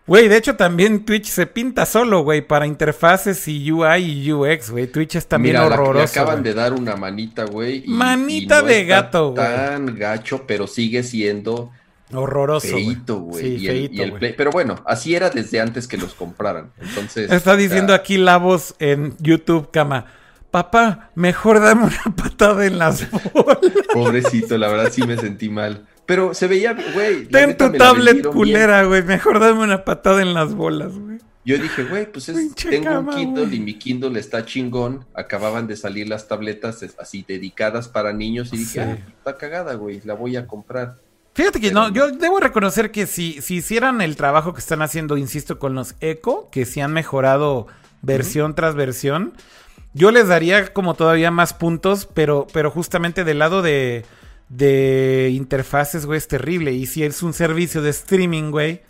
Güey, de hecho también Twitch se pinta solo, güey, para interfaces y UI y UX, güey. Twitch es también Mira, horroroso. acaban de dar una manita, güey. Manita de gato, güey. Tan gacho, pero sigue siendo Horroroso. Feito, güey. Sí, y, el, Pero bueno, así era desde antes que los compraran. Entonces. Está diciendo aquí la voz en YouTube, cama. Papá, mejor dame una patada en las bolas. Pobrecito, la verdad sí me sentí mal. Pero se veía, güey. Ten tu tablet culera, güey. Mejor dame una patada en las bolas, güey. Yo dije, güey, pues es, tengo un Kindle y mi Kindle está chingón. Acababan de salir las tabletas así dedicadas para niños y dije, ah, está cagada, güey, la voy a comprar. Fíjate que no, yo debo reconocer que si, si hicieran el trabajo que están haciendo, insisto, con los Echo, que si han mejorado versión tras versión, yo les daría como todavía más puntos, pero, pero justamente del lado de, de interfaces, güey, es terrible. Y si es un servicio de streaming, güey,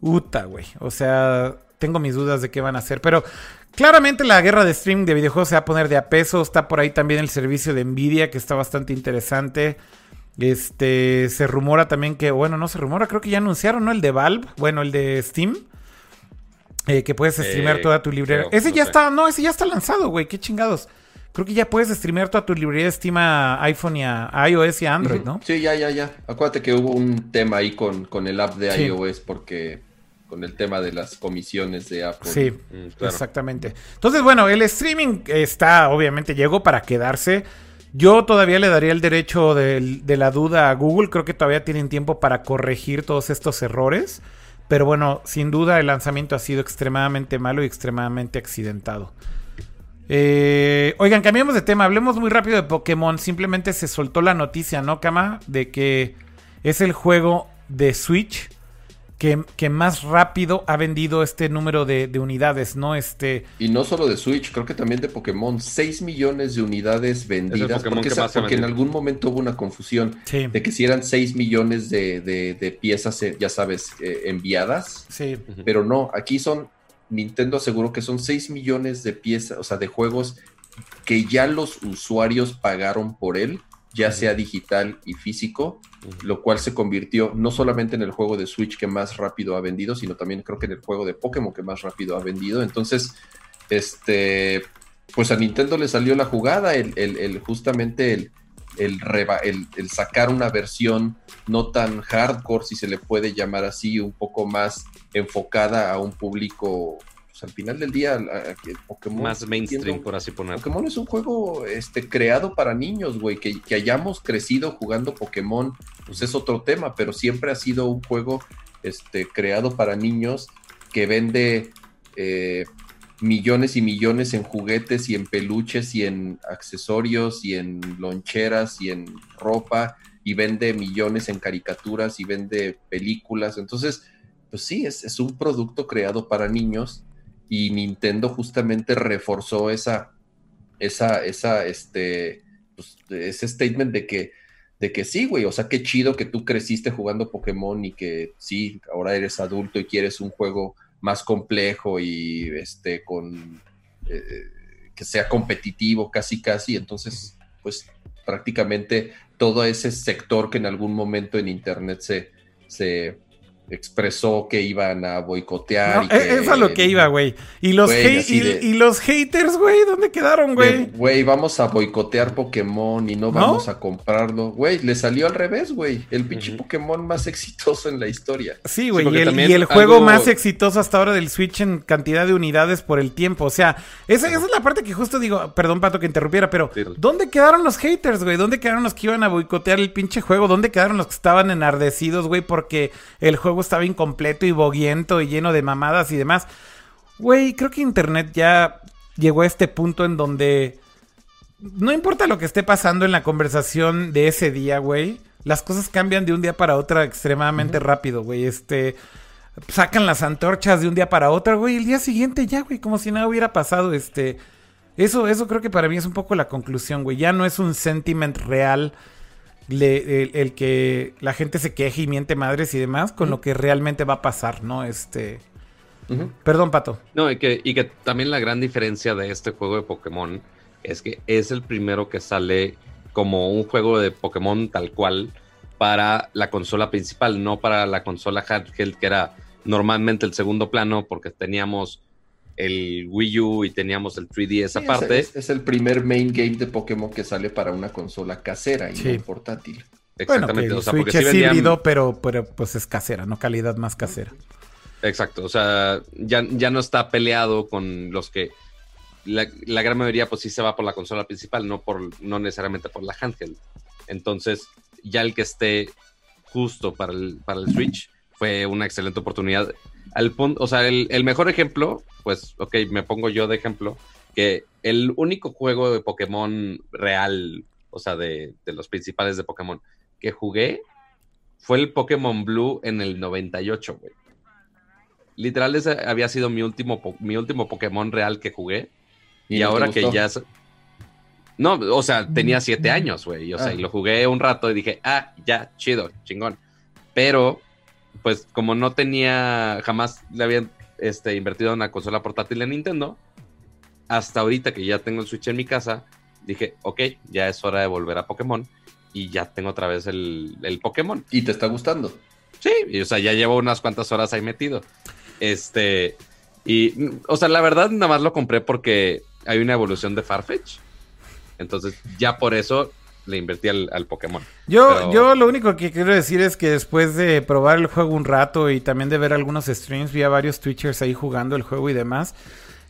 puta, güey. O sea, tengo mis dudas de qué van a hacer, pero claramente la guerra de streaming de videojuegos se va a poner de a peso. Está por ahí también el servicio de Nvidia, que está bastante interesante. Este, se rumora también que, bueno, no se rumora, creo que ya anunciaron, ¿no? El de Valve, bueno, el de Steam. Eh, que puedes streamear toda tu librería. ese ya está, no, ese ya está lanzado, güey, qué chingados. Creo que ya puedes streamear toda tu librería de Steam a iPhone y a iOS y a Android, ¿no? Sí, ya, ya, ya. Acuérdate que hubo un tema ahí con, con el app de iOS porque con el tema de las comisiones de Apple. Sí, mm, exactamente. Entonces, bueno, el streaming está, obviamente, llegó para quedarse. Yo todavía le daría el derecho de, la duda a Google. Creo que todavía tienen tiempo para corregir todos estos errores. Pero bueno, sin duda el lanzamiento ha sido extremadamente malo y extremadamente accidentado. Eh, oigan, cambiamos de tema. Hablemos muy rápido de Pokémon. Simplemente se soltó la noticia, ¿no, Kama? De que es el juego de Switch que, más rápido ha vendido este número de, unidades, ¿no? Este... Y no solo de Switch, creo que también de Pokémon. 6 millones de unidades vendidas. Porque, en algún momento hubo una confusión de que si eran 6 millones de, piezas, eh, ya sabes, eh, enviadas. Sí. Pero no, aquí son, Nintendo aseguró que son 6 millones de piezas, o sea, de juegos que ya los usuarios pagaron por él ya sea digital y físico, lo cual se convirtió no solamente en el juego de Switch que más rápido ha vendido, sino también creo que en el juego de Pokémon que más rápido ha vendido. Entonces, este, pues a Nintendo le salió la jugada, el, el, justamente el, el, el, sacar una versión no tan hardcore, si se le puede llamar así, un poco más enfocada a un público al final del día, Pokémon. Más mainstream, por así ponerlo. Pokémon es un juego este, creado para niños, güey. Que, hayamos crecido jugando Pokémon, pues es otro tema, pero siempre ha sido un juego este, creado para niños que vende eh, millones y millones en juguetes y en peluches y en accesorios y en loncheras y en ropa y vende millones en caricaturas y vende películas. Entonces, pues sí, es, es un producto creado para niños y Nintendo justamente reforzó esa, esa, esa, este, pues, ese statement de que, de que sí, güey, o sea, qué chido que tú creciste jugando Pokémon y que sí, ahora eres adulto y quieres un juego más complejo y este, con, eh, que sea competitivo casi, casi, entonces, pues prácticamente todo ese sector que en algún momento en Internet se, se, expresó que iban a boicotear. y e-, Es a lo que iba, güey. Y los, y, los haters, güey, ¿dónde quedaron, güey? Güey, vamos a boicotear Pokémon y no vamos a comprarlo. Güey, le salió al revés, güey. El pinche Pokémon más exitoso en la historia. Sí, güey. y, el, juego más exitoso hasta ahora del Switch en cantidad de unidades por el tiempo. O sea, esa, esa es la parte que justo digo, perdón, Pato, que interrumpiera, pero ¿dónde quedaron los haters, güey? ¿Dónde quedaron los que iban a boicotear el pinche juego? ¿Dónde quedaron los que estaban enardecidos, güey? Porque el juego estaba incompleto y boguiento y lleno de mamadas y demás. Güey, creo que Internet ya llegó a este punto en donde no importa lo que esté pasando en la conversación de ese día, güey. Las cosas cambian de un día para otro extremadamente rápido, güey. Este, sacan las antorchas de un día para otro, güey. El día siguiente ya, güey, como si nada hubiera pasado. Este, eso, eso creo que para mí es un poco la conclusión, güey. Ya no es un sentiment real el, que la gente se queje y miente madres y demás con lo que realmente va a pasar, ¿no? Este. Perdón, Pato. No, y que, y que también la gran diferencia de este juego de Pokémon es que es el primero que sale como un juego de Pokémon tal cual para la consola principal, no para la consola handheld, que era normalmente el segundo plano, porque teníamos el Wii U y teníamos el 3D esa parte. Es, el primer main game de Pokémon que sale para una consola casera y no portátil. Exactamente. Bueno, o sea, Switch es híbrido, pero, pero pues es casera, no calidad más casera. Exacto, o sea, ya, ya no está peleado con los que la, gran mayoría pues sí se va por la consola principal, no por no necesariamente por la handheld. Entonces, ya el que esté justo para el, para el Switch fue una excelente oportunidad al punto, o sea, el, mejor ejemplo, pues, ok, me pongo yo de ejemplo, que el único juego de Pokémon real, o sea, de, los principales de Pokémon, que jugué fue el Pokémon Blue en el 98, güey. Literal, ese había sido mi último, mi último Pokémon real que jugué. Y, ahora que ya... No, o sea, tenía siete años, güey. O sea, y lo jugué un rato y dije, ah, ya, chido, chingón. Pero pues como no tenía, jamás le habían este, invertido en una consola portátil de Nintendo, hasta ahorita que ya tengo el Switch en mi casa, dije, ok, ya es hora de volver a Pokémon y ya tengo otra vez el, el Pokémon. ¿Y te está gustando? Sí, o sea, ya llevo unas cuantas horas ahí metido. Este, y, o sea, la verdad nada más lo compré porque hay una evolución de Farfetch. Entonces, ya por eso le invertí al, Pokémon. Yo, yo lo único que quiero decir es que después de probar el juego un rato y también de ver algunos streams, vi a varios Twitchers ahí jugando el juego y demás.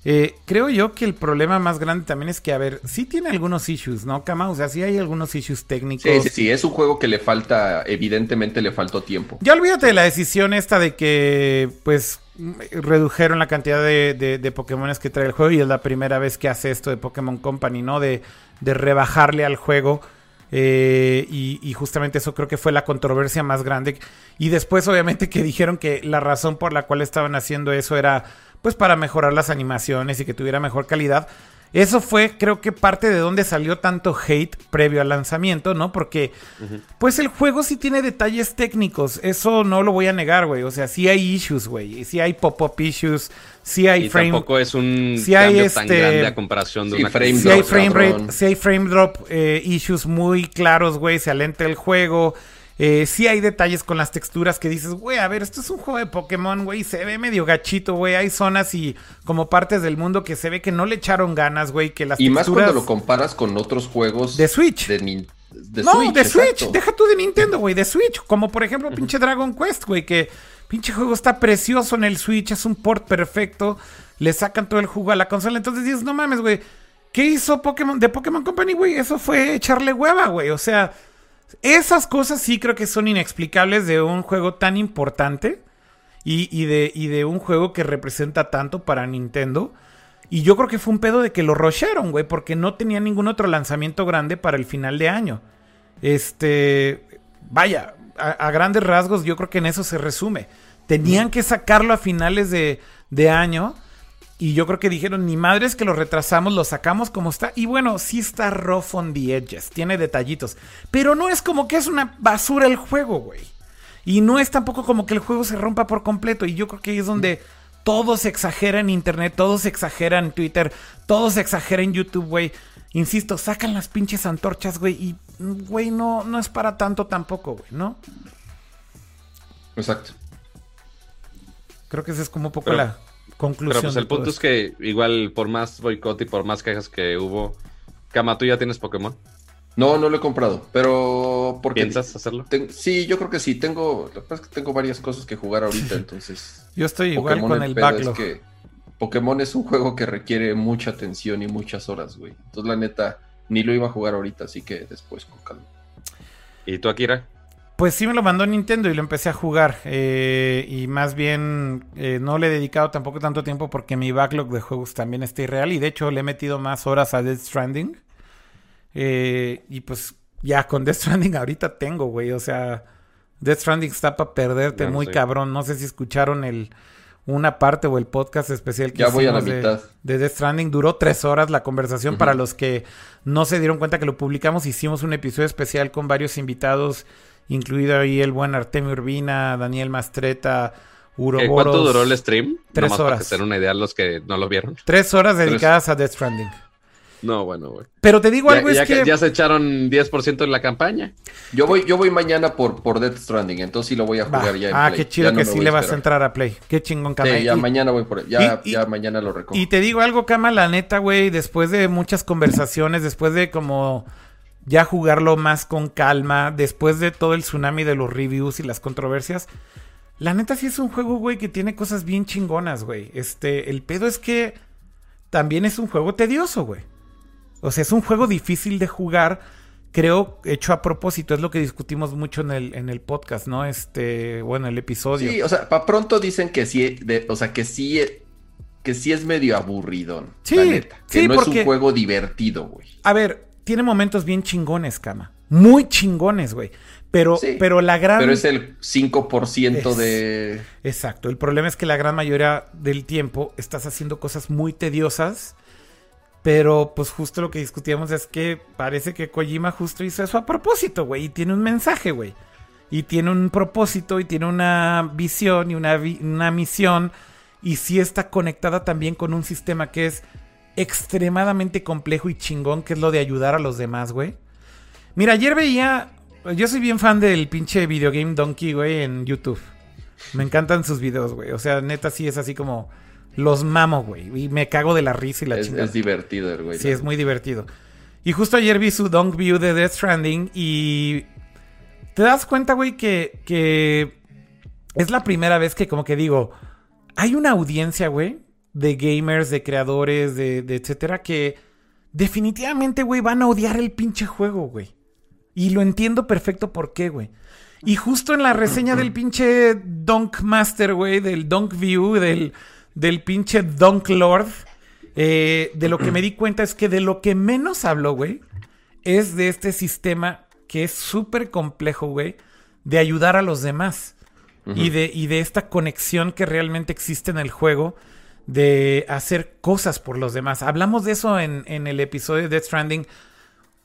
Eh, creo yo que el problema más grande también es que, a ver, sí tiene algunos issues, ¿no, Kama? O sea, sí hay algunos issues técnicos. Sí, sí, sí, es un juego que le falta, evidentemente le faltó tiempo. Ya olvídate de la decisión esta de que, pues, redujeron la cantidad de, de, de Pokémones que trae el juego y es la primera vez que hace esto de Pokémon Company, ¿no? De, de rebajarle al juego eh, y, justamente eso creo que fue la controversia más grande. Y después, obviamente, que dijeron que la razón por la cual estaban haciendo eso era pues para mejorar las animaciones y que tuviera mejor calidad. Eso fue, creo que parte de donde salió tanto hate previo al lanzamiento, ¿no? Porque, pues el juego sí tiene detalles técnicos. Eso no lo voy a negar, güey. O sea, sí hay issues, güey. Sí hay pop-up issues. Sí hay y frame. Tampoco es un cambio tan este, grande a comparación de una frame sí hay frame rate, sí hay frame drop eh, issues muy claros, güey. Se alenta el juego. Eh, sí hay detalles con las texturas que dices, güey, a ver, esto es un juego de Pokémon, güey, se ve medio gachito, güey. Hay zonas y como partes del mundo que se ve que no le echaron ganas, güey, que las y más cuando lo comparas con otros juegos de Switch. De, no, de Switch. Deja tú de Nintendo, güey, de Switch. Como por ejemplo, pinche Dragon Quest, güey, que pinche juego está precioso en el Switch, es un port perfecto. Le sacan todo el jugo a la consola. Entonces dices, no mames, güey. ¿Qué hizo Pokémon de Pokémon Company, güey? Eso fue echarle hueva, güey. O sea, esas cosas sí creo que son inexplicables de un juego tan importante y, de, un juego que representa tanto para Nintendo. Y yo creo que fue un pedo de que lo rusharon, güey, porque no tenía ningún otro lanzamiento grande para el final de año. Este, vaya, a, grandes rasgos yo creo que en eso se resume. Tenían que sacarlo a finales de, de año. Y yo creo que dijeron, ni madres que lo retrasamos, lo sacamos como está. Y bueno, sí está rough on the edges, tiene detallitos. Pero no es como que es una basura el juego, güey. Y no es tampoco como que el juego se rompa por completo. Y yo creo que ahí es donde todo se exagera en internet, todo se exagera en Twitter, todo se exagera en YouTube, güey. Insisto, sacan las pinches antorchas, güey. Y, güey, no, no es para tanto tampoco, güey, ¿no? Exacto. Creo que esa es como un poco la conclusión. Pero pues el punto es que igual por más boicot y por más quejas que hubo, Kama, ¿tú ya tienes Pokémon? No, no lo he comprado, pero porque piensas hacerlo? sí, yo creo que sí. Tengo, lo que pasa es que tengo varias cosas que jugar ahorita, entonces. yo estoy igual con el, backlog. Pokémon es un juego que requiere mucha atención y muchas horas, güey. Entonces, la neta, ni lo iba a jugar ahorita, así que después con calma. ¿Y tú, Akira? Pues sí me lo mandó Nintendo y lo empecé a jugar. Eh, y más bien eh, no le he dedicado tampoco tanto tiempo porque mi backlog de juegos también está irreal. Y de hecho le he metido más horas a Death Stranding. Eh, y pues ya con Death Stranding ahorita tengo, güey. O sea, Death Stranding está para perderte muy cabrón. No sé si escucharon el una parte o el podcast especial que ya voy a la de, mitad. de Death Stranding. Duró tres horas la conversación. Para los que no se dieron cuenta que lo publicamos, hicimos un episodio especial con varios invitados, incluido ahí el buen Artemio Urbina, Daniel Mastreta, Uroboros. ¿Cuánto duró el stream? Tres horas. Para hacer una idea los que no lo vieron. Tres horas dedicadas a Death Stranding. No, bueno, güey. Pero te digo algo, es que... Ya se echaron 10% en la campaña. Yo voy, yo voy mañana por, por Death Stranding, entonces sí lo voy a jugar ya en Ah, qué chido que sí le vas a entrar a Play. Qué chingón, Kama. Sí, ya mañana voy por ya, ya mañana lo recojo. Y te digo algo, Kama, la neta, güey, después de muchas conversaciones, después de como ya jugarlo más con calma, después de todo el tsunami de los reviews y las controversias, la neta sí es un juego, güey, que tiene cosas bien chingonas, güey. Este, el pedo es que también es un juego tedioso, güey. O sea, es un juego difícil de jugar, creo, hecho a propósito. Es lo que discutimos mucho en el, en el podcast, ¿no? Este, bueno, el episodio. Sí, o sea, para pronto dicen que sí, o sea, que sí, que sí es medio aburrido. Sí, la neta, que no es un juego divertido, güey. A ver, tiene momentos bien chingones, cama. Muy chingones, güey. Pero, pero la gran. Pero es el 5% de. Exacto. El problema es que la gran mayoría del tiempo estás haciendo cosas muy tediosas pero pues justo lo que discutíamos es que parece que Kojima justo hizo eso a propósito, güey. Y tiene un mensaje, güey. Y tiene un propósito y tiene una visión y una, una misión. Y sí está conectada también con un sistema que es extremadamente complejo y chingón, que es lo de ayudar a los demás, güey. Mira, ayer veía... Yo soy bien fan del pinche Videogame Donkey, güey, en YouTube. Me encantan sus videos, güey. O sea, neta sí es así como los mamo, güey. Y me cago de la risa y la es, chingada. Es divertido el güey. Sí, es muy divertido. Y justo ayer vi su Dunk View de Death Stranding y te das cuenta, güey, que, que es la primera vez que como que digo, hay una audiencia, güey, de gamers, de creadores, de, de etcétera, que definitivamente, güey, van a odiar el pinche juego, güey. Y lo entiendo perfecto por qué, güey. Y justo en la reseña del pinche Dunk Master, güey, del Dunk View, del del pinche Dunk Lord, eh, de lo que me di cuenta es que de lo que menos hablo, güey, es de este sistema que es súper complejo, güey, de ayudar a los demás. y, de, y de esta conexión que realmente existe en el juego de hacer cosas por los demás. Hablamos de eso en, en el episodio de Death Stranding.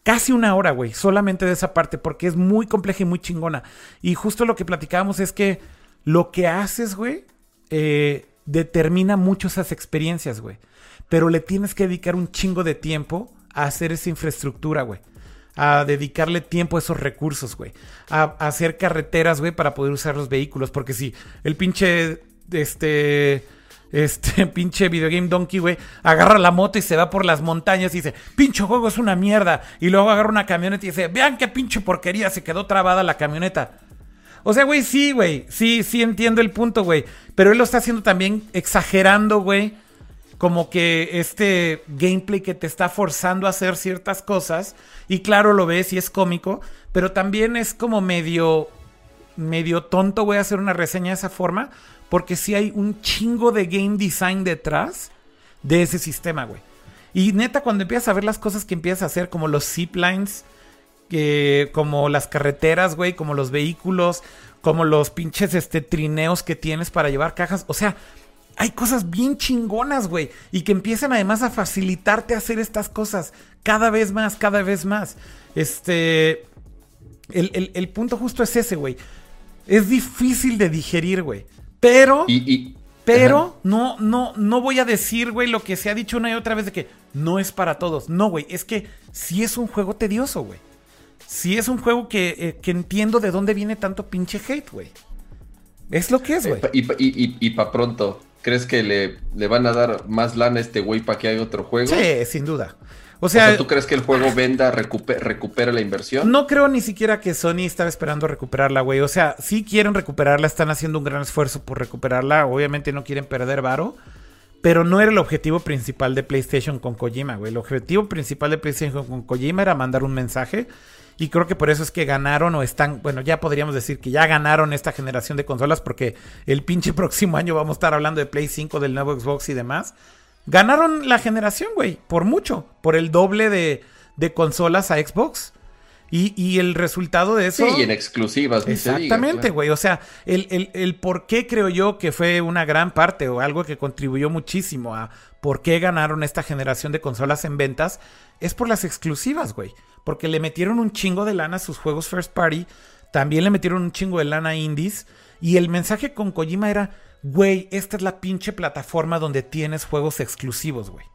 Casi una hora, güey, solamente de esa parte, porque es muy compleja y muy chingona. Y justo lo que platicábamos es que lo que haces, güey, eh, determina mucho esas experiencias, güey. Pero le tienes que dedicar un chingo de tiempo a hacer esa infraestructura, güey. A dedicarle tiempo a esos recursos, güey. A, hacer carreteras, güey, para poder usar los vehículos. Porque si el pinche, este, este pinche videogame donkey, güey, agarra la moto y se va por las montañas y dice, pinche juego es una mierda. Y luego agarra una camioneta y dice, vean qué pinche porquería, se quedó trabada la camioneta. O sea, güey, sí, güey. Sí, sí entiendo el punto, güey. Pero él lo está haciendo también exagerando, güey. Como que este gameplay que te está forzando a hacer ciertas cosas. Y claro, lo ves y es cómico. Pero también es como medio. medio tonto, güey, hacer una reseña de esa forma. Porque sí hay un chingo de game design detrás de ese sistema, güey. Y neta, cuando empiezas a ver las cosas que empiezas a hacer, como los ziplines que como las carreteras, güey, como los vehículos, como los pinches este, trineos que tienes para llevar cajas. O sea, hay cosas bien chingonas, güey. Y que empiezan además a facilitarte hacer estas cosas cada vez más, cada vez más. Este. El, punto justo es ese, güey. Es difícil de digerir, güey. Pero. Y, pero no, no, no voy a decir, güey, lo que se ha dicho una y otra vez de que no es para todos. No, güey. Es que sí es un juego tedioso, güey. Sí es un juego que, eh, que entiendo de dónde viene tanto pinche hate, güey. Es lo que es, güey. y, y, y para pronto. ¿Crees que le, le, van a dar más lana a este güey para que haya otro juego? Sí, sin duda. O sea, ¿tú crees que el juego venda, recupera la inversión? No creo ni siquiera que Sony estaba esperando recuperarla, güey. O sea, sí quieren recuperarla, están haciendo un gran esfuerzo por recuperarla. Obviamente no quieren perder varo. Pero no era el objetivo principal de PlayStation con Kojima, güey. El objetivo principal de PlayStation con Kojima era mandar un mensaje y creo que por eso es que ganaron o están, bueno, ya podríamos decir que ya ganaron esta generación de consolas porque el pinche próximo año vamos a estar hablando de Play 5, del nuevo Xbox y demás. Ganaron la generación, güey, por mucho, por el doble de, consolas a Xbox. Y, el resultado de eso. Sí, en exclusivas. Exactamente, güey. O sea, el, el, el, por qué creo yo que fue una gran parte o algo que contribuyó muchísimo a por qué ganaron esta generación de consolas en ventas es por las exclusivas, güey porque le metieron un chingo de lana a sus juegos first party, también le metieron un chingo de lana a indies, y el mensaje con Kojima era, güey, esta es la pinche plataforma donde tienes juegos exclusivos, güey.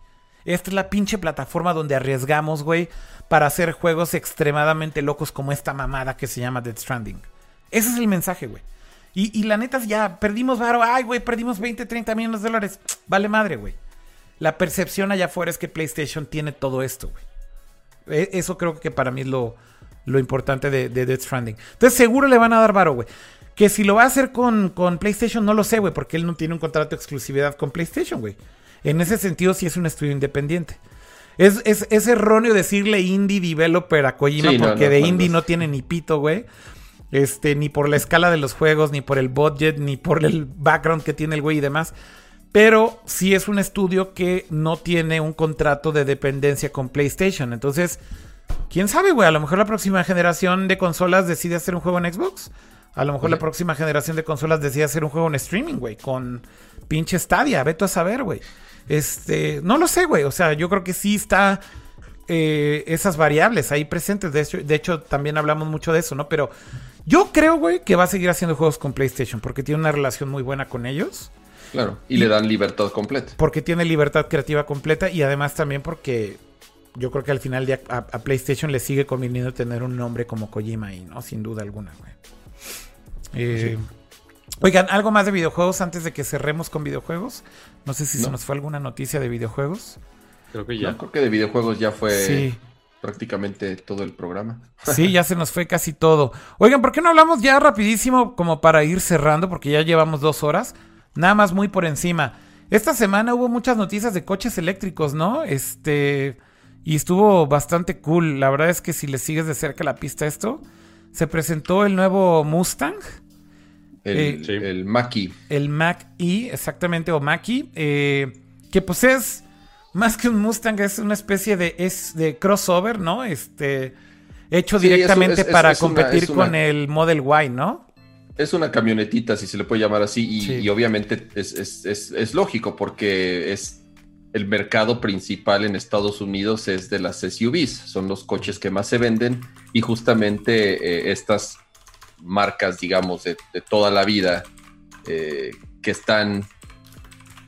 Esta es la pinche plataforma donde arriesgamos, güey, para hacer juegos extremadamente locos como esta mamada que se llama Dead Stranding. Ese es el mensaje, güey. Y, la neta ya, perdimos varo, ay, güey, perdimos 20, 30 millones de dólares. Vale madre, güey. La percepción allá afuera es que PlayStation tiene todo esto, güey. E, eso creo que para mí es lo, importante de, de Death Stranding. Entonces seguro le van a dar varo, güey. Que si lo va a hacer con, con PlayStation, no lo sé, güey, porque él no tiene un contrato de exclusividad con PlayStation, güey. En ese sentido, sí es un estudio independiente. Es, es, erróneo decirle indie developer a Kojima porque de indie no tiene ni pito, güey. Este, ni por la escala de los juegos, ni por el budget, ni por el background que tiene el güey y demás. Pero sí es un estudio que no tiene un contrato de dependencia con PlayStation. Entonces, quién sabe, güey. A lo mejor la próxima generación de consolas decide hacer un juego en Xbox. A lo mejor la próxima generación de consolas decide hacer un juego en streaming, güey. Con pinche Stadia. Vete a saber, güey. Este, no lo sé, güey. O sea, yo creo que sí está eh, esas variables ahí presentes. De hecho, de hecho, también hablamos mucho de eso, ¿no? Pero yo creo, güey, que va a seguir haciendo juegos con PlayStation porque tiene una relación muy buena con ellos. Claro, y, le dan libertad completa. Porque tiene libertad creativa completa y además también porque yo creo que al final de a, PlayStation le sigue conveniendo tener un nombre como Kojima ahí, ¿no? Sin duda alguna, güey. Eh, oigan, ¿algo más de videojuegos antes de que cerremos con videojuegos? No sé si se nos fue alguna noticia de videojuegos. Creo que ya. creo que de videojuegos ya fue prácticamente todo el programa. Sí, ya se nos fue casi todo. Oigan, ¿por qué no hablamos ya rapidísimo como para ir cerrando? Porque ya llevamos dos horas. Nada más muy por encima. Esta semana hubo muchas noticias de coches eléctricos, ¿no? Este. Y estuvo bastante cool. La verdad es que si le sigues de cerca la pista a esto, se presentó el nuevo Mustang. El, eh, el Mach-E. El Mach-E, exactamente, o Mach-E. Eh, que pues es más que un Mustang, es una especie de, es de crossover, ¿no? Este. Hecho directamente para competir con el Model Y, ¿no? Es una camionetita, si se le puede llamar así, y, obviamente es, lógico porque es el mercado principal en Estados Unidos es de las SUVs, son los coches que más se venden y justamente eh, estas marcas, digamos, de, toda la vida eh, que están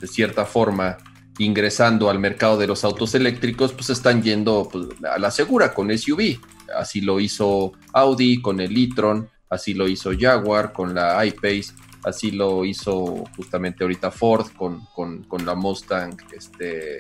de cierta forma ingresando al mercado de los autos eléctricos, pues están yendo pues, a la segura con SUV. Así lo hizo Audi con el e-tron, así lo hizo Jaguar con la iPace, así lo hizo justamente ahorita Ford con, con, la Mustang, este,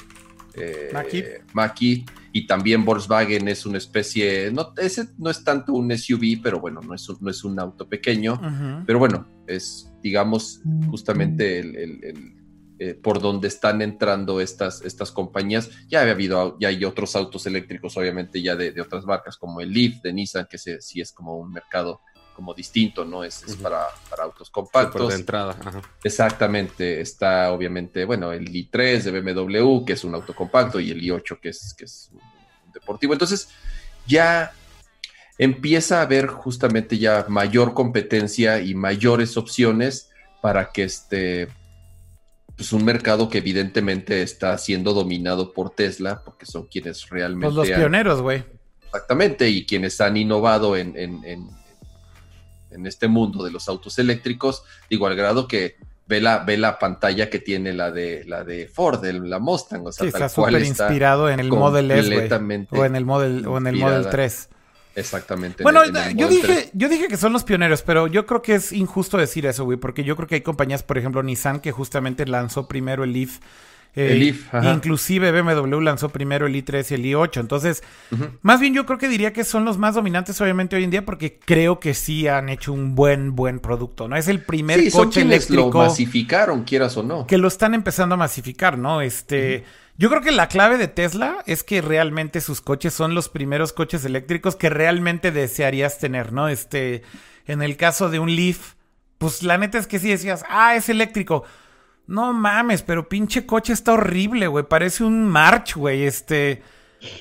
eh, Maki. Y también Volkswagen es una especie, no, ese no es tanto un SUV, pero bueno, no es, no es un auto pequeño, pero bueno, es digamos justamente el, eh, por donde están entrando estas, estas compañías. Ya había habido, ya hay otros autos eléctricos, obviamente, ya de, otras marcas, como el Leaf de Nissan, que sí es como un mercado como distinto, ¿no? Es, para, autos compactos. de entrada. Exactamente. Está obviamente, bueno, el i3 de BMW, que es un auto compacto, y el i8, que es, que es un deportivo. Entonces, ya empieza a haber justamente ya mayor competencia y mayores opciones para que este, pues un mercado que evidentemente está siendo dominado por Tesla, porque son quienes realmente... Pues los pioneros, güey. Exactamente, y quienes han innovado en, en, en, en, este mundo de los autos eléctricos, digo, al grado que ve la, ve la pantalla que tiene la de, la de Ford, la Mustang, o sea, sí, está súper inspirado en el Model S, o en el Model, o en el Model 3. Exactamente. Bueno, yo, dije, yo dije que son los pioneros, pero yo creo que es injusto decir eso, güey, porque yo creo que hay compañías, por ejemplo, Nissan, que justamente lanzó primero el Leaf. Eh, el ajá. Inclusive BMW lanzó primero el i3 y el i8. Entonces, más bien yo creo que diría que son los más dominantes, obviamente, hoy en día, porque creo que sí han hecho un buen, buen producto, ¿no? Es el primer sí, coche son eléctrico. lo masificaron, quieras o no. Que lo están empezando a masificar, ¿no? Este. Yo creo que la clave de Tesla es que realmente sus coches son los primeros coches eléctricos que realmente desearías tener, ¿no? Este, en el caso de un Leaf, pues la neta es que sí decías, ah, es eléctrico. No mames, pero pinche coche está horrible, güey. Parece un March, güey. Este.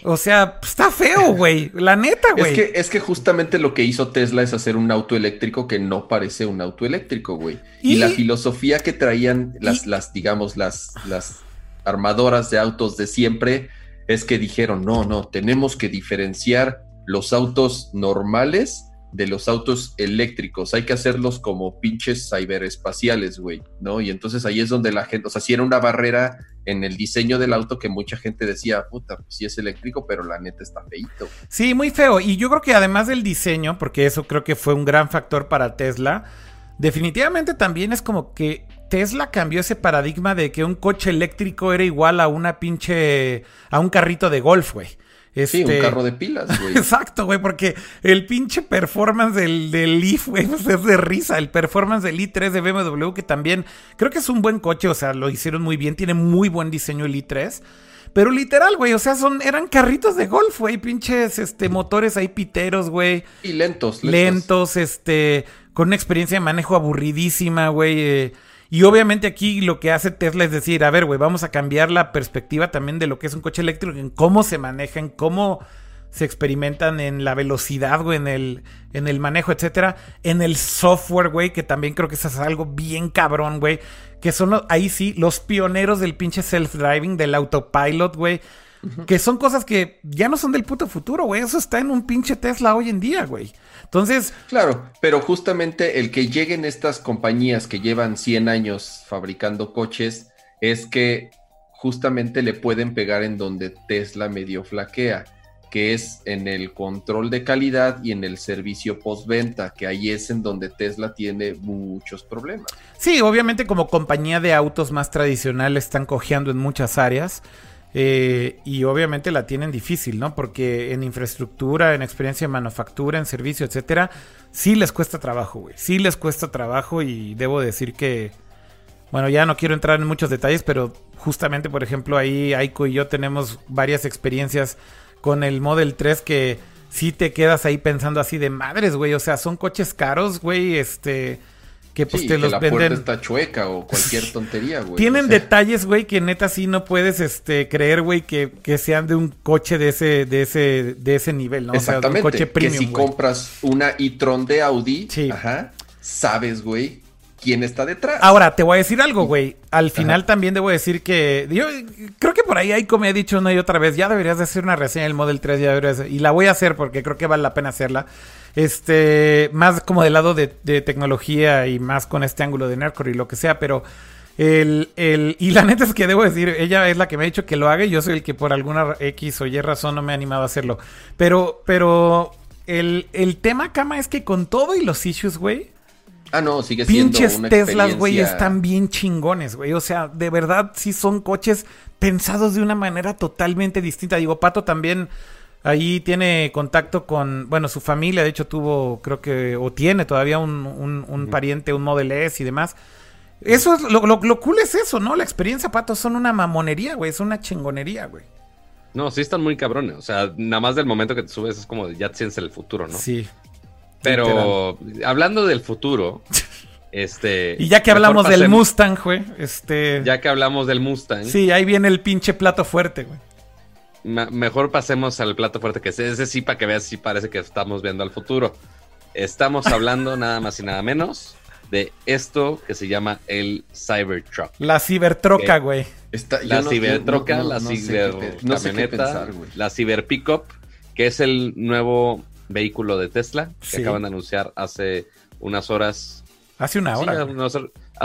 O sea, está feo, güey. La neta, güey. Es que, es que justamente lo que hizo Tesla es hacer un auto eléctrico que no parece un auto eléctrico, güey. Y, la filosofía que traían las, las digamos, las, las armadoras de autos de siempre es que dijeron, no, no, tenemos que diferenciar los autos normales de los autos eléctricos. Hay que hacerlos como pinches ciberespaciales, güey, ¿no? Y entonces ahí es donde la gente, o sea, si era una barrera en el diseño del auto que mucha gente decía, puta, pues sí es eléctrico, pero la neta está feito. Sí, muy feo. Y yo creo que además del diseño, porque eso creo que fue un gran factor para Tesla, definitivamente también es como que Tesla cambió ese paradigma de que un coche eléctrico era igual a una pinche. a un carrito de golf, güey. Sí, un este, carro de pilas, güey. Exacto, güey, porque el pinche performance del, del Leaf, güey, pues es de risa. El performance del i3 de BMW, que también creo que es un buen coche, o sea, lo hicieron muy bien, tiene muy buen diseño el i3. Pero literal, güey, o sea, son, eran carritos de golf, güey, pinches, este, motores ahí piteros, güey. Y lentos, lentos. Lentos, este, con una experiencia de manejo aburridísima, güey. Eh, y obviamente aquí lo que hace Tesla es decir, a ver, güey, vamos a cambiar la perspectiva también de lo que es un coche eléctrico, en cómo se maneja, en cómo se experimentan en la velocidad, güey, en el, en el manejo, etcétera. En el software, güey, que también creo que eso es algo bien cabrón, güey. Que son, ahí sí, los pioneros del pinche self-driving, del autopilot, güey. Que son cosas que ya no son del puto futuro, güey. Eso está en un pinche Tesla hoy en día, güey. Entonces. Claro, pero justamente el que lleguen estas compañías que llevan 100 años fabricando coches es que justamente le pueden pegar en donde Tesla medio flaquea, que es en el control de calidad y en el servicio postventa, que ahí es en donde Tesla tiene muchos problemas. Sí, obviamente como compañía de autos más tradicional están cojeando en muchas áreas. Eh, y obviamente la tienen difícil, ¿no? Porque en infraestructura, en experiencia de manufactura, en servicio, etcétera, sí les cuesta trabajo, güey. Sí les cuesta trabajo y debo decir que, bueno, ya no quiero entrar en muchos detalles, pero justamente, por ejemplo, ahí Aiko y yo tenemos varias experiencias con el Model 3 que sí te quedas ahí pensando así de madres, güey. O sea, son coches caros, güey, este que pues te los la venden. Puerta está chueca o cualquier tontería, güey. Tienen detalles, güey, que neta sí no puedes este creer, güey, que, que, sean de un coche de ese de ese de ese nivel, ¿no? Exactamente. O sea, un coche premium, que si compras una e-tron de Audi, ajá, sabes, güey, quién está detrás. Ahora, te voy a decir algo, güey. Al final también debo decir que. Yo creo que por ahí hay como he dicho una y otra vez. Ya deberías de hacer una reseña del Model 3. Ya deberías, y la voy a hacer porque creo que vale la pena hacerla. Este. Más como del lado de, tecnología y más con este ángulo de Nercor y lo que sea. Pero. El, el, y la neta es que debo decir, ella es la que me ha dicho que lo haga y yo soy el que por alguna X o Y razón no me ha animado a hacerlo. Pero, pero el, el tema, Cama, es que con todo y los issues, güey, Ah, no, sigue siendo Pinches Teslas, güey, están bien chingones, güey. O sea, de verdad sí son coches pensados de una manera totalmente distinta. Digo, Pato también ahí tiene contacto con, bueno, su familia, de hecho tuvo, creo que, o tiene todavía un, un, pariente, un Model S y demás. Eso es, lo, lo, cool es eso, ¿no? La experiencia, Pato, son una mamonería, güey, es una chingonería, güey. No, sí están muy cabrones. O sea, nada más del momento que te subes es como ya tienes el futuro, ¿no? Sí. Pero hablando del futuro, este. Y ya que hablamos del Mustang, güey, este. Ya que hablamos del Mustang. Sí, ahí viene el pinche plato fuerte, güey. Mejor pasemos al plato fuerte, que es ese sí, para que veas si parece que estamos viendo al futuro. Estamos hablando nada más y nada menos de esto que se llama el Cybertruck. La cibertroca, güey. la cibertroca, la ciber la ciber pickup, que es el nuevo vehículo de Tesla que acaban de anunciar hace unas horas. Hace una hora. hace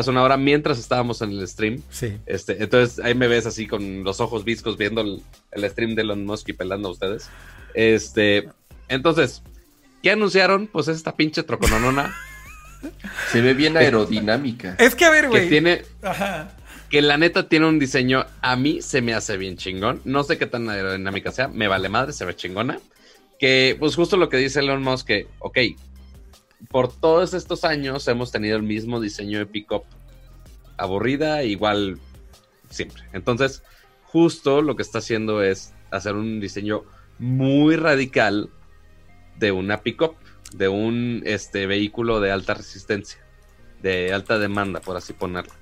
una hora mientras estábamos en el stream. Sí. Este, entonces ahí me ves así con los ojos viscos viendo el, stream de Elon Musk y pelando a ustedes. Este, entonces, ¿qué anunciaron? Pues esta pinche trocononona se ve bien aerodinámica. Es que a ver, güey. Que tiene. Que la neta tiene un diseño. A mí se me hace bien chingón. No sé qué tan aerodinámica sea. Me vale madre, se ve chingona. Que, pues, justo lo que dice Elon Musk, que, ok, por todos estos años hemos tenido el mismo diseño de pickup. Aburrida, igual, siempre. Entonces, justo lo que está haciendo es hacer un diseño muy radical de una pickup de un este, vehículo de alta resistencia, de alta demanda, por así ponerlo.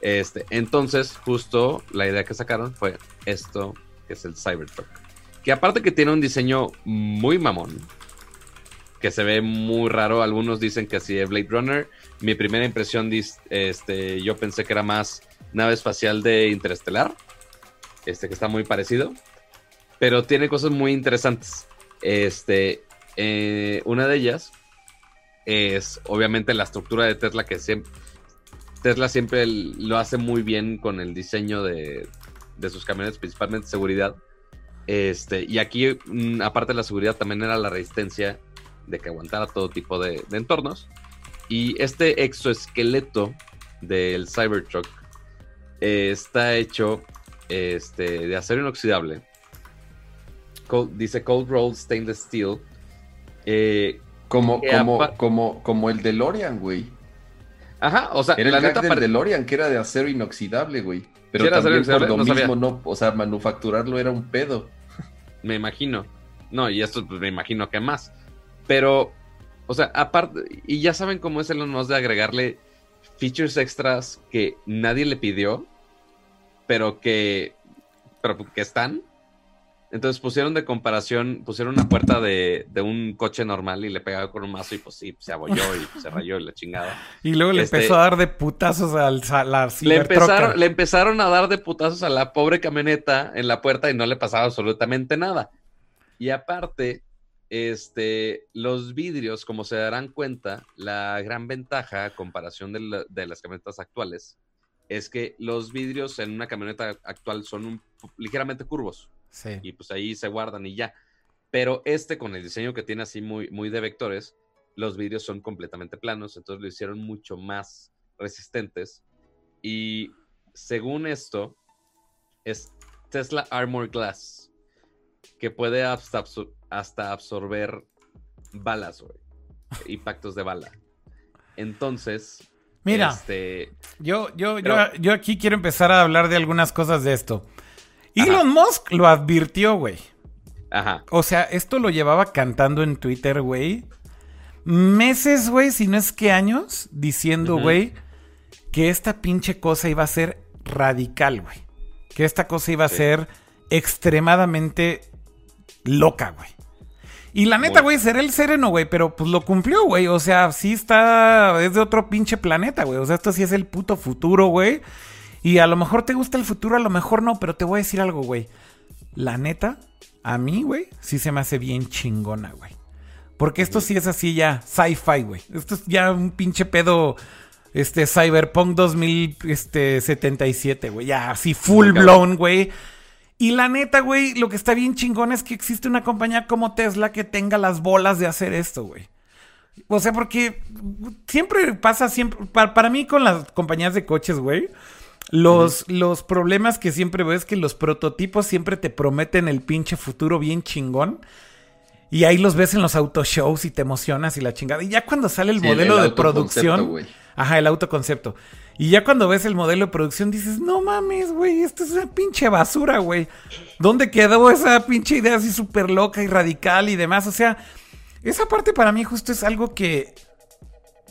Este, entonces, justo la idea que sacaron fue esto, que es el Cybertruck. Que aparte que tiene un diseño muy mamón, que se ve muy raro, algunos dicen que así es Blade Runner. Mi primera impresión, este, yo pensé que era más nave espacial de Interestelar, este, que está muy parecido, pero tiene cosas muy interesantes. Este, eh, una de ellas es obviamente la estructura de Tesla que siempre Tesla siempre lo hace muy bien con el diseño de, sus camiones, principalmente seguridad. Este, y aquí, mm, aparte de la seguridad, también era la resistencia de que aguantara todo tipo de, entornos. Y este exoesqueleto del Cybertruck eh, está hecho este, de acero inoxidable. dice Cold Rolled Stainless Steel eh, como, como, como, como el DeLorean, güey. Ajá, o sea, era el neta del DeLorean que era de acero inoxidable, güey. Pero también por lo mismo no, o sea, manufacturarlo era un pedo. Me imagino. No, y esto pues, me imagino que más. Pero, o sea, aparte, y ya saben cómo es el Musk de agregarle features extras que nadie le pidió, pero que, pero que están. Entonces pusieron de comparación, pusieron una puerta de, un coche normal y le pegaba con un mazo y pues sí, se abolló y se rayó y la chingada. Y luego le este, empezó a dar de putazos al, a la le empezaron, le empezaron a dar de putazos a la pobre camioneta en la puerta y no le pasaba absolutamente nada. Y aparte, este, los vidrios, como se darán cuenta, la gran ventaja a comparación de, de las camionetas actuales es que los vidrios en una camioneta actual son ligeramente curvos. Y pues ahí se guardan y ya. Pero este con el diseño que tiene así muy, muy de vectores, los vidrios son completamente planos, entonces lo hicieron mucho más resistentes. Y según esto, es Tesla Armor Glass, que puede hasta, absorber balas, güey. impactos de bala. Entonces, Mira, este, yo, yo, yo, yo, aquí quiero empezar a hablar de algunas cosas de esto. Elon Musk lo advirtió, güey. Ajá. O sea, esto lo llevaba cantando en Twitter, güey. Meses, güey, si no es que años, diciendo, güey, que esta pinche cosa iba a ser radical, güey. Que esta cosa iba a ser extremadamente loca, güey. Y la neta, güey, será el sereno, güey, pero pues lo cumplió, güey. O sea, sí está, es de otro pinche planeta, güey. O sea, esto sí es el puto futuro, güey. Y a lo mejor te gusta el futuro, a lo mejor no, pero te voy a decir algo, güey. La neta, a mí, güey, sí se me hace bien chingona, güey. Porque esto sí es así ya, sci-fi, güey. Esto es ya un pinche pedo, este, Cyberpunk 2077, este, güey. Ya así full blown, güey. Y la neta, güey, lo que está bien chingón es que existe una compañía como Tesla que tenga las bolas de hacer esto, güey. O sea, porque siempre pasa, siempre, para, para mí con las compañías de coches, güey los, los problemas que siempre veo es que los prototipos siempre te prometen el pinche futuro bien chingón. Y ahí los ves en los autoshows y te emocionas y la chingada. Y ya cuando sale el modelo de producción. Ajá, el autoconcepto. Y ya cuando ves el modelo de producción dices, no mames, güey, esto es una pinche basura, güey. ¿Dónde quedó esa pinche idea así súper loca y radical y demás? O sea, esa parte para mí justo es algo que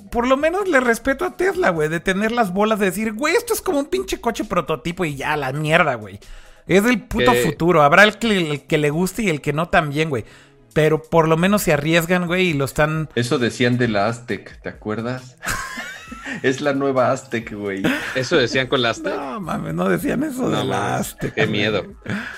por lo menos le respeto a Tesla, güey, de tener las bolas de decir, güey, esto es como un pinche coche prototipo y ya, la mierda, güey. Es el puto futuro. Habrá el que, el que le guste y el que no también, güey. Pero por lo menos se arriesgan, güey, y lo están... Eso decían de la Aztec, ¿te acuerdas? es la nueva Aztec, güey. Eso decían con las... No, mames, no decían eso No, de la mames, Azteca, Qué miedo.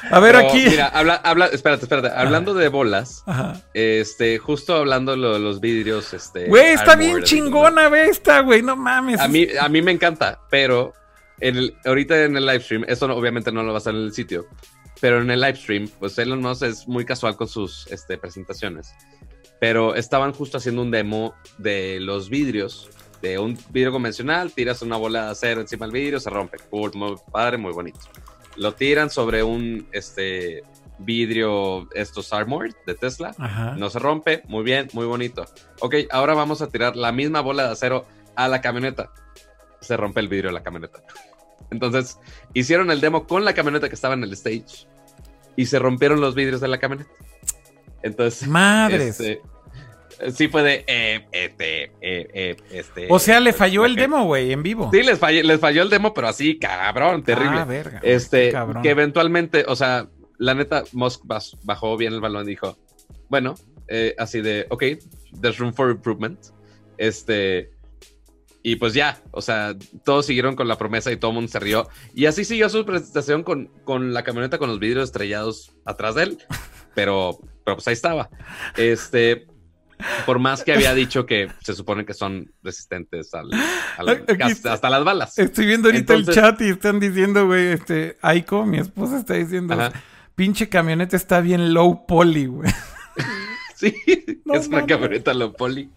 A ver, Pero, aquí... Mira, habla, habla, espérate, espérate. Hablando de bolas, Ajá. este, justo hablando de lo de los vidrios, este. Güey, está bien chingona, ve esta, güey, no mames. A mí, a mí me encanta, pero en el, ahorita en el live stream, esto no- obviamente no lo va a estar en el sitio, pero en el live stream, pues Elon Musk es muy casual con sus este, presentaciones. Pero estaban justo haciendo un demo de los vidrios, de un vidrio convencional, tiras una bola de acero encima del vidrio, se rompe. Cool, muy padre, muy bonito. Lo tiran sobre un este, vidrio, estos Armored de Tesla. Ajá. No se rompe, muy bien, muy bonito. Ok, ahora vamos a tirar la misma bola de acero a la camioneta. Se rompe el vidrio de la camioneta. Entonces, hicieron el demo con la camioneta que estaba en el stage y se rompieron los vidrios de la camioneta. Entonces, Madres. este, sí fue de, eh, este, eh, eh, este. o sea, le falló el demo, güey, en vivo. Sí, les falló, les falló el demo, pero así, cabrón, terrible. Ah, verga. Este, cabrón. que eventualmente, o sea, la neta, Musk bajó bien el balón y dijo, bueno, así de, ok, there's room for improvement. Este, y pues ya, o sea, todos siguieron con la promesa y todo el mundo se rió. Y así siguió su presentación con, con la camioneta con los vidrios estrellados atrás de él. Pero, pero pues ahí estaba. Este, por más que había dicho que se supone que son resistentes al, al- Aquí hasta, las balas. Estoy viendo ahorita Entonces- el chat y están diciendo, güey, este, Aiko, mi esposa está diciendo, Ajá. pinche camioneta está bien low poly, güey. Sí, No es una camioneta low poly.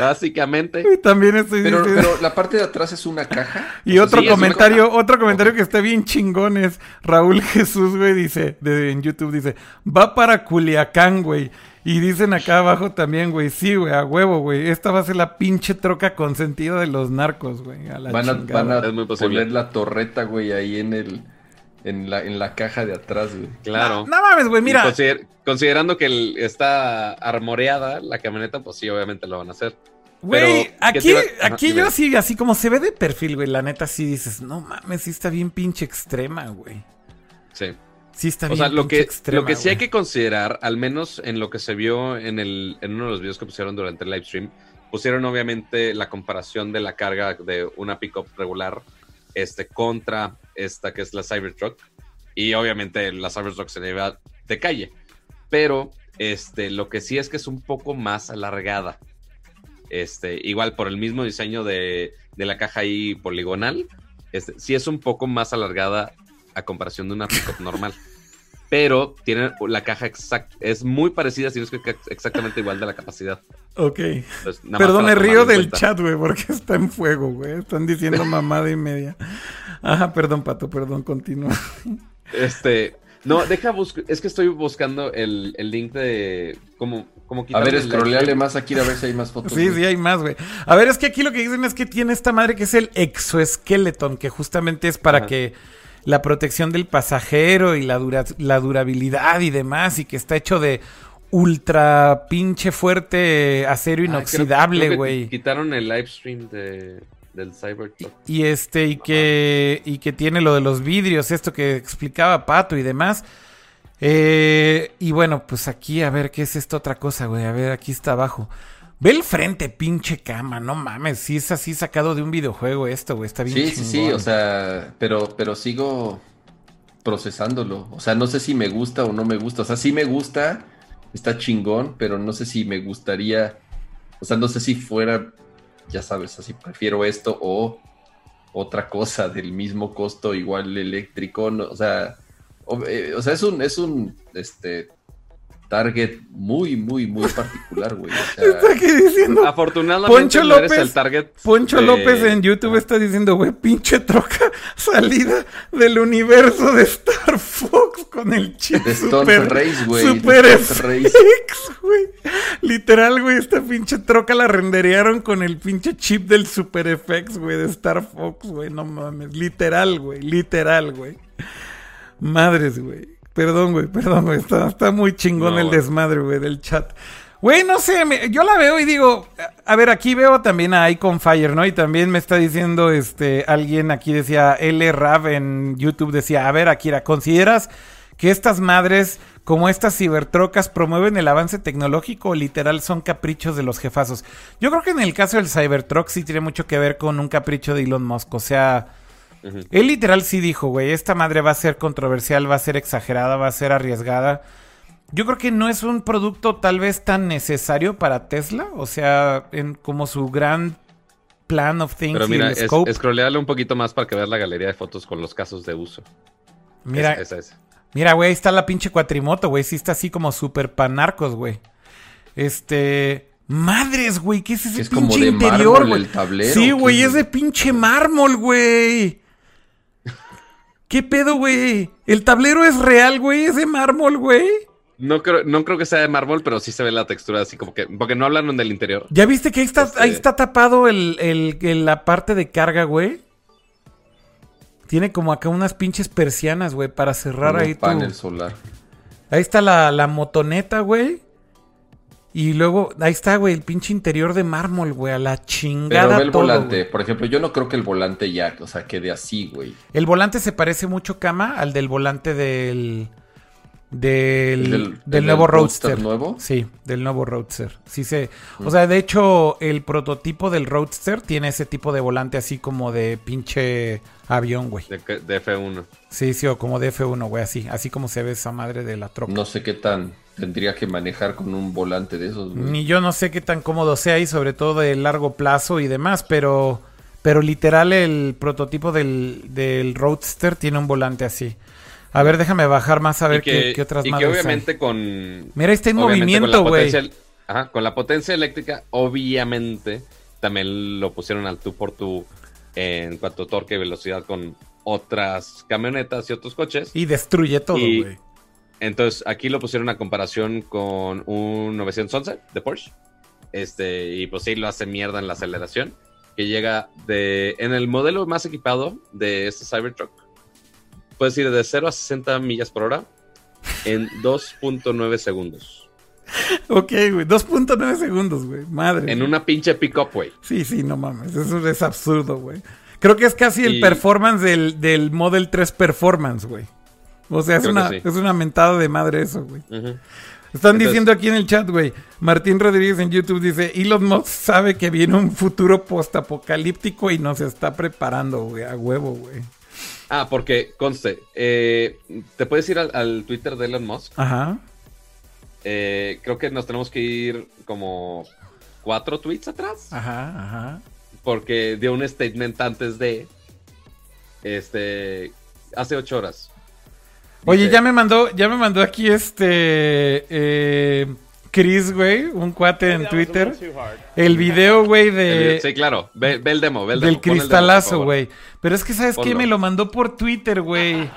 Básicamente. Y también estoy Pero, diciendo... pero la parte de atrás es una caja. Y otro Sí, comentario, otro comentario que está bien chingón es Raúl Jesús, güey, dice, de, en YouTube dice, va para Culiacán, güey. Y dicen acá abajo también, güey, sí, güey, a huevo, güey. Esta va a ser la pinche troca consentida de los narcos, güey. A la Van a, van a Es muy posible. poner la torreta, güey, ahí en el en la, en la caja de atrás, güey. Claro. No mames, güey, mira. consider- considerando que el- está armoreada la camioneta, pues sí, obviamente lo van a hacer. Güey, Pero, ¿qué aquí, Ajá, yo así, así como se ve de perfil, güey, la neta sí dices, no mames, sí está bien pinche extrema, güey. Sí. Sí está O bien sea, lo que, extrema, lo que sí hay que considerar, al menos en lo que se vio en, el, en uno de los videos que pusieron durante el live stream, pusieron obviamente la comparación de la carga de una pickup regular este, contra esta que es la Cybertruck. Y obviamente la Cybertruck se lleva de calle. Pero este, lo que sí es que es un poco más alargada. Este, igual por el mismo diseño de, de la caja ahí poligonal, este, sí es un poco más alargada a comparación de una pickup normal. Pero tiene la caja exacta, es muy parecida, si no es que exactamente igual de la capacidad. Ok. Entonces, Perdón, me río del cuenta. chat, güey, porque está en fuego, güey. Están diciendo mamada y media. Ajá, perdón, Pato, perdón, continúa. Este, no, deja buscar, es que estoy buscando el, el link de cómo, cómo A quitar ver, el- scrolleale más aquí a ver si hay más fotos. Sí, güey. sí, hay más, güey. A ver, es que aquí lo que dicen es que tiene esta madre que es el exoesqueleton, que justamente es para Ajá. que la protección del pasajero y la, dura- la durabilidad y demás, y que está hecho de ultra pinche fuerte acero Ah, inoxidable, güey. Quitaron el live stream de, del Cybertruck. Y este, y que, y que tiene lo de los vidrios, esto que explicaba Pato y demás. Eh, y bueno, pues aquí, a ver, ¿qué es esta otra cosa, güey? A ver, aquí está abajo. Ve el frente, pinche cama, no mames. Sí es así sacado de un videojuego esto, güey. Está bien Sí, sí, sí, chingón. o sea, pero, pero sigo procesándolo. O sea, no sé si me gusta o no me gusta. O sea, sí me gusta, está chingón, pero no sé si me gustaría. O sea, no sé si fuera, ya sabes, así prefiero esto o otra cosa del mismo costo, igual eléctrico. no, o sea, o, eh, o sea, es un, es un, este, target muy, muy, muy particular, güey. O sea, Está aquí diciendo. Afortunadamente Poncho no eres López- el target. Poncho de- López en YouTube está diciendo, güey, pinche troca salida del universo de Star Fox con el chip de Stone super, Race, güey. super. FX, güey. Literal, güey, esta pinche troca la renderearon con el pinche chip del Super FX, güey, de Star Fox, güey, no mames. Literal, güey, literal, güey. Madres, güey. Perdón, güey, perdón, güey. Está, está muy chingón No, el desmadre, güey, del chat. Güey, no sé, me- yo la veo y digo, a ver, aquí veo también a Icon Fire, ¿no? Y también me está diciendo, este, alguien aquí decía, L Rav en YouTube decía, a ver, Akira, ¿consideras que estas madres, como estas cibertrocas, promueven el avance tecnológico o literal son caprichos de los jefazos? Yo creo que en el caso del Cybertruck sí tiene mucho que ver con un capricho de Elon Musk, o sea... Él literal sí dijo, güey, esta madre va a ser controversial, va a ser exagerada, va a ser arriesgada. Yo creo que no es un producto tal vez tan necesario para Tesla, o sea, en como su gran plan of things Pero mira, es, un poquito más para que veas la galería de fotos con los casos de uso. mira, Esa, esa, esa. mira, güey, ahí está la pinche cuatrimoto, güey, sí está así como super panarcos, güey. Este, madres, güey, ¿qué es ese Es como pinche de interior, güey? Sí, ¿qué güey, es de pinche mármol, güey. ¿Qué pedo, güey? El tablero es real, güey, es de mármol, güey. No creo, no creo que sea de mármol, pero sí se ve la textura así como que. Porque no hablaron del interior. ¿Ya viste que ahí está, Este- ahí está tapado el, el- el- la parte de carga, güey? Tiene como acá unas pinches persianas, güey, para cerrar ahí tu... panel solar. Ahí está la, la motoneta, güey. Y luego, ahí está, güey, el pinche interior de mármol, güey, a la Pero chingada ve el todo, volante. güey. Por ejemplo, yo no creo que el volante ya, o sea, quede así, güey. El volante se parece mucho, Cama, al del volante del... Del, ¿El del, del- el del nuevo Roadster Roadster. nuevo? Sí, del nuevo Roadster. Sí se... O sea, de hecho, el prototipo del Roadster tiene ese tipo de volante así como de pinche avión, güey. De, de F1. Sí, sí, o como de F1, güey, así. Así como se ve esa madre de la troca. No sé qué tan tendría que manejar con un volante de esos, güey. Ni yo no sé qué tan cómodo sea y sobre todo de largo plazo y demás, pero... Pero literal el prototipo del, del Roadster tiene un volante así. A ver, déjame bajar más a ver que, qué, qué otras y que hay. obviamente con. Mira, está en con movimiento, güey. Ajá, con la potencia eléctrica, obviamente, también lo pusieron al tú por tú en cuanto a torque y velocidad con otras camionetas y otros coches. Y destruye todo, güey. Entonces, aquí lo pusieron a comparación con un 911 de Porsche. Este, y pues sí, lo hace mierda en la aceleración. Que llega de. En el modelo más equipado de este Cybertruck, puedes ir de 0 a 60 millas por hora en 2.9 segundos. Ok, güey. 2.9 segundos, güey. Madre. En una pinche pickup, güey. Sí, sí, no mames. Eso es absurdo, güey. Creo que es casi el performance del, del Model 3 Performance, güey. O sea, es Creo una, sí. es una mentada de madre eso, güey. Están Entonces- diciendo aquí en el chat, güey. Martín Rodríguez en YouTube dice, Elon Musk sabe que viene un futuro postapocalíptico y nos está preparando, güey. A huevo, güey. Ah, porque, conste, eh, te puedes ir al, al Twitter de Elon Musk. Ajá. Eh, creo que nos tenemos que ir como cuatro tweets atrás. Ajá, ajá. porque dio un statement antes de este hace ocho horas. Oye, ya me mandó, ya me mandó aquí este eh, Chris, güey, un cuate en Twitter. El video, güey, de sí, claro, ve, ve el demo, ve el del demo, pon el demo, por cristalazo, güey. Pero es que sabes qué, Ponlo. me lo mandó por Twitter, güey.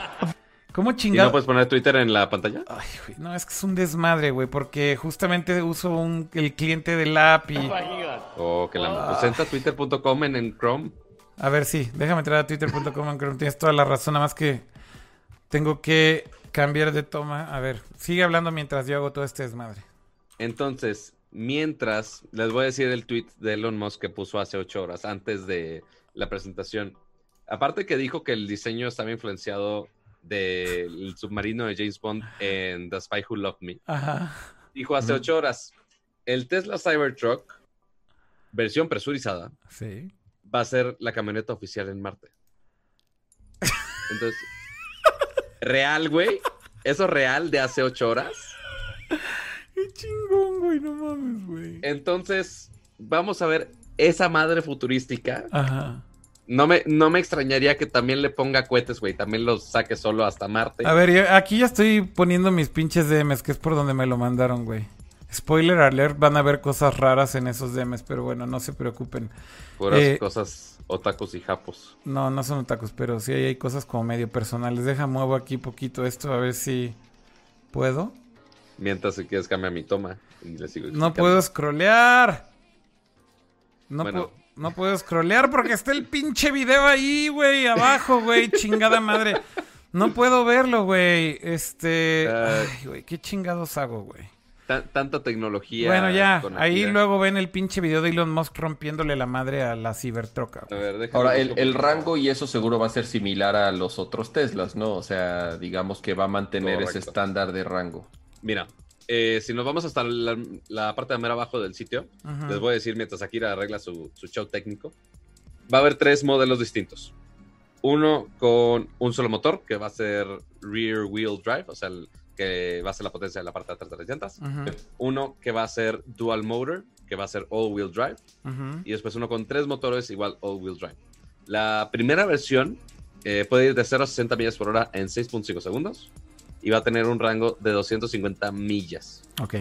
¿Cómo ¿Y no chingado? puedes poner Twitter en la pantalla? Ay, güey, no, es que es un desmadre, güey, porque justamente uso un, el cliente del app y... O que Ah. la pues entra twitter.com en, en Chrome. A ver, sí, déjame entrar a twitter.com, en Chrome, tienes toda la razón, nada más que tengo que cambiar de toma. A ver, sigue hablando mientras yo hago todo este desmadre. Entonces, mientras les voy a decir el tweet de Elon Musk que puso hace ocho horas antes de la presentación. Aparte que dijo que el diseño estaba influenciado del submarino de James Bond en The Spy Who Loved Me. Ajá. Dijo hace ocho horas, el Tesla Cybertruck, versión presurizada, Sí. va a ser la camioneta oficial en Marte. Entonces, real, güey. Eso real de hace ocho horas. Qué chingón, güey, no mames, güey. Entonces, vamos a ver esa madre futurística. Ajá. No me, no me extrañaría que también le ponga cohetes, güey. También los saque solo hasta Marte. A ver, yo- aquí ya estoy poniendo mis pinches DMs, que es por donde me lo mandaron, güey. Spoiler alert, van a ver cosas raras en esos DMs, pero bueno, no se preocupen. Puras eh, cosas otakus y japos. No, no son tacos, pero sí hay, hay cosas como medio personales. Deja, muevo aquí poquito esto, a ver si puedo. Mientras si quieres cambia mi toma. Y le sigo No puedo scrollear. No, Bueno. pu- no puedo scrollear porque está el pinche video ahí, güey, abajo, güey, chingada madre. No puedo verlo, güey. Este, Ay. ay, güey, qué chingados hago, güey. Ta- tanta tecnología. Bueno, ya, ahí luego ven el pinche video de Elon Musk rompiéndole la madre a la Cybertroca. A ver, déjame Ahora, el, rango y eso seguro va a ser similar a los otros Teslas, ¿no? O sea, digamos que va a mantener ese estándar de rango. Mira, eh, si nos vamos hasta la, la parte de mero abajo del sitio, les voy a decir mientras Akira arregla su, su show técnico. Va a haber tres modelos distintos. Uno con un solo motor, que va a ser rear wheel drive, o sea, el que va a ser la potencia de la parte de atrás de las llantas. Uno que va a ser dual motor, que va a ser all wheel drive. Y después uno con tres motores, igual all wheel drive. La primera versión eh, puede ir de 0 a 60 millas por hora en 6.5 segundos. Y va a tener un rango de 250 millas. Ok.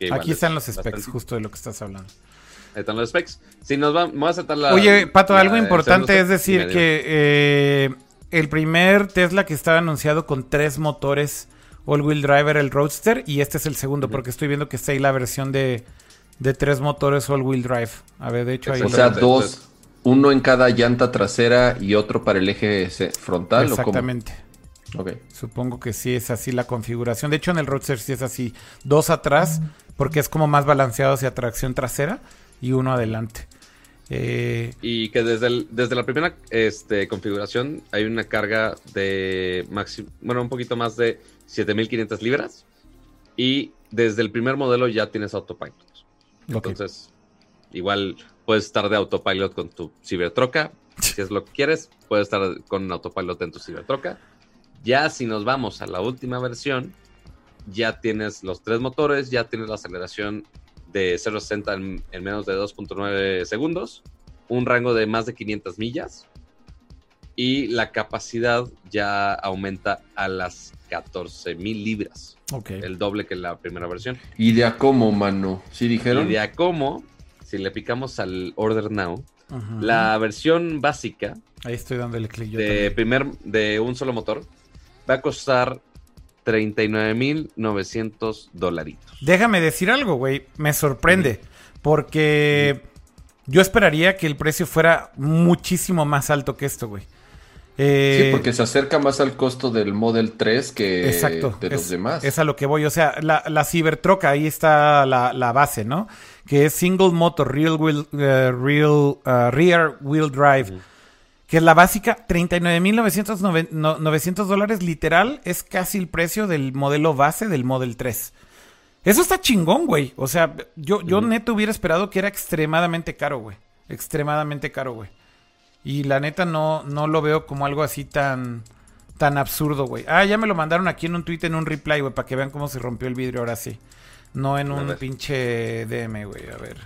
igual Aquí es están los specs, bastante. justo de lo que estás hablando. Ahí están los specs. Si nos va, vamos a saltar la. Oye, Pato, la algo importante es decir que eh, el primer Tesla que estaba anunciado con tres motores all-wheel drive era el Roadster y este es el segundo porque estoy viendo que está ahí la versión de, de tres motores all-wheel drive. A ver, de hecho ahí... O sea, dos, uno en cada llanta trasera y otro para el eje frontal. ¿o cómo? Exactamente. Ok. Supongo que sí es así la configuración. De hecho, en el Roadster sí es así. Dos atrás, porque es como más balanceado hacia tracción trasera y uno adelante. Eh, Y que desde, el- desde la primera este, configuración hay una carga de máximo, bueno, un poquito más de 7500 libras. Y desde el primer modelo ya tienes autopilot. ok. Entonces, igual puedes estar de autopilot con tu Cybertroca. Si es lo que quieres, puedes estar con autopilot en tu Cybertroca. Ya si nos vamos a la última versión, ya tienes los tres motores, ya tienes la aceleración de 0 a 60 en, en menos de 2.9 segundos, un rango de más de 500 millas y la capacidad ya aumenta a las 14.000 libras, ok. el doble que la primera versión. ¿Y de a cómo, mano? ¿Sí dijeron? Y de a cómo, si le picamos al Order Now, la versión básica Ahí estoy dándole clic yo de también. primer de un solo motor va a costar 39.900 dolaritos. Déjame decir algo, güey. Me sorprende. Porque yo esperaría que el precio fuera muchísimo más alto que esto, güey. Eh, Sí, porque se acerca más al costo del Model 3 que Exacto. de los es, demás. es a lo que voy. O sea, la, la Cybertroca, ahí está la, la base, ¿no? Que es single motor, real wheel, eh, real, uh, rear wheel drive. Que es la básica, 39.900 dólares, literal, es casi el precio del modelo base del Model 3. Eso está chingón, güey. O sea, yo, yo Ujú. neto hubiera esperado que era extremadamente caro, güey. Extremadamente caro, güey. Y la neta no, no lo veo como algo así tan, tan absurdo, güey. Ah, ya me lo mandaron aquí en un tweet, en un reply, güey, para que vean cómo se rompió el vidrio ahora sí. No en un pinche DM, güey. A ver.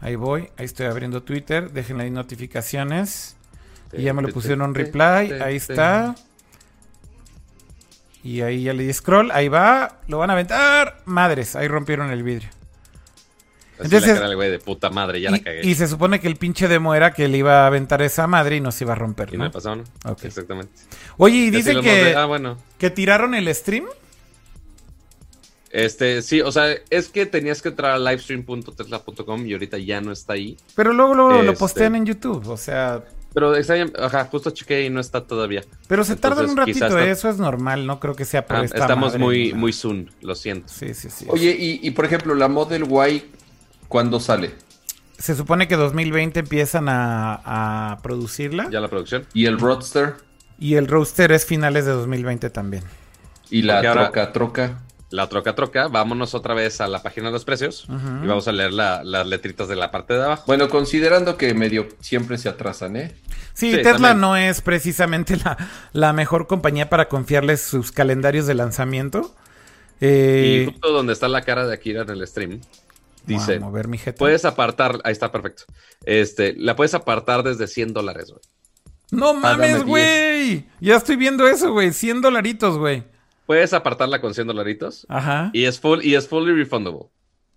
Ahí voy. Ahí estoy abriendo Twitter. Déjenle ahí notificaciones. Y ya me lo pusieron en reply. Ahí está. Y ahí ya le di scroll. Ahí va. Lo van a aventar. Madres. Ahí rompieron el vidrio. Así Entonces- la cara del güey de puta madre, ya la Y, cagué. y se supone que el pinche demo era que le iba a aventar esa madre y no se iba a romper, Y ¿no? me pasó, ¿no? Ok. Exactamente. Oye, y dicen que, de- Ah, bueno. que tiraron el stream. Este, sí, o sea, es que tenías que entrar a livestream.tesla.com y ahorita ya no está ahí. Pero luego, luego lo Este. postean en YouTube. O sea, Pero extraña- ajá, justo chequé y no está todavía. pero se tardan un ratito. Eso es normal. No creo que sea por Ah, esta estamos madre muy, muy soon, lo siento. Sí, sí, sí. Oye, y, y, por ejemplo, la Model Y, ¿cuándo sale? Se supone que 2020 empiezan a, a producirla. Ya la producción. ¿Y el Roadster? Y el roaster es finales de 2020 también. ¿Y la Porque ahora- troca troca? La troca troca, vámonos otra vez a la página de los precios y vamos a leer la- las letritas de la parte de abajo. Bueno, considerando que medio siempre se atrasan, ¿eh? Sí, Sí, Tesla también. no es precisamente la, la mejor compañía para confiarles sus calendarios de lanzamiento. Eh, y justo donde está la cara de Akira en el stream, a dice, mover mi puedes apartar, ahí está perfecto, este, la puedes apartar desde 100 dólares, güey. No mames, 10. güey. Ya estoy viendo eso, güey. 100 dolaritos, güey. Puedes apartarla con 100 dolaritos Ajá. y es, full, y es fully refundable.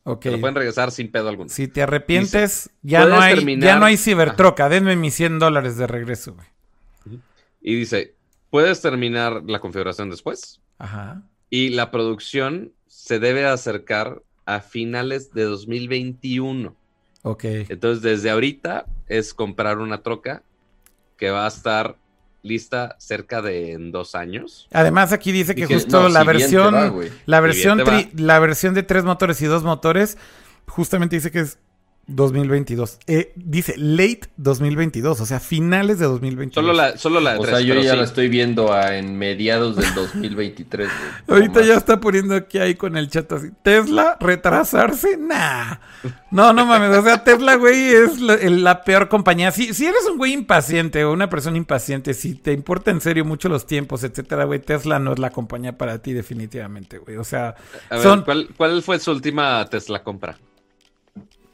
Ok. Te lo pueden regresar sin pedo alguno. Si te arrepientes, ya no, "Puedes hay, terminar- ya no hay cibertroca. Denme mis 100 dólares de regreso, güey. Y dice, puedes terminar la configuración después Ajá. y la producción se debe acercar a finales de 2021. Ok. Entonces, desde ahorita es comprar una troca que va a estar lista cerca de en dos años. Además, aquí dice que justo no, la versión, va, la Si versión, te tri- la versión de tres motores y dos motores, justamente dice que es 2022. Eh, dice late 2022, o sea, finales de 2022. Solo la, solo la de O sea, yo ya sí. la estoy viendo a- en mediados del 2023, güey. Ahorita ya está poniendo aquí ahí con el chat así. Tesla, retrasarse, nah. No, no mames. O sea, Tesla, güey, es la, el- la peor compañía. Si, si eres un güey impaciente o una persona impaciente, si te importa en serio mucho los tiempos, etcétera, güey, Tesla no es la compañía para ti, definitivamente, güey. O sea, A ver, ¿cuál, cuál fue su última Tesla compra?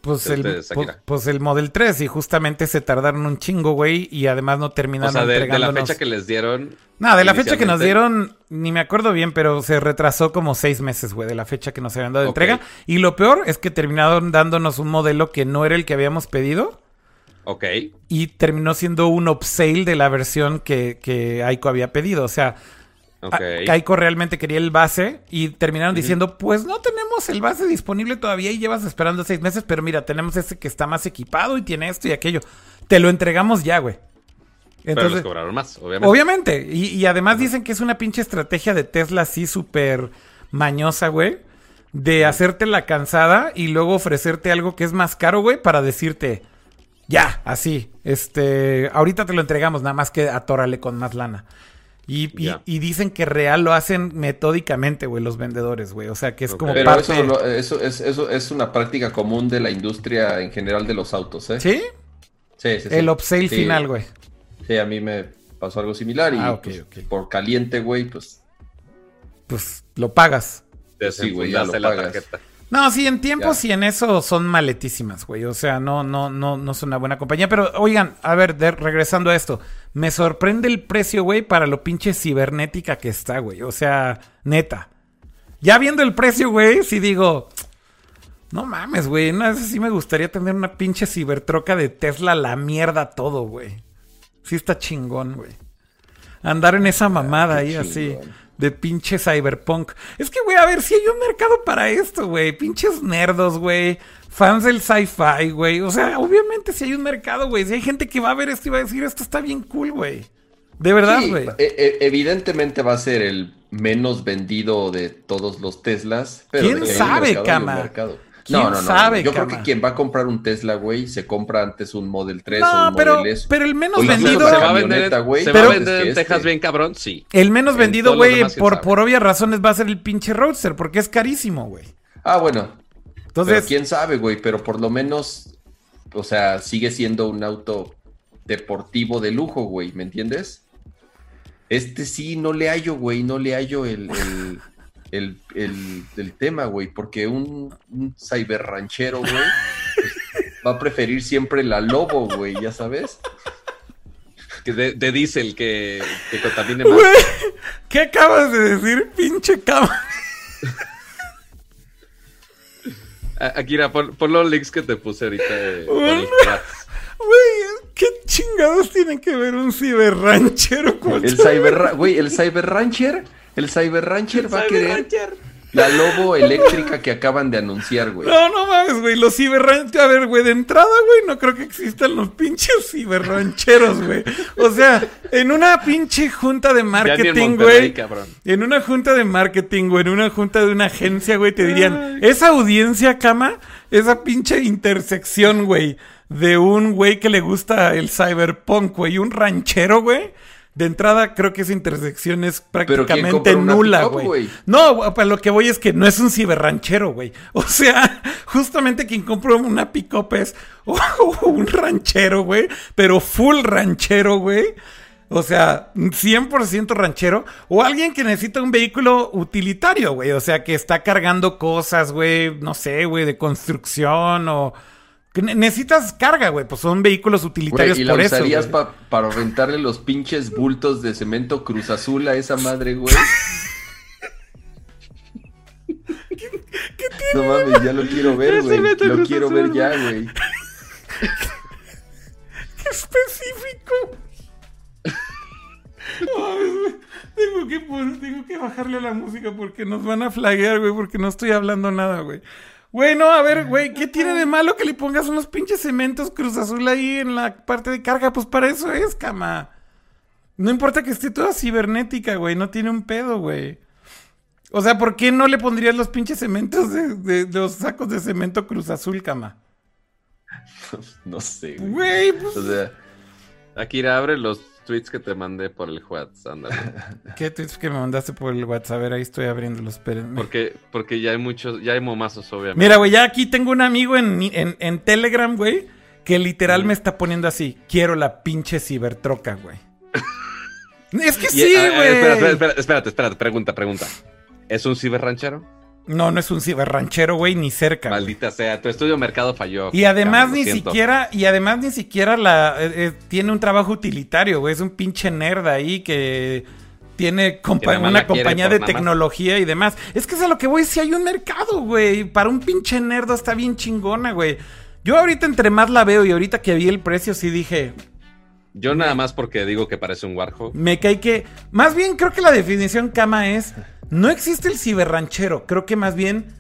Pues, el, pues, pues el Model 3 y justamente se tardaron un chingo, güey, y además no O terminaron sea, de, de la entregándonos- fecha que les dieron. No, de la fecha que nos dieron, ni me acuerdo bien, pero se retrasó como seis meses, güey, de la fecha que nos habían dado de entrega. Y lo peor es que terminaron dándonos un modelo que no era el que habíamos pedido Ok. y terminó siendo un upsale de la versión que, que Aiko había pedido. O sea, Ok. a- Aiko realmente quería el base y terminaron diciendo, pues no tenemos el base disponible todavía y llevas esperando seis meses, pero mira, tenemos este que está más equipado y tiene esto y aquello. Te lo entregamos ya, güey. pero les cobraron más, obviamente. Obviamente. Y, y además dicen que es una pinche estrategia de Tesla así súper mañosa, güey. De hacerte la cansada y luego ofrecerte algo que es más caro, güey, para decirte, ya, así. Este, ahorita te lo entregamos, nada más que atórale con más lana. Y, y- dicen que real lo hacen metódicamente, güey, los vendedores, güey. O sea, que es Ok. como Pero parte... eso, lo- eso, es, eso es una práctica común de la industria en general de los autos, ¿eh? ¿Sí? Sí, sí, sí. El upsale Sí, final, güey. Sí, a mí me pasó algo similar y Ah, pues, por caliente, güey, pues Pues lo pagas. Desenfundaste Sí, güey, ya lo la pagas. tarjeta. No, sí, en tiempos y en eso son maletísimas, güey. O sea, no, no, no, no es una buena compañía. Pero, oigan, a ver, de- regresando a esto. Me sorprende el precio, güey, para lo pinche cibernética que está, güey. O sea, neta. Ya viendo el precio, güey, sí digo. No mames, güey. No, eso sí me gustaría tener una pinche cibertroca de Tesla, la mierda todo, güey. Sí está chingón, güey. Andar en esa mamada qué ahí así. De pinche cyberpunk. Es que, güey, a ver si hay un mercado para esto, güey. Pinches nerdos, güey. Fans del sci-fi, güey. O sea, obviamente si hay un mercado, güey. Si hay gente que va a ver esto y va a decir, esto está bien cool, güey. De verdad, Sí, güey. e- e- evidentemente va a ser el menos vendido de todos los Teslas. Pero ¿Quién sabe, Cama? Mercado. ¿Quién No, no, no. sabe, Yo creo que quien va a comprar un Tesla, güey, se compra antes un Model 3 o No, un pero, Model S. pero el menos O vendido. se va a vender, güey, se pero- va a vender en Texas este- bien cabrón, sí. El menos En vendido, güey, demás, ¿quién por, por obvias razones va a ser el pinche Roadster, porque es carísimo, güey. Ah, bueno. Entonces, pero quién sabe, güey, pero por lo menos, o sea, sigue siendo un auto deportivo de lujo, güey, ¿me entiendes? Este sí, no le hallo, güey, no le hallo el, el, el, el- el tema, güey, porque un, un cyber ranchero, güey, pues, va a preferir siempre la lobo, güey, ya sabes. Que de, de diésel que, que contamine más. güey, ¿qué acabas de decir, pinche cama? A- Akira, pon, pon los links que te puse ahorita eh, por el chat. Güey, ¿qué chingados tiene que ver un ciberranchero con El cyber, güey, el cyber rancher, el cyber rancher va a querer la lobo eléctrica que acaban de anunciar, güey. No, no mames, güey. Los ciberrancheros. A ver, güey, de entrada, güey, no creo que existan los pinches ciberrancheros, güey. O sea, en una pinche junta de marketing, güey. En una junta de marketing, güey, en una junta de una agencia, güey, te dirían, esa audiencia, cama, esa pinche intersección, güey, de un güey que le gusta el cyberpunk, güey, y un ranchero, güey. De entrada, creo que esa intersección es Pero ¿quién prácticamente nula, güey. No, para lo que voy es que no es un ciberranchero, güey. O sea, justamente quien compra una pick-up es un ranchero, güey, pero full ranchero, güey. O sea, 100% ranchero. O alguien que necesita un vehículo utilitario, güey. O sea, que está cargando cosas, güey. No sé, güey, de construcción o... necesitas carga, güey. Pues son vehículos utilitarios Güey, ¿y la por eso. usarías pa- para rentarle los pinches bultos de cemento Cruz Azul a esa madre, güey? No mames, ya lo quiero ver, güey. Lo Cruz quiero Azul, ver ya, güey. ¡Qué específico! Tengo, que, tengo que bajarle a la música porque nos van a flaguear, güey, porque no estoy hablando nada, güey. Güey, no, a ver, güey, ¿qué tiene de malo que le pongas unos pinches cementos Cruz Azul ahí en la parte de carga? Pues para eso es, cama. No importa que esté toda cibernética, güey. No tiene un pedo, güey. O sea, ¿por qué no le pondrías los pinches cementos de, de- de los sacos de cemento Cruz Azul, cama? No sé, güey. Güey, pues. O sea, Akira, abre los tweets que te mandé por el WhatsApp, ándale. ¿Qué tweets que me mandaste por el WhatsApp? A ver, ahí estoy abriéndolos, espérenme. Porque, porque ya hay muchos, ya hay momazos, obviamente. Mira, güey, ya aquí tengo un amigo en, en, en Telegram, güey, que literal me está poniendo así. Quiero la pinche cibertroca, güey. es que Y- sí, a- a- güey. espera, espérate, espérate, pregunta, pregunta. ¿Es un ciberranchero? No, no es un ciberranchero, güey, ni cerca. güey. Maldita sea, tu estudio de mercado falló. Y además Cama, ni siento. siquiera, y además ni siquiera la eh, eh, tiene un trabajo utilitario, güey. Es un pinche nerd ahí que tiene compa- una compañía de más. tecnología y demás. Es que es a lo que voy, si hay un mercado, güey. Para un pinche nerdo está bien chingona, güey. Yo ahorita entre más la veo y ahorita que vi el precio sí dije, Yo nada más porque digo que parece un Warhol. me cae que... Más bien creo que la definición cama es, no existe el ciberranchero. Creo que más bien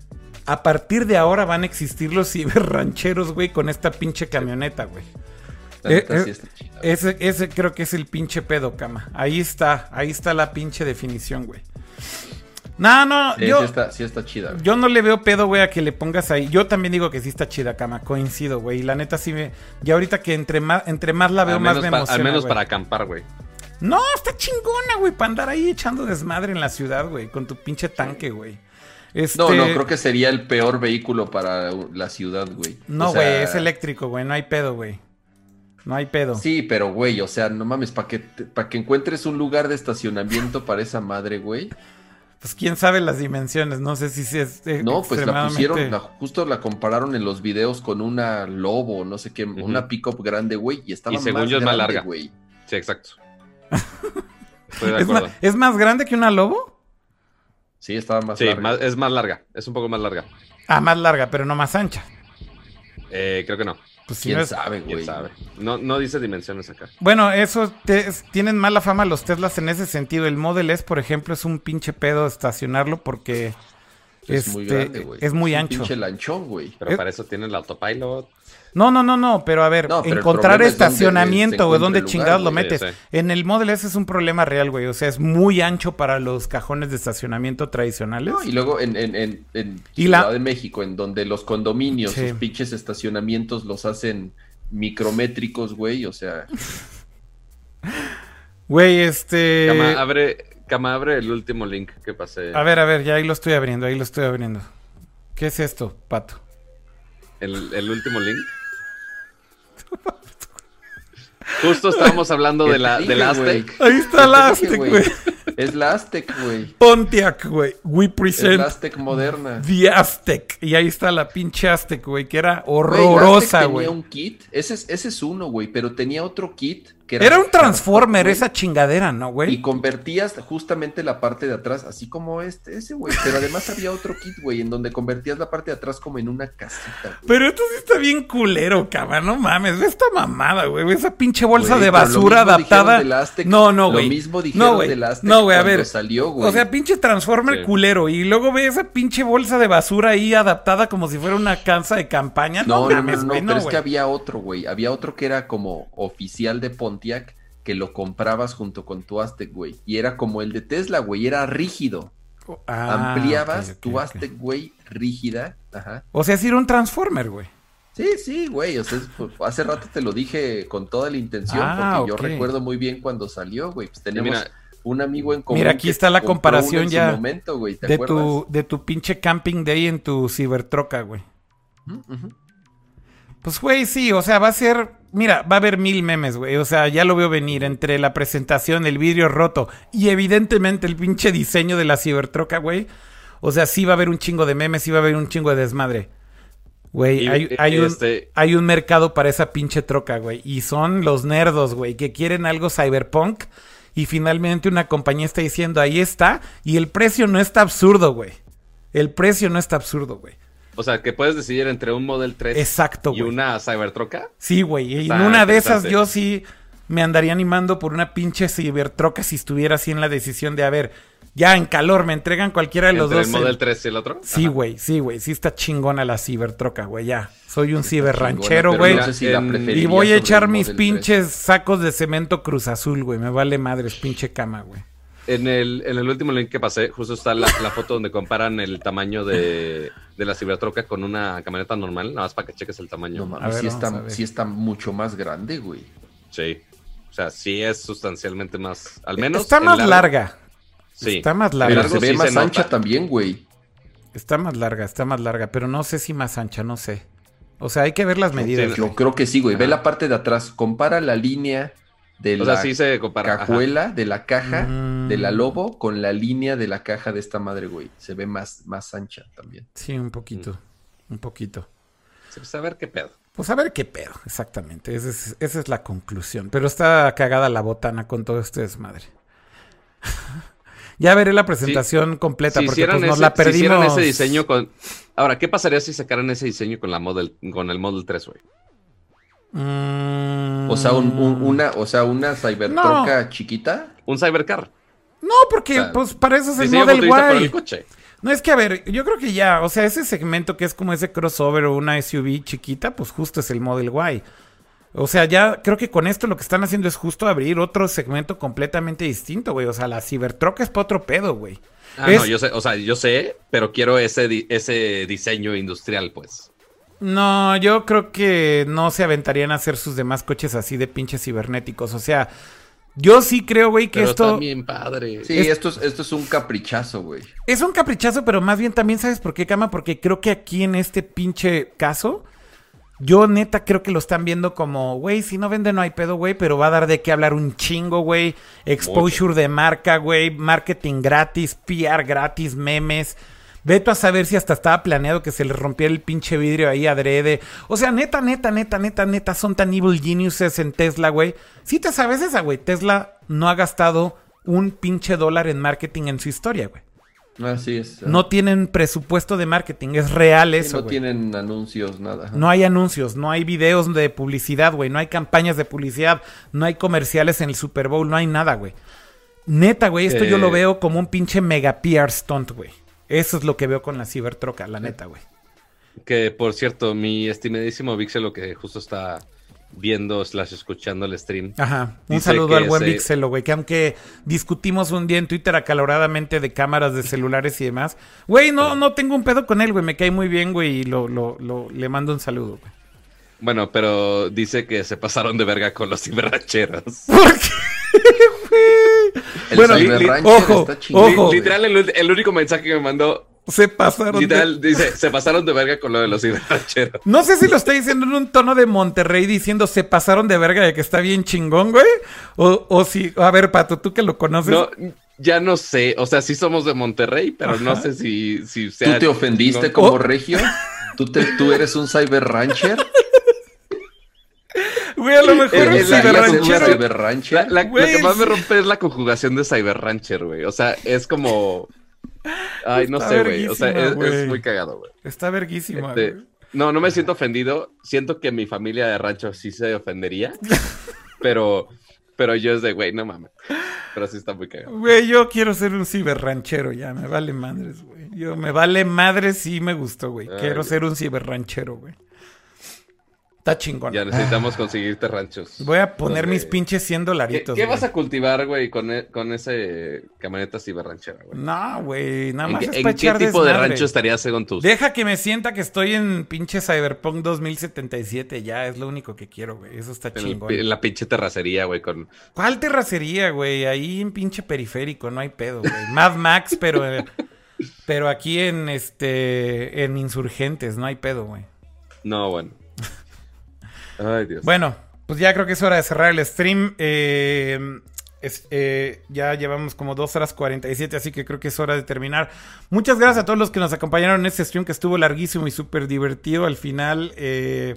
a partir de ahora van a existir los ciberrancheros, güey, con esta pinche camioneta, güey. Eh, eh, sí está chida. Ese, ese creo que es el pinche pedo, cama. Ahí está, ahí está la pinche definición, güey. No, no, Sí, yo, sí está, sí está chida. güey. yo no le veo pedo, güey, a que le pongas ahí. Yo también digo que sí está chida, cama. Coincido, güey. Y la neta sí me. Y ahorita que entre más, entre más la veo, Al más me emociona. al menos güey. para acampar, güey. No, está chingona, güey, para andar ahí echando desmadre en la ciudad, güey, con tu pinche tanque, güey. Este... No, no, creo que sería el peor vehículo para la ciudad, güey. No, O sea, güey, es eléctrico, güey. No hay pedo, güey. No hay pedo. Sí, pero güey, o sea, no mames, para que, pa' que encuentres un lugar de estacionamiento para esa madre, güey. Pues quién sabe las dimensiones. No sé si sí es. eh, No, pues la pusieron, la- justo la compararon en los videos con una Lobo, no sé qué, una pickup grande, güey, y estaba Y según más yo es más grande, larga. güey. Sí, exacto. Estoy de ¿Es. ¿Es más grande que una lobo? Sí, estaba más Sí, larga. más- es más larga. Es un poco más larga. Ah, más larga, pero no más ancha. Eh, creo que no. Pues si ¿Quién no es- sabe, ¿Quién güey? sabe? No, no dice dimensiones acá. Bueno, eso te- es- tienen mala fama los Teslas en ese sentido. El Model S, por ejemplo, es un pinche pedo estacionarlo porque Es muy este, grande, güey. es muy un ancho. pinche lanchón, güey. Pero Es- para eso tiene el autopilot. No, no, no, no, pero a ver, No, pero el encontrar estacionamiento, güey, dónde chingados lo metes. Sí, En el Model S es un problema real, güey. O sea, es muy ancho para los cajones de estacionamiento tradicionales. No, y luego en, en, en, en Y la- Ciudad de México, en donde los condominios, Sí. sus pinches estacionamientos los hacen micrométricos, güey, o sea, Güey, este... Cama, abre, Cama, abre el último link que pasé. A ver, a ver, ya ahí lo estoy abriendo, ahí lo estoy abriendo. ¿Qué es esto, pato? El, el último link. Justo estábamos hablando de la, ¿Qué te del? Aztec. Ahí está la ¿Qué te dije, Aztec, güey. Es la Aztec, güey. Pontiac, güey. We Es present la Aztec moderna. the Aztec. Y ahí está la pinche Aztec, güey, que era horrorosa, güey. Tenía un kit, ese es, ese es uno, güey, pero tenía otro kit que era... Era un transformer esa chingadera, ¿no, Y güey? convertías justamente la parte de atrás, así como este, ese, güey. Pero además había otro kit, güey, en donde convertías la parte de atrás como en una casita, güey. Pero esto sí está bien culero, cabrón. No mames, ve esta mamada, güey. Esa pinche bolsa Güey, de lo basura adaptada. del Aztec, No, no, lo güey. mismo dijeron No, güey. del Aztec No, güey, a ver. salió, güey. O sea, pinche transformer Sí. culero. Y luego ve esa pinche bolsa de basura ahí adaptada como si fuera una casa de campaña. No, No, no, no, güey. pero es que había otro, güey. Había otro que era como oficial de Pontiac que lo comprabas junto con tu Aztec, güey. Y era como el de Tesla, güey. Era rígido. Ah, Ampliabas ok, ok, tu. Aztec, güey, rígida. Ajá. O sea, sí era un transformer, güey. Sí, sí, güey. O sea, es- pues, hace rato te lo dije con toda la intención, Ah, porque yo recuerdo muy bien cuando salió, güey. Pues tenemos mira, un amigo en común. Mira, aquí está la comparación uno en su ya momento, güey. ¿Te De acuerdas? tu, de tu pinche camping day en tu cibertroca, güey. Ujú. Pues, güey, sí, o sea, va a ser. Mira, va a haber mil memes, güey. O sea, ya lo veo venir entre la presentación, el vidrio roto y evidentemente el pinche diseño de la cibertroca, güey. O sea, sí va a haber un chingo de memes, sí va a haber un chingo de desmadre. Güey, hay, eh, hay un, este- hay un mercado para esa pinche troca, güey. Y son los nerdos, güey, que quieren algo cyberpunk. Y finalmente una compañía está diciendo, ahí está. Y el precio no está absurdo, güey. El precio no está absurdo, güey. O sea, que puedes decidir entre un Model 3 Exacto, y güey. una Cybertroca. Sí, güey. Y en una de esas yo sí me andaría animando por una pinche cibertroca si estuviera así en la decisión de, a ver, Ya en calor me entregan cualquiera de los ¿Entre dos. el Model 3 y el otro? Sí, güey, sí, güey. Sí está chingona la cibertroca, güey, ya. Soy un ciberranchero, güey. no sé si Y voy a echar mis Model 3. pinches sacos de cemento Cruz Azul, güey. Me vale madres, pinche cama, güey. En el, en el último link que pasé, justo está la, la foto donde comparan el tamaño de, de la Cibertroca con una camioneta normal, nada más para que cheques el tamaño. No A mames, ver, sí, está, ver. sí está mucho más grande, güey. Sí. O sea, sí es sustancialmente más. Al menos. Está más largo- larga. Sí. Está más Pero larga. largo se ve sí más se nota. ancha también, güey. Está más larga, está más larga. Pero no sé si más ancha, no sé. O sea, hay que ver las medidas. Sí, güey. Yo creo que sí, güey. Ve la parte de atrás. Compara la línea de O la sea, sí se compara. ajá. cajuela, de la caja, Mm. de la Lobo, con la línea de la caja de esta madre, güey. Se ve más, más ancha también. Sí, un poquito. Un poquito. Pues a ver qué pedo. Pues a ver qué pedo, exactamente. Esa es, esa es la conclusión. Pero está cagada la botana con todo este desmadre. ya veré la presentación completa Si porque pues, nos ese, la si hicieran perdimos. ese diseño con. Ahora, ¿qué pasaría si sacaran ese diseño con la Model, con el Model 3, güey? Mm, O sea, un- un- una, o sea, una Cybertruck chiquita. Un Cybercar. No, porque o sea, pues para eso es el Model futurista para el Y. coche. No, es que a ver, yo creo que ya, o sea, ese segmento que es como ese crossover o una SUV chiquita, pues justo es el Model Y. O sea, ya creo que con esto lo que están haciendo es justo abrir otro segmento completamente distinto, güey. O sea, la Cybertruck es para otro pedo, güey. Ah, Es- no, yo sé, o sea, yo sé, pero quiero ese, di- ese diseño industrial, pues. No, yo creo que no se aventarían a hacer sus demás coches así de pinches cibernéticos. O sea, yo sí creo, güey, que Pero esto también padre. Sí, Es- esto, es, esto es un caprichazo, güey. es un caprichazo, pero más bien también sabes por qué, Cama, porque creo que aquí en este pinche caso, yo neta creo que lo están viendo como, güey, si no vende no hay pedo, güey, pero va a dar de qué hablar un chingo, güey. Exposure de marca, güey, marketing gratis, PR gratis, memes. Veto a saber si hasta estaba planeado que se le rompiera el pinche vidrio ahí adrede. O sea, neta, neta, neta, neta, neta, son tan evil geniuses en Tesla, güey. Si te sabes esa, güey. Tesla no ha gastado un pinche dólar en marketing en su historia, güey. Así es. No tienen presupuesto de marketing, es real Sí, eso, no tienen anuncios, nada. No hay anuncios, no hay videos de publicidad, güey. No hay campañas de publicidad, no hay comerciales en el Super Bowl, no hay nada, güey. Neta, güey, esto yo Eh. lo veo como un pinche mega PR stunt, güey. Eso es lo que veo con la Cibertroca, la neta, güey. Que por cierto, mi estimadísimo Vixelo que justo está viendo slash escuchando el stream. Ajá. Un saludo al buen ese- Vixelo, güey. Que aunque discutimos un día en Twitter acaloradamente de cámaras de celulares y demás, güey, no, no tengo un pedo con él, güey. Me cae muy bien, güey, y lo, lo, lo- le mando un saludo, güey. Bueno, pero dice que se pasaron de verga con los ciberrancheros. ¿Por qué? El Bueno, li- ojo, está chingón, ojo. Literal, el, el único mensaje que me mandó, Se pasaron. de- literal, dice, se pasaron de verga con lo de los ciberrancheros. No sé si lo está diciendo en un tono de Monterrey diciendo se pasaron de verga de que está bien chingón, güey. O, o si, a ver, Pato, tú que lo conoces. No, ya no sé, o sea, sí somos de Monterrey, pero no sé si, si sea ¿Tú te ofendiste chingón. como Oh. regio? ¿Tú, te- ¿Tú eres un Cyber Rancher? Güey, a lo mejor El- el- la- ¿Eres un ciberranchero. Cyber Rancher? la- lo que más me rompe es la conjugación de Cyber Rancher, güey. O sea, es como. Ay, no Está sé, güey. O sea, es, muy cagado, güey. Está verguísima, Este, güey. no, no me siento ofendido. Siento que mi familia de rancho sí se ofendería. pero, pero yo es de, güey, no mames. Pero sí está muy cagado. Güey, yo quiero ser un ciberranchero ya, me vale madres, güey. Yo me vale madres sí me gustó, güey. Quiero ser un ciberranchero, güey. Está chingón. Ya necesitamos conseguirte ranchos. Voy a poner mis pinches 100 ¿Qué, dolaritos. qué vas a cultivar, güey, con, e- con ese camioneta ciberranchera, güey? No, güey, nada ¿En, más es en para qué echar tipo de rancho estarías según tus? Deja que me sienta que estoy en pinche Cyberpunk 2077, ya, es lo único que quiero, güey. Eso está En, el- chingón. en la pinche terracería, güey, con... ¿Cuál terracería, güey? Ahí en pinche periférico, no hay pedo, güey. Mad Max, pero, pero aquí en este, en Insurgentes, no hay pedo, güey. No, bueno. Ay, Dios. Bueno, pues ya creo que es hora de cerrar el stream. Eh, es- eh, ya llevamos como 2 horas 47, así que creo que es hora de terminar. Muchas gracias a todos los que nos acompañaron en este stream que estuvo larguísimo y súper divertido al final. eh,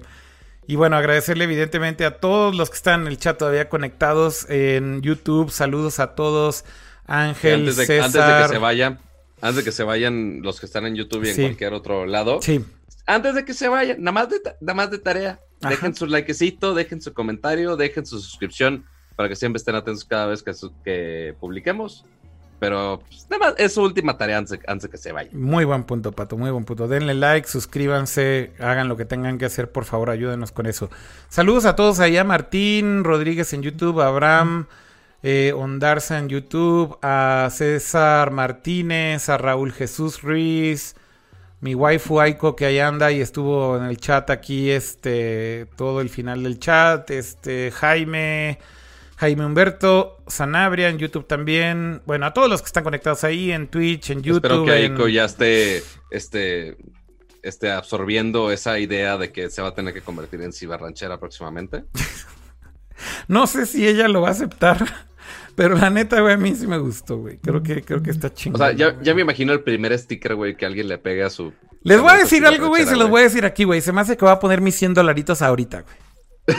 y bueno, agradecerle evidentemente a todos los que están en el chat todavía conectados en YouTube. Saludos a todos. Ángel, antes de, César. antes de que se vayan, antes de que se vayan los que están en YouTube y en Sí. cualquier otro lado, Sí, antes de que se vayan, nada más de, nada más de tarea, Ajá. dejen su likecito, dejen su comentario, dejen su suscripción para que siempre estén atentos cada vez que, que publiquemos. pero pues, nada más es su última tarea antes, antes que se vaya. Muy buen punto, Pato, muy buen punto. Denle like, suscríbanse, hagan lo que tengan que hacer, por favor, ayúdenos con eso. Saludos a todos allá, Martín Rodríguez en YouTube, Abraham eh, Ondarza en YouTube, a César Martínez, a Raúl Jesús Ruiz, mi waifu Aiko que ahí anda y estuvo en el chat aquí, este, todo el final del chat, este, Jaime, Jaime Humberto, Sanabria en YouTube también, bueno, a todos los que están conectados ahí en Twitch, en YouTube. Espero que en- Aiko ya esté, este, esté absorbiendo esa idea de que se va a tener que convertir en ciberranchera próximamente. No sé si ella lo va a aceptar, pero la neta, güey, a mí sí me gustó, güey. Creo que, creo que está O chingón. sea, ya, ya me imagino el primer sticker, güey, que alguien le pegue a su... Les voy a decir algo, güey, se los voy a decir aquí, güey. Se me hace que voy a poner mis 100 dolaritos ahorita, güey.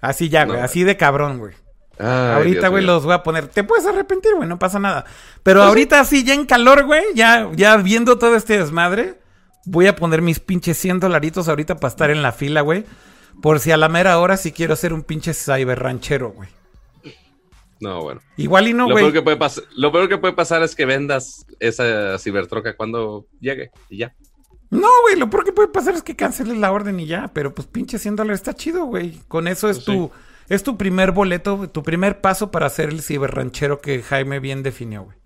Así ya, güey, No, así de cabrón, güey. Ay, ahorita, Dios güey, los voy a poner. Te puedes arrepentir, güey, no pasa nada. Pero Pues ahorita así, ya en calor, güey, ya, ya viendo todo este desmadre, voy a poner mis pinches 100 dolaritos ahorita para estar en la fila, güey. Por si a la mera hora sí quiero ser un pinche cyber ranchero, güey. No, bueno. Igual y no, lo, güey. peor que puede pas- lo peor que puede pasar es que vendas esa cibertroca cuando llegue y ya. No, güey, lo peor que puede pasar es que canceles la orden y ya. Pero pues pinche 100 dólares está chido, güey. Con eso es Pues tu... Es tu primer boleto, tu primer paso para ser el ciberranchero que Jaime bien definió, güey.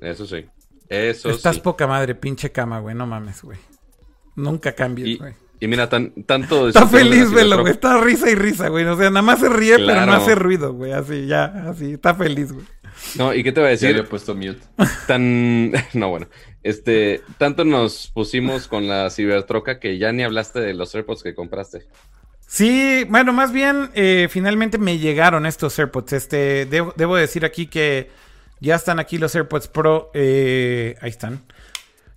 Eso sí. Eso Estás sí. poca madre, pinche cama, güey. No mames, güey. Nunca cambies, Y, güey. Y mira, tan, tanto... Está feliz, velo, güey. Está risa y risa, güey. O sea, nada más se ríe, pero no hace ruido, güey. Así, ya, así. Está feliz, güey. No, ¿y qué te voy a Ya le he decir? puesto mute. Tan... No, bueno. Este, tanto nos pusimos con la cibertroca que ya ni hablaste de los AirPods que compraste. Sí, bueno, más bien, eh, finalmente me llegaron estos AirPods. Este, debo, debo decir aquí que ya están aquí los AirPods Pro. eh, ahí están.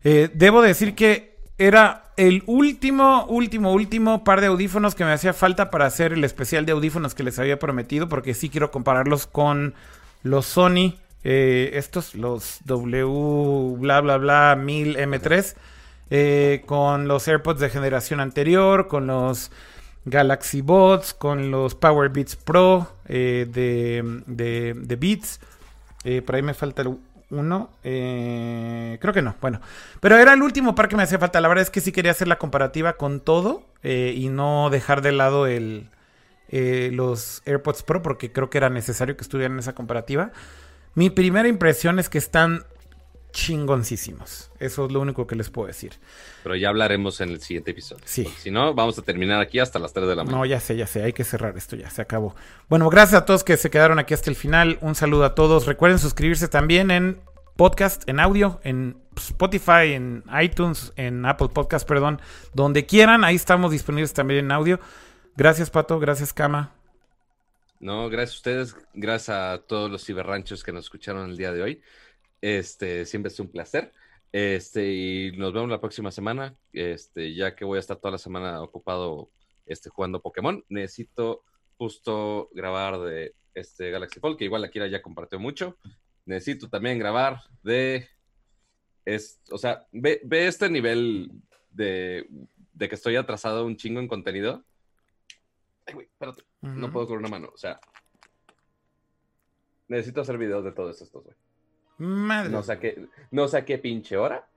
Eh, debo decir que era el último, último, último par de audífonos que me hacía falta para hacer el especial de audífonos que les había prometido, porque sí quiero compararlos con los Sony, eh, estos, los W, bla, bla, bla, 1000 M3, eh, con los AirPods de generación anterior, con los Galaxy Bots, con los Power Beats Pro eh, de, de, Beats. Eh, por ahí me falta el uno. eh, creo que no. Bueno, pero era el último par que me hacía falta. La verdad es que sí quería hacer la comparativa con todo eh, y no dejar de lado el, eh, los AirPods Pro porque creo que era necesario que estuvieran en esa comparativa. Mi primera impresión es que están chingoncísimos. Eso es lo único que les puedo decir. Pero ya hablaremos en el siguiente episodio. Sí. Si no, vamos a terminar aquí hasta las 3 de la mañana. No, ya sé, ya sé, hay que cerrar esto ya, se acabó. Bueno, gracias a todos que se quedaron aquí hasta el final. Un saludo a todos. Recuerden suscribirse también en podcast, en audio, en Spotify, en iTunes, en Apple Podcast, perdón, donde quieran. Ahí estamos disponibles también en audio. Gracias, Pato. Gracias, Cama. No, gracias a ustedes, gracias a todos los ciberranchos que nos escucharon el día de hoy. Este, siempre es un placer. Este, y nos vemos la próxima semana. Este, ya que voy a estar toda la semana ocupado este, jugando Pokémon, necesito justo grabar de este Galaxy Fold, que igual la Kira ya compartió mucho. Necesito también grabar de es, o sea, ve, ve este nivel de, de que estoy atrasado un chingo en contenido. Ay, güey, espérate. No puedo con una mano. O sea, necesito hacer videos de todos estos, güey. Madre. No sé a qué, no sé a qué pinche hora.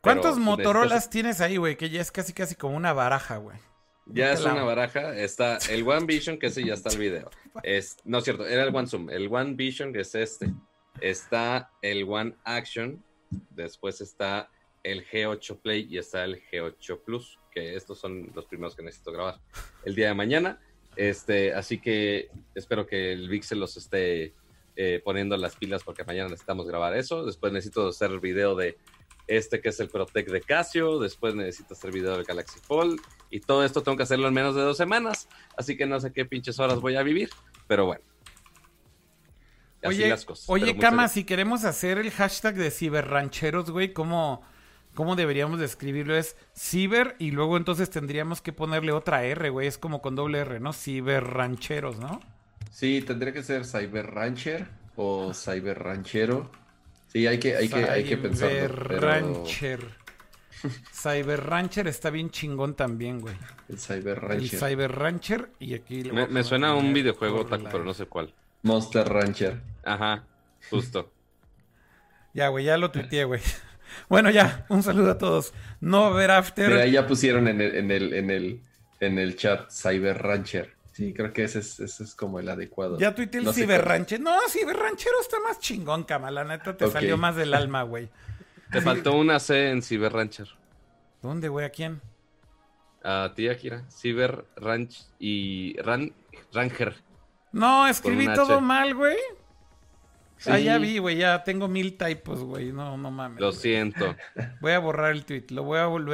¿Cuántos pero Motorolas tienes ahí, güey? Que ya es casi, casi como una baraja, güey. Ya es una baraja. Está el One Vision, que ese ya está el video. Es, no es cierto, era el One Zoom. El One Vision, que es este. Está el One Action. Después está el G8 Play y está el G8 Plus. Que estos son los primeros que necesito grabar el día de mañana. Este, así que espero que el Vix se los esté eh, poniendo las pilas porque mañana necesitamos grabar eso. Después necesito hacer el video de este que es el Protect de Casio. Después necesito hacer video del Galaxy Fold. Y todo esto tengo que hacerlo en menos de dos semanas. Así que no sé qué pinches horas voy a vivir. Pero bueno. Así Oye, las cosas. oye Cama, si queremos hacer el hashtag de ciberrancheros, güey, ¿cómo, ¿cómo deberíamos describirlo? Es ciber y luego entonces tendríamos que ponerle otra R, güey. Es como con doble R, ¿no? Ciberrancheros, ¿no? Sí, tendría que ser Cyber Rancher o Cyber Ranchero. Sí, hay que, hay que, hay que pensarlo. pero Cyberrancher. Cyberrancher está bien chingón también, güey. El Cyber El Rancher. Cyberrancher y aquí... le Me, me suena a un videojuego, Taco, pero no sé cuál. Monster Rancher. Ajá, justo. Ya, güey, ya lo tuiteé, güey. Bueno, ya, un saludo a todos. No haber after. Mira, ahí ya pusieron en el, en el, en el, en el chat Cyber Rancher. Sí, creo que ese es, ese es como el adecuado. Ya tuiteé el No. No, Cyber Ranchero está más chingón, cama. La neta te salió más del alma, güey. Te faltó una C en Cyber Rancher. ¿Dónde, güey? ¿A quién? A ti, Akira. Ranch y Ran Ranger. No, escribí todo H. mal, güey. Sí, Ah, ya vi, güey. Ya tengo mil typos, güey. No, no mames. Lo güey. siento. Voy a borrar el tweet. Lo voy a volver.